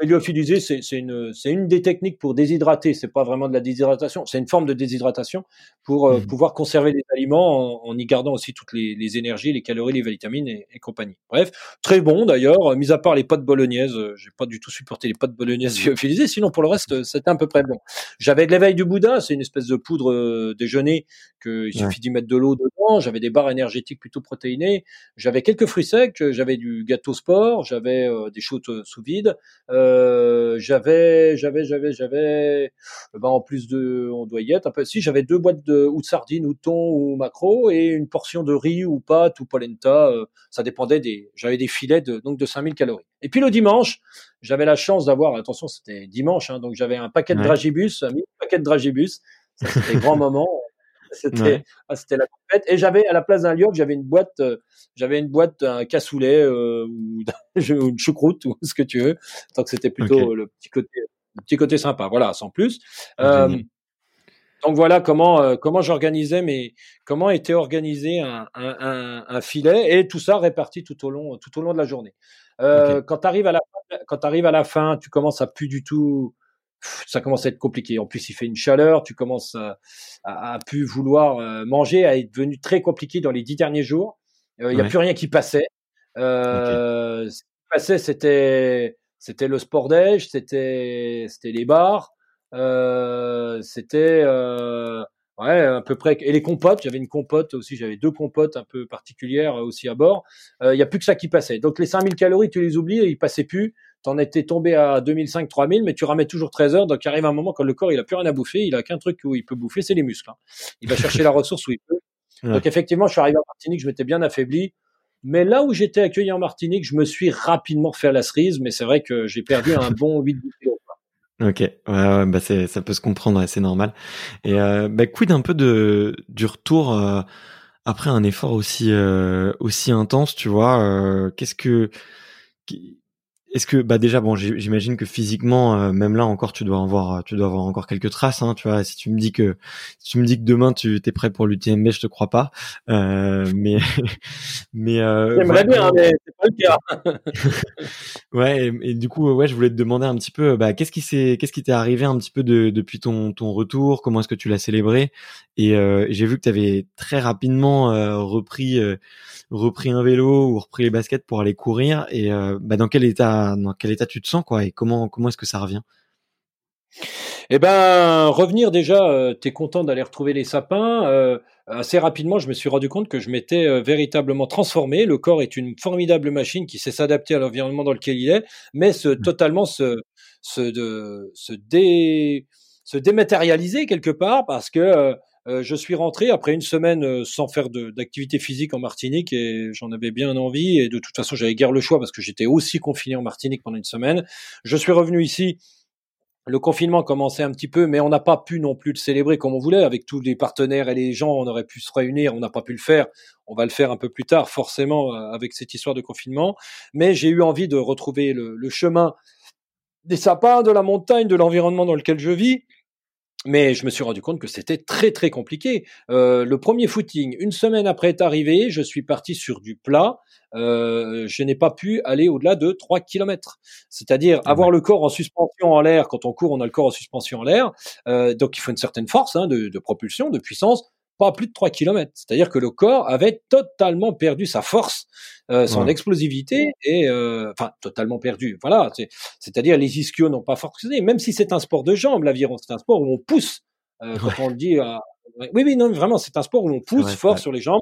lyophilisé, c'est une, une des techniques pour déshydrater. C'est pas vraiment de la déshydratation, c'est une forme de déshydratation pour euh, mmh pouvoir conserver les aliments en, y gardant aussi toutes les, les, énergies, les calories, les vitamines et, et compagnie. Bref, très bon d'ailleurs. Mis à part les pâtes bolognaises, euh, j'ai pas du tout supporté les pâtes bolognaises (laughs) lyophilisées. Sinon, pour le reste, c'était à peu près bon. J'avais de l'éveil du Bouddha, c'est une espèce de poudre euh, déjeuner qu'il suffit d'y mettre de l'eau dedans. J'avais des barres énergétiques plutôt protéinées. J'avais quelques fruits secs. J'avais du gâteau sport. J'avais des choses sous vide. Euh, j'avais, j'avais, j'avais, j'avais, ben en plus de, on doit y être un peu. Si j'avais deux boîtes de ou de sardines ou de thon ou macro et une portion de riz ou pâte ou polenta. Euh, ça dépendait des. J'avais des filets de donc de 5000 calories. Et puis le dimanche, j'avais la chance d'avoir. Attention, c'était dimanche, hein, donc j'avais un paquet de dragibus, un paquet de dragibus. C'était grand (laughs) moment. C'était ah, c'était la compète et j'avais à la place d'un liog, j'avais une boîte euh, j'avais une boîte un cassoulet euh, ou (laughs) une choucroute ou ce que tu veux. Que c'était plutôt le petit côté le petit côté sympa, voilà, sans plus. Euh, donc voilà comment comment j'organisais mes comment était organisé un, un, un, filet. Et tout ça réparti tout au long tout au long de la journée. Quand tu arrives à la quand arrives à la fin, tu commences à plus du tout ça commence à être compliqué. En plus, il fait une chaleur, tu commences à, à, plus vouloir euh, manger, à être devenu très compliqué dans les dix derniers jours. Euh, il n'y a plus rien qui passait. Euh, Ce qui passait, c'était c'était le sport déj, c'était c'était les bars, euh, c'était euh, ouais à peu près et les compotes. J'avais une compote aussi, j'avais deux compotes un peu particulières aussi à bord. Il n'y a plus que ça qui passait. Donc les 5000 calories, tu les oublies, ils passaient plus t'en étais tombé à 2005, 3000, mais tu ramènes toujours 13 heures. Donc, il arrive un moment quand le corps, il a plus rien à bouffer. Il a qu'un truc où il peut bouffer, c'est les muscles. Hein. Il va chercher la ressource où il peut. (laughs) Donc, effectivement, je suis arrivé en Martinique, je m'étais bien affaibli. Mais là où j'étais accueilli en Martinique, je me suis rapidement fait à la cerise, mais c'est vrai que j'ai perdu un bon 8 kilos. Ok, ouais, ouais bah c'est, ça peut se comprendre, c'est normal. Et euh, bah, quid un peu de du retour euh, après un effort aussi euh, aussi intense, tu vois. Qu'est-ce que est-ce que bah déjà bon j'imagine que physiquement euh, même là encore tu dois avoir tu dois avoir encore quelques traces hein, tu vois. Si tu me dis que si tu me dis que demain tu es prêt pour l'UTMB je te crois pas. Euh, mais (laughs) mais euh, j'aimerais bien mais c'est pas le cas. (laughs) Ouais et, du coup ouais je voulais te demander un petit peu bah qu'est-ce qui s'est qu'est-ce qui t'est arrivé un petit peu de, depuis ton ton retour? Comment est-ce que tu l'as célébré? Et euh, j'ai vu que tu avais très rapidement euh, repris repris un vélo ou repris les baskets pour aller courir. Et bah dans quel état dans quel état tu te sens quoi et comment comment est-ce que ça revient? Eh ben, revenir déjà, euh, tu es content d'aller retrouver les sapins. Euh, assez rapidement, je me suis rendu compte que je m'étais euh, véritablement transformé. Le corps est une formidable machine qui sait s'adapter à l'environnement dans lequel il est, mais se, mmh. totalement se, se, de, se, dé, se dématérialiser quelque part parce que euh, je suis rentré après une semaine euh, sans faire d'activité physique en Martinique et j'en avais bien envie et de toute façon j'avais guère le choix parce que j'étais aussi confiné en Martinique pendant une semaine. Je suis revenu ici. Le confinement commençait un petit peu, mais on n'a pas pu non plus le célébrer comme on voulait avec tous les partenaires et les gens. On aurait pu se réunir, on n'a pas pu le faire. On va le faire un peu plus tard, forcément, euh, avec cette histoire de confinement. Mais j'ai eu envie de retrouver le, le chemin des sapins, de la montagne, de l'environnement dans lequel je vis mais je me suis rendu compte que c'était très très compliqué. Euh, le premier footing, une semaine après être arrivé, je suis parti sur du plat. Euh, je n'ai pas pu aller au-delà de 3 km. C'est-à-dire avoir le corps en suspension en l'air. Quand on court, on a le corps en suspension en l'air. Euh, donc il faut une certaine force hein, de, de, propulsion, de puissance pas plus de 3 km. C'est-à-dire que le corps avait totalement perdu sa force, euh, son explosivité, et euh, enfin totalement perdu. Voilà, c'est-à-dire les ischios n'ont pas fonctionné. Même si c'est un sport de jambes, l'aviron, c'est un sport où on pousse. Euh, quand on le dit Oui, oui, non, vraiment, c'est un sport où on pousse fort sur les jambes.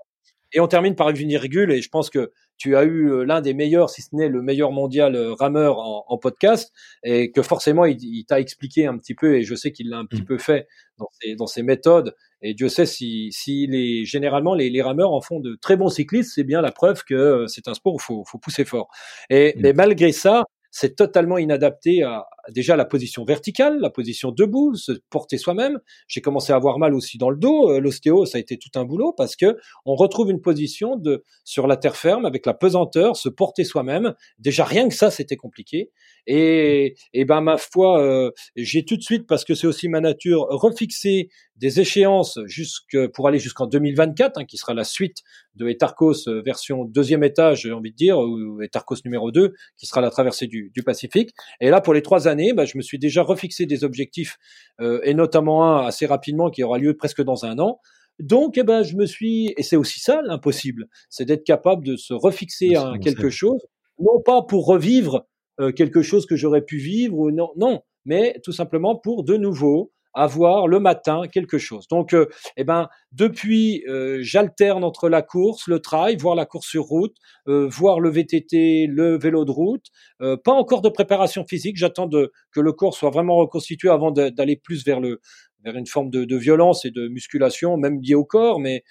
Et on termine par une virgule, et je pense que tu as eu euh, l'un des meilleurs, si ce n'est le meilleur mondial euh, rameur en, en podcast, et que forcément il, il t'a expliqué un petit peu, et je sais qu'il l'a un petit mmh. peu fait dans ses, dans ses méthodes. Et Dieu sait si, si les, généralement les, les rameurs en font de très bons cyclistes, c'est bien la preuve que euh, c'est un sport où faut, faut pousser fort. Et mmh. mais malgré ça, c'est totalement inadapté à déjà la position verticale, la position debout, se porter soi-même. J'ai commencé à avoir mal aussi dans le dos. Euh, l'ostéo, ça a été tout un boulot parce que on retrouve une position de sur la terre ferme avec la pesanteur, se porter soi-même. Déjà rien que ça, c'était compliqué. Et, et ben ma foi, euh, j'ai tout de suite parce que c'est aussi ma nature refixé des échéances jusque pour aller jusqu'en 2024, hein, qui sera la suite de Etarcos euh, version deuxième étage, j'ai envie de dire, ou Etarcos numéro 2, qui sera la traversée du, du Pacifique. Et là, pour les trois années, bah, je me suis déjà refixé des objectifs, euh, et notamment un assez rapidement qui aura lieu presque dans un an. Donc, eh ben, je me suis, et c'est aussi ça l'impossible, c'est d'être capable de se refixer à quelque chose, non pas pour revivre euh, quelque chose que j'aurais pu vivre ou non, non, mais tout simplement pour de nouveau avoir le matin quelque chose. Donc, euh, eh ben, depuis, euh, j'alterne entre la course, le trail, voir la course sur route, euh, voir le VTT, le vélo de route. pas encore de préparation physique. J'attends que le corps soit vraiment reconstitué avant d'aller plus vers le vers une forme de, de, violence et de musculation, même liée au corps. Mais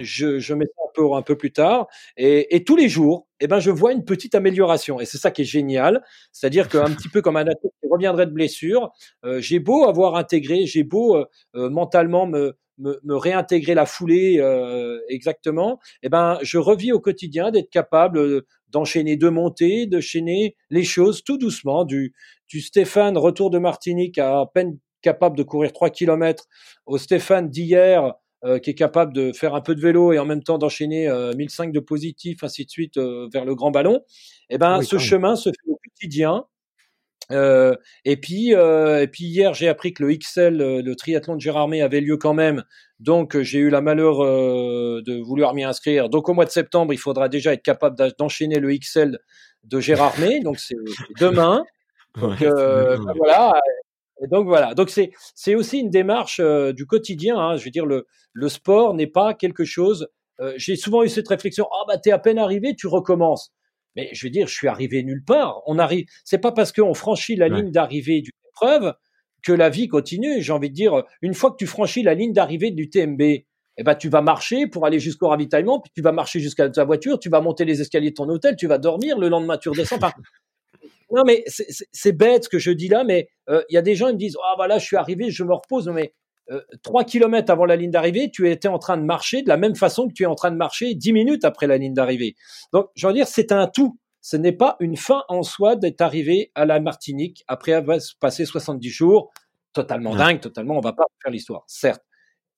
je, je, mets ça un peu, un peu plus tard. Et, et tous les jours, eh ben, je vois une petite amélioration. Et c'est ça qui est génial. C'est-à-dire qu'un petit peu comme un athlète qui reviendrait de blessure, euh, j'ai beau avoir intégré, j'ai beau euh, euh, mentalement me, me, me, réintégrer la foulée exactement, eh ben, je revis au quotidien d'être capable d'enchaîner deux montées, d'enchaîner les choses tout doucement. Du, du Stéphane, retour de Martinique, à peine capable de courir 3 km, au Stéphane d'hier, euh, qui est capable de faire un peu de vélo et en même temps d'enchaîner euh, 1005 de positif, ainsi de suite, euh, vers le grand ballon, eh ben, ce chemin se fait au quotidien. Euh, et puis, et puis hier, j'ai appris que le XL, le triathlon de Gérardmer, avait lieu quand même. Donc, j'ai eu la malheur de vouloir m'y inscrire. Donc, au mois de septembre, il faudra déjà être capable d'enchaîner le XL de Gérardmer. Donc, c'est demain. (laughs) Donc, ben voilà, et donc voilà. Donc c'est c'est aussi une démarche euh, du quotidien. Hein. Je veux dire le le sport n'est pas quelque chose. Euh, J'ai souvent eu cette réflexion. Ah bah t'es à peine arrivé, tu recommences. Mais je veux dire, je suis arrivé nulle part. On arrive. C'est pas parce qu'on franchit la ligne d'arrivée d'une épreuve que la vie continue. J'ai envie de dire, une fois que tu franchis la ligne d'arrivée du TMB, eh ben, tu vas marcher pour aller jusqu'au ravitaillement, puis tu vas marcher jusqu'à ta voiture, tu vas monter les escaliers de ton hôtel, tu vas dormir, le lendemain tu redescends. Enfin, non, mais c'est bête ce que je dis là, mais euh, il y a des gens qui me disent Ah, bah là, je suis arrivé, je me repose. mais euh, trois kilomètres avant la ligne d'arrivée, tu étais en train de marcher de la même façon que tu es en train de marcher dix minutes après la ligne d'arrivée. Donc, je veux dire, c'est un tout. Ce n'est pas une fin en soi d'être arrivé à la Martinique après avoir passé 70 jours. Totalement dingue, totalement, on va pas faire l'histoire, certes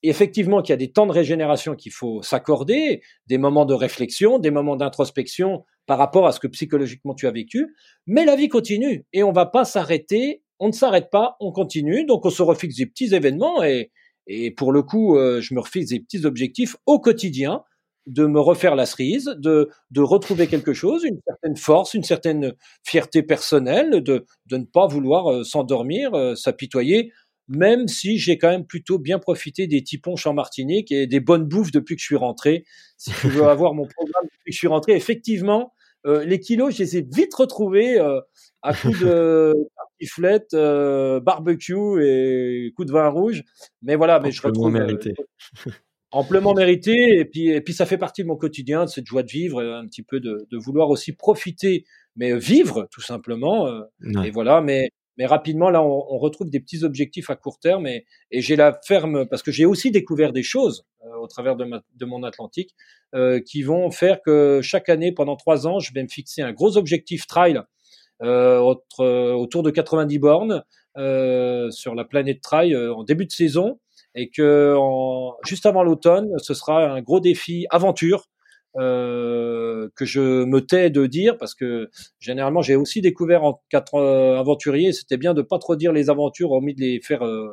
effectivement qu'il y a des temps de régénération qu'il faut s'accorder, des moments de réflexion, des moments d'introspection par rapport à ce que psychologiquement tu as vécu, mais la vie continue et on va pas s'arrêter, on ne s'arrête pas, on continue, donc on se refixe des petits événements et, et pour le coup, euh, je me refixe des petits objectifs au quotidien de me refaire la cerise, de, de retrouver quelque chose, une certaine force, une certaine fierté personnelle, de, de ne pas vouloir euh, s'endormir, euh, s'apitoyer même si j'ai quand même plutôt bien profité des tiponches en Martinique et des bonnes bouffes depuis que je suis rentré. Si tu veux (laughs) avoir mon programme depuis que je suis rentré, effectivement, euh, les kilos, je les ai vite retrouvés euh, à coups de (laughs) tartiflette, euh, barbecue et coups de vin rouge. Mais voilà, mais je retrouve mérité. (laughs) amplement mérité. Et puis, et puis, ça fait partie de mon quotidien, de cette joie de vivre, un petit peu de, de vouloir aussi profiter, mais vivre tout simplement. Et voilà, mais mais rapidement, là, on, retrouve des petits objectifs à court terme et, j'ai la ferme, parce que j'ai aussi découvert des choses euh, au travers de, mon Atlantique euh, qui vont faire que chaque année, pendant trois ans, je vais me fixer un gros objectif trail euh, autour de 90 bornes sur la planète trail en début de saison. Et que juste avant l'automne, ce sera un gros défi aventure euh, que je me tais de dire parce que généralement j'ai aussi découvert en quatre euh, aventuriers, c'était bien de pas trop dire les aventures, hormis de les faire euh,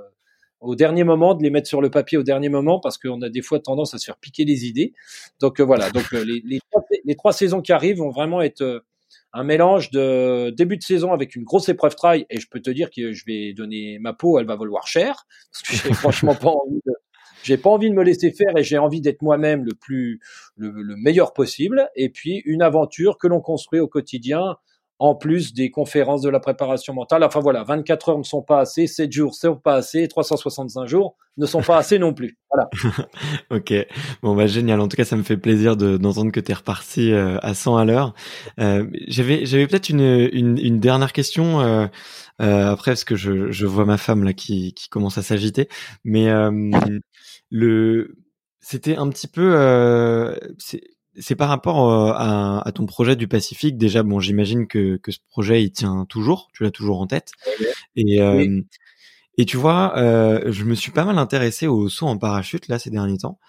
au dernier moment, de les mettre sur le papier au dernier moment parce qu'on a des fois tendance à se faire piquer les idées. Donc voilà, donc les, les, trois, les, trois, saisons qui arrivent vont vraiment être un mélange de début de saison avec une grosse épreuve trail et je peux te dire que je vais donner ma peau, elle va valoir cher parce que j'ai (laughs) franchement pas envie de J'ai pas envie de me laisser faire et j'ai envie d'être moi-même le plus le, le, meilleur possible. Et puis une aventure que l'on construit au quotidien en plus des conférences de la préparation mentale. Enfin voilà, 24 heures ne sont pas assez, 7 jours ne sont pas assez, 365 jours ne sont pas assez non plus. Voilà. (laughs) ok, bon bah génial. En tout cas, ça me fait plaisir d'entendre que tu es reparti euh, à 100 à l'heure. Euh, j'avais j'avais peut-être une, une, une, dernière question. Euh, euh, après, parce que je, je vois ma femme là qui, qui commence à s'agiter, mais euh, le c'était un petit peu euh, c'est par rapport euh, à, à, ton projet du Pacifique. Déjà, bon, j'imagine que, que ce projet il tient toujours, tu l'as toujours en tête. Et euh, et tu vois, euh, je me suis pas mal intéressé au saut en parachute là ces derniers temps.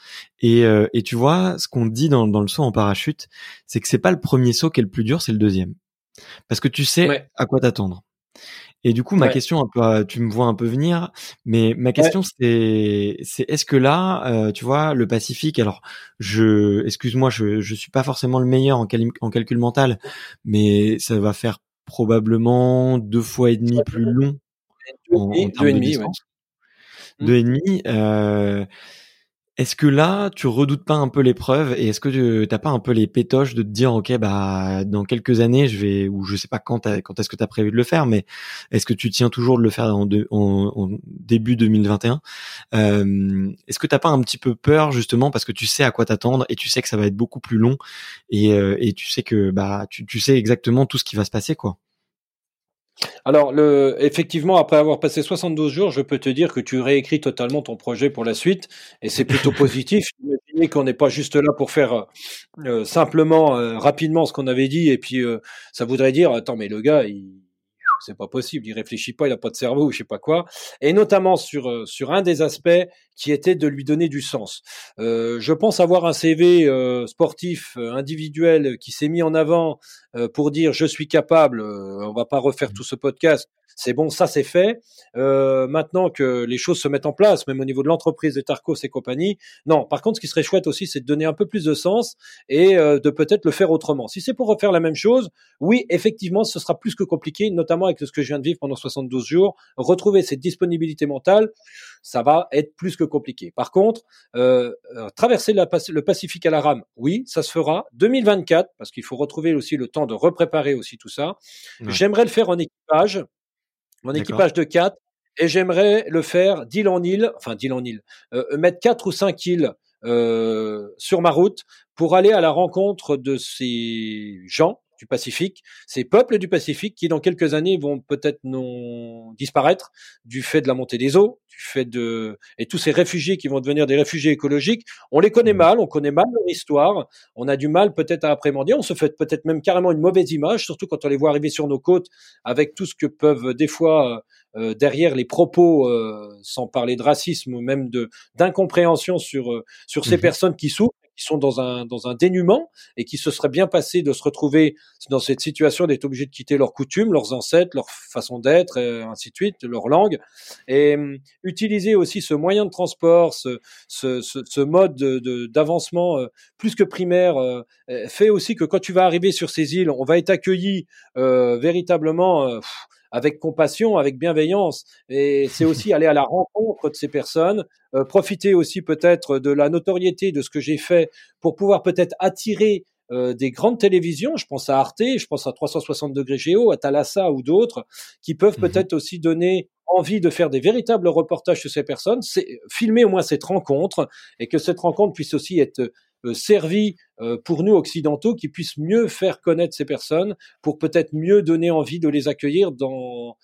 Et, euh, et tu vois, ce qu'on dit dans, dans le saut en parachute, c'est que c'est pas le premier saut qui est le plus dur, c'est le deuxième, parce que tu sais à quoi t'attendre. Et du coup, ma question, un peu, tu me vois un peu venir, mais ma question c'est, c'est est-ce que là, euh, tu vois, le Pacifique, alors, je, excuse-moi, je, je suis pas forcément le meilleur en, en calcul mental, mais ça va faire probablement deux fois et demi plus long deux en, en deux et demi, ouais. Deux et demi. Euh, est-ce que là, tu redoutes pas un peu l'épreuve et est-ce que tu t'as pas un peu les pétoches de te dire, ok, bah dans quelques années, je vais ou je sais pas quand quand est-ce que tu as prévu de le faire, mais est-ce que tu tiens toujours de le faire en, en, début 2021 euh, Est-ce que t'as pas un petit peu peur justement parce que tu sais à quoi t'attendre et tu sais que ça va être beaucoup plus long et, euh, et tu sais que bah tu, tu sais exactement tout ce qui va se passer quoi? Alors, le, effectivement, après avoir passé 72 jours, je peux te dire que tu réécris totalement ton projet pour la suite, et c'est plutôt (laughs) positif. Imaginez qu'on n'est pas juste là pour faire euh, simplement, euh, rapidement ce qu'on avait dit, et puis euh, ça voudrait dire, attends, mais le gars, il, c'est pas possible, il réfléchit pas, il a pas de cerveau, ou je sais pas quoi. Et notamment sur euh, sur un des aspects qui était de lui donner du sens. Euh, je pense avoir un CV euh, sportif individuel qui s'est mis en avant pour dire je suis capable. on va pas refaire tout ce podcast. C'est bon, ça c'est fait. Euh, maintenant que les choses se mettent en place, même au niveau de l'entreprise de Tarcos et compagnie, non. Par contre, ce qui serait chouette aussi, c'est de donner un peu plus de sens et euh, de peut-être le faire autrement. Si c'est pour refaire la même chose, oui, effectivement, ce sera plus que compliqué, notamment avec ce que je viens de vivre pendant 72 jours. Retrouver cette disponibilité mentale, ça va être plus que compliqué. Par contre, euh, traverser la, le Pacifique à la rame, oui, ça se fera. 2024, parce qu'il faut retrouver aussi le temps de repréparer aussi tout ça. J'aimerais le faire en équipage mon équipage de 4, et j'aimerais le faire d'île en île, enfin d'île en île, euh, mettre 4 ou 5 îles euh, sur ma route pour aller à la rencontre de ces gens du Pacifique, ces peuples du Pacifique qui dans quelques années vont peut-être non disparaître du fait de la montée des eaux, du fait de et tous ces réfugiés qui vont devenir des réfugiés écologiques, on les connaît mmh. mal, on connaît mal leur histoire, on a du mal peut-être à appréhender, on se fait peut-être même carrément une mauvaise image, surtout quand on les voit arriver sur nos côtes avec tout ce que peuvent des fois euh, derrière les propos, euh, sans parler de racisme ou même de d'incompréhension sur euh, sur ces mmh personnes qui souffrent qui sont dans un, dans un dénuement et qui se serait bien passé de se retrouver dans cette situation d'être obligés de quitter leurs coutumes, leurs ancêtres, leur façon d'être, et ainsi de suite, leur langue. Et hum, utiliser aussi ce moyen de transport, ce, ce, ce, ce mode d'avancement euh, plus que primaire, euh, fait aussi que quand tu vas arriver sur ces îles, on va être accueilli euh, véritablement avec compassion, avec bienveillance. Et c'est aussi aller à la rencontre de ces personnes, euh, profiter aussi peut-être de la notoriété de ce que j'ai fait pour pouvoir peut-être attirer euh, des grandes télévisions, je pense à Arte, je pense à 360 degrés Géo, à Thalassa ou d'autres, qui peuvent mmh peut-être aussi donner envie de faire des véritables reportages sur ces personnes, c'est filmer au moins cette rencontre et que cette rencontre puisse aussi être servi euh, pour nous occidentaux qui puissent mieux faire connaître ces personnes pour peut-être mieux donner envie de les accueillir dans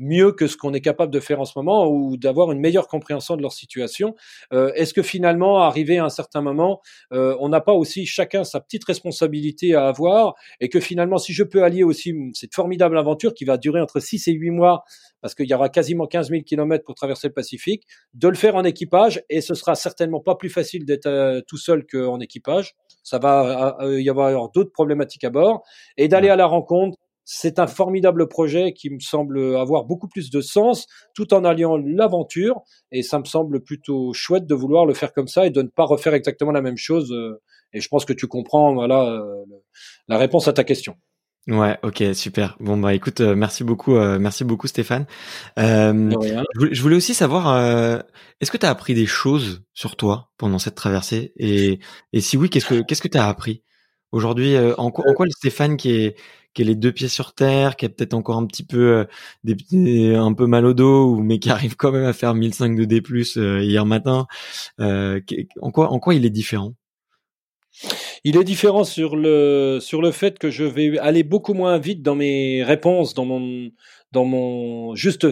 mieux que ce qu'on est capable de faire en ce moment ou d'avoir une meilleure compréhension de leur situation. Euh, Est-ce que finalement, arrivé à un certain moment, euh, on n'a pas aussi chacun sa petite responsabilité à avoir et que finalement, si je peux allier aussi cette formidable aventure qui va durer entre 6 et 8 mois, parce qu'il y aura quasiment 15 000 kilomètres pour traverser le Pacifique, de le faire en équipage et ce sera certainement pas plus facile d'être euh, tout seul qu'en équipage. Ça va euh, euh, y avoir d'autres problématiques à bord et d'aller à la rencontre c'est un formidable projet qui me semble avoir beaucoup plus de sens tout en alliant l'aventure et ça me semble plutôt chouette de vouloir le faire comme ça et de ne pas refaire exactement la même chose. Euh, et je pense que tu comprends voilà euh, la réponse à ta question. Ouais, ok, super. Bon bah écoute, euh, merci beaucoup, euh, merci beaucoup Stéphane. Euh, je, voulais, aussi savoir, est-ce que tu as appris des choses sur toi pendant cette traversée? Et, et si oui, qu'est-ce que qu'est-ce que tu as appris? Aujourd'hui en, quoi, en quoi le Stéphane qui est qui est les deux pieds sur terre, qui a peut-être encore un petit peu des, un peu mal au dos, mais qui arrive quand même à faire 1005 de D+ hier matin. en quoi en quoi il est différent? Il est différent sur le, sur le fait que je vais aller beaucoup moins vite dans mes réponses, dans mon, dans mon juste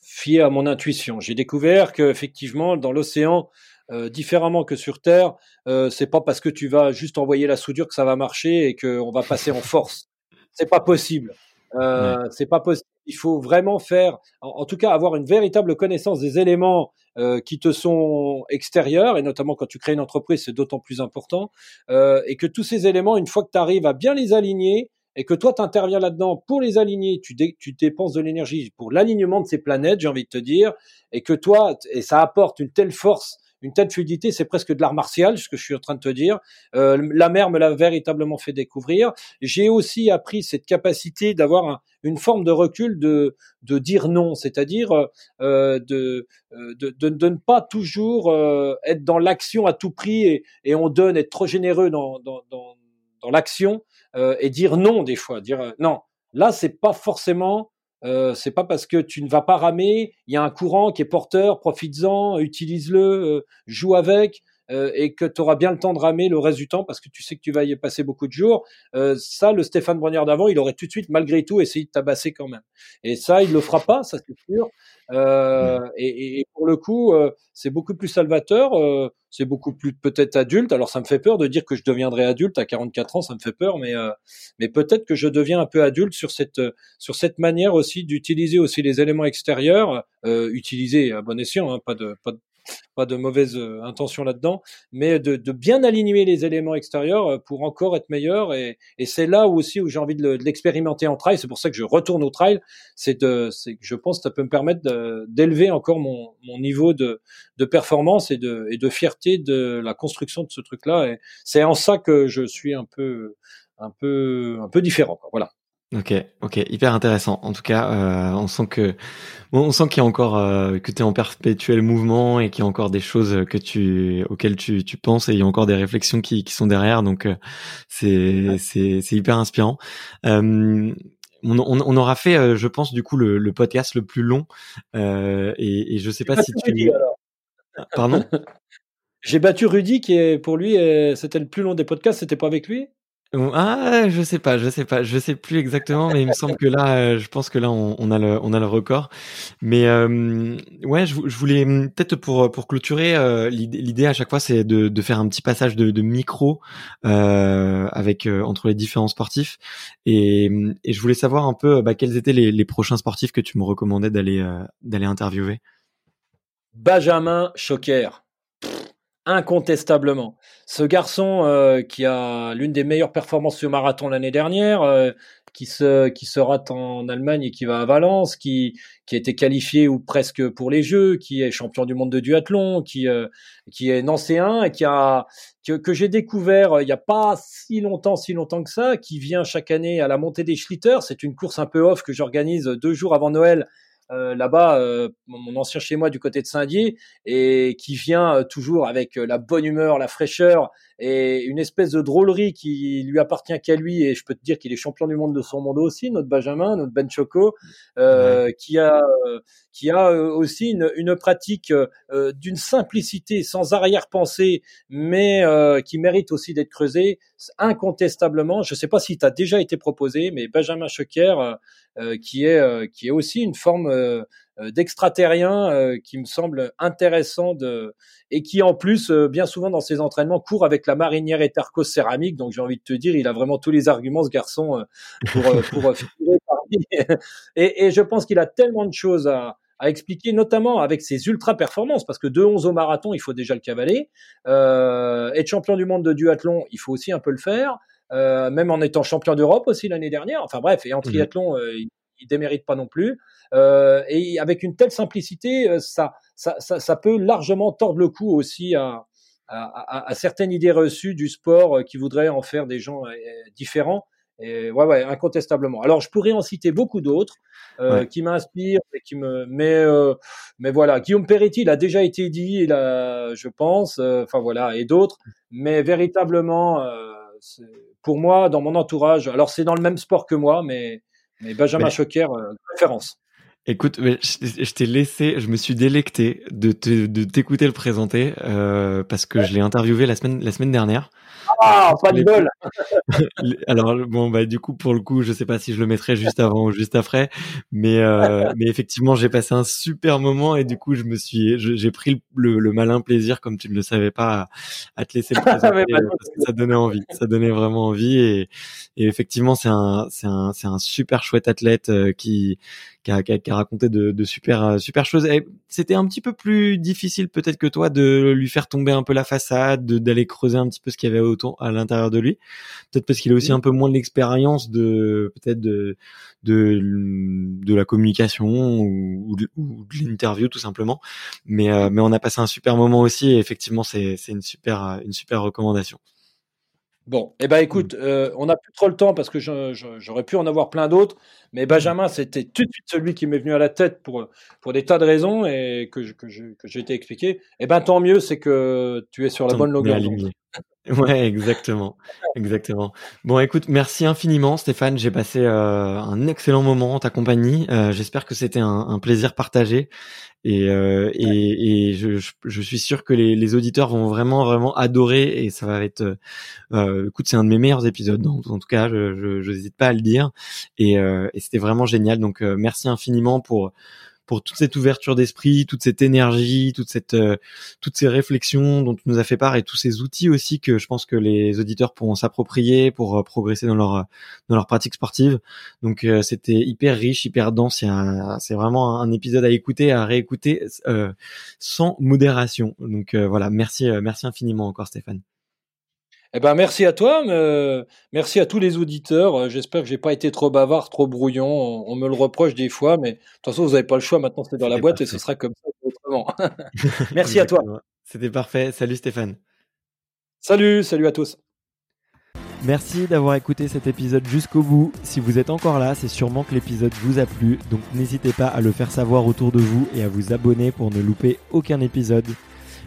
fier à mon intuition. J'ai découvert que effectivement dans l'océan, euh, différemment que sur Terre, euh, c'est pas parce que tu vas juste envoyer la soudure que ça va marcher et qu'on va passer en force. C'est pas possible. Euh, C'est pas possible. Il faut vraiment faire, en, tout cas, avoir une véritable connaissance des éléments euh, qui te sont extérieurs, et notamment quand tu crées une entreprise, c'est d'autant plus important, et que tous ces éléments, une fois que tu arrives à bien les aligner, et que toi, tu interviens là-dedans pour les aligner, tu, tu dépenses de l'énergie pour l'alignement de ces planètes, j'ai envie de te dire, et que toi, et ça apporte une telle force une telle fluidité, c'est presque de l'art martial, ce que je suis en train de te dire. Euh, la mer me l'a véritablement fait découvrir. J'ai aussi appris cette capacité d'avoir une forme de recul, de, de dire non, c'est-à-dire euh, de, de, de, de, ne pas toujours euh, être dans l'action à tout prix et, et, on donne, être trop généreux dans, dans, dans, dans l'action euh, et dire non des fois, dire euh, non. Là, c'est pas forcément euh, c'est pas parce que tu ne vas pas ramer, il y a un courant qui est porteur, profites-en, utilise-le, euh, joue avec. Euh, et que tu auras bien le temps de ramer le reste du temps parce que tu sais que tu vas y passer beaucoup de jours. Euh, ça, le Stéphane Brognard d'avant, il aurait tout de suite, malgré tout, essayé de tabasser quand même. Et ça, il le fera pas, ça c'est sûr. Euh, et, et, pour le coup, euh, c'est beaucoup plus salvateur, euh, c'est beaucoup plus peut-être adulte. Alors ça me fait peur de dire que je deviendrai adulte à 44 ans, ça me fait peur, mais mais peut-être que je deviens un peu adulte sur cette sur cette manière aussi d'utiliser aussi les éléments extérieurs, utiliser à bon escient, hein, pas de pas de pas de mauvaise euh, intention là-dedans, mais de, de, bien aligner les éléments extérieurs euh, pour encore être meilleur. Et, et c'est là aussi où j'ai envie de l'expérimenter en trail. C'est pour ça que je retourne au trail. C'est c'est je pense que ça peut me permettre d'élever encore mon, mon niveau de, de performance et de, et de fierté de la construction de ce truc-là. Et c'est en ça que je suis un peu, un peu, un peu différent. Voilà. Ok, ok, hyper intéressant. En tout cas, euh, on sent que on sent qu'il y a encore euh, que tu es en perpétuel mouvement et qu'il y a encore des choses que tu auxquelles tu, tu penses et il y a encore des réflexions qui, qui sont derrière. Donc euh, c'est c'est c'est hyper inspirant. Euh, on, on, on, aura fait, euh, je pense, du coup le, le podcast le plus long et, et je sais pas si tu. Pardon? (laughs) J'ai battu Rudy qui est pour lui c'était le plus long des podcasts. C'était pas avec lui? Ah, je sais pas, je sais pas, je sais plus exactement, mais il me semble que là, euh, je pense que là, on, on a le, on a le record. Mais euh, ouais, je, je voulais hum, peut-être pour pour clôturer, euh, l'idée à chaque fois, c'est de, de faire un petit passage de, de micro euh, avec entre les différents sportifs, et, hum, et je voulais savoir un peu bah, quels étaient les, les prochains sportifs que tu me recommandais d'aller d'aller interviewer? Benjamin Choquer incontestablement. Ce garçon euh, qui a l'une des meilleures performances sur marathon l'année dernière, euh, qui se qui se rate en Allemagne et qui va à Valence, qui qui a été qualifié ou presque pour les Jeux, qui est champion du monde de duathlon, qui euh, qui est nancéen et qui a que, que j'ai découvert il y a pas si longtemps si longtemps que ça, qui vient chaque année à la montée des Schlitter. C'est une course un peu off que j'organise deux jours avant Noël euh, là-bas, euh, mon ancien chez moi du côté de Saint-Dié, et qui vient euh, toujours avec la bonne humeur, la fraîcheur et une espèce de drôlerie qui lui appartient qu'à lui. Et je peux te dire qu'il est champion du monde de son monde aussi, notre Benjamin, notre Ben Choco, qui a qui a aussi une, une pratique d'une simplicité sans arrière-pensée, mais qui mérite aussi d'être creusée incontestablement. Je ne sais pas si tu as déjà été proposé, mais Benjamin Choquer qui est euh, qui est aussi une forme euh, d'extraterrien qui me semble intéressant et qui en plus bien souvent dans ses entraînements court avec la marinière Etercos céramique donc j'ai envie de te dire il a vraiment tous les arguments ce garçon pour pour (laughs) et, et je pense qu'il a tellement de choses à expliquer, notamment avec ses ultra performances, parce que de 11 au marathon, il faut déjà le cavaler. Euh, être champion du monde de duathlon, il faut aussi un peu le faire. Euh, même en étant champion d'Europe aussi l'année dernière. Enfin bref, et en mhm. triathlon, euh, il, il, démérite pas non plus. Euh, et avec une telle simplicité, euh, ça, ça, ça, ça, peut largement tordre le cou aussi à, à, à, à certaines idées reçues du sport qui voudraient en faire des gens différents. Et ouais, ouais, incontestablement. Alors, je pourrais en citer beaucoup d'autres euh, qui m'inspirent et qui me, mais, euh, mais voilà, Guillaume Peretti, il a déjà été dit, il a, je pense, euh, enfin voilà, et d'autres. Mais véritablement, pour moi, dans mon entourage, alors c'est dans le même sport que moi, mais, mais Benjamin Choquer, référence. Écoute, je, t'ai laissé, je me suis délecté de, de t'écouter le présenter euh, parce que je l'ai interviewé la semaine, la semaine dernière. Ah, pas de bol. (laughs) Alors bon bah du coup pour le coup je sais pas si je le mettrai juste avant ou juste après, mais euh, (laughs) mais effectivement j'ai passé un super moment et du coup je me suis j'ai pris le, le, malin plaisir comme tu ne le savais pas à, te laisser le (laughs) présenter parce que ça donnait envie, ça donnait vraiment envie et, et effectivement c'est un c'est un c'est un super chouette athlète euh, qui qui a, qui a, raconté de, de, super euh, super choses. C'était un petit peu plus difficile peut-être que toi de lui faire tomber un peu la façade, d'aller creuser un petit peu ce qu'il y avait autour à l'intérieur de lui. Peut-être parce qu'il a aussi un peu moins de l'expérience de peut-être de, de de la communication ou, de, l'interview tout simplement. Mais euh, mais on a passé un super moment aussi et effectivement c'est c'est une super une super recommandation. Bon, eh ben écoute, euh, on n'a plus trop le temps parce que j'aurais pu en avoir plein d'autres, mais Benjamin, c'était tout de suite celui qui m'est venu à la tête pour, pour des tas de raisons et que, que, j'ai été expliqué. Eh ben tant mieux, c'est que tu es sur la bonne longueur. Ouais, exactement, exactement. Bon, écoute, merci infiniment, Stéphane. J'ai passé euh, un excellent moment en ta compagnie. Euh, j'espère que c'était un, un, plaisir partagé et, euh, et, et je, je, suis sûr que les, les, auditeurs vont vraiment, vraiment adorer et ça va être. Euh, écoute, c'est un de mes meilleurs épisodes. En, en tout cas, je n'hésite pas à le dire et, et c'était vraiment génial. Donc, merci infiniment pour pour toute cette ouverture d'esprit, toute cette énergie, toute cette, euh, toutes ces réflexions dont tu nous as fait part et tous ces outils aussi que je pense que les auditeurs pourront s'approprier pour euh, progresser dans leur dans leur pratique sportive. Donc euh, c'était hyper riche, hyper dense. C'est vraiment un épisode à écouter, à réécouter sans modération. Donc voilà, merci, merci infiniment encore Stéphane. Eh ben merci à toi, merci à tous les auditeurs. J'espère que j'ai pas été trop bavard, trop brouillon. On, me le reproche des fois, mais de toute façon vous n'avez pas le choix. Maintenant c'est dans la boîte et ce sera comme ça autrement. (laughs) merci à toi. C'était parfait. Salut Stéphane. Salut, salut à tous. Merci d'avoir écouté cet épisode jusqu'au bout. Si vous êtes encore là, c'est sûrement que l'épisode vous a plu, donc n'hésitez pas à le faire savoir autour de vous et à vous abonner pour ne louper aucun épisode.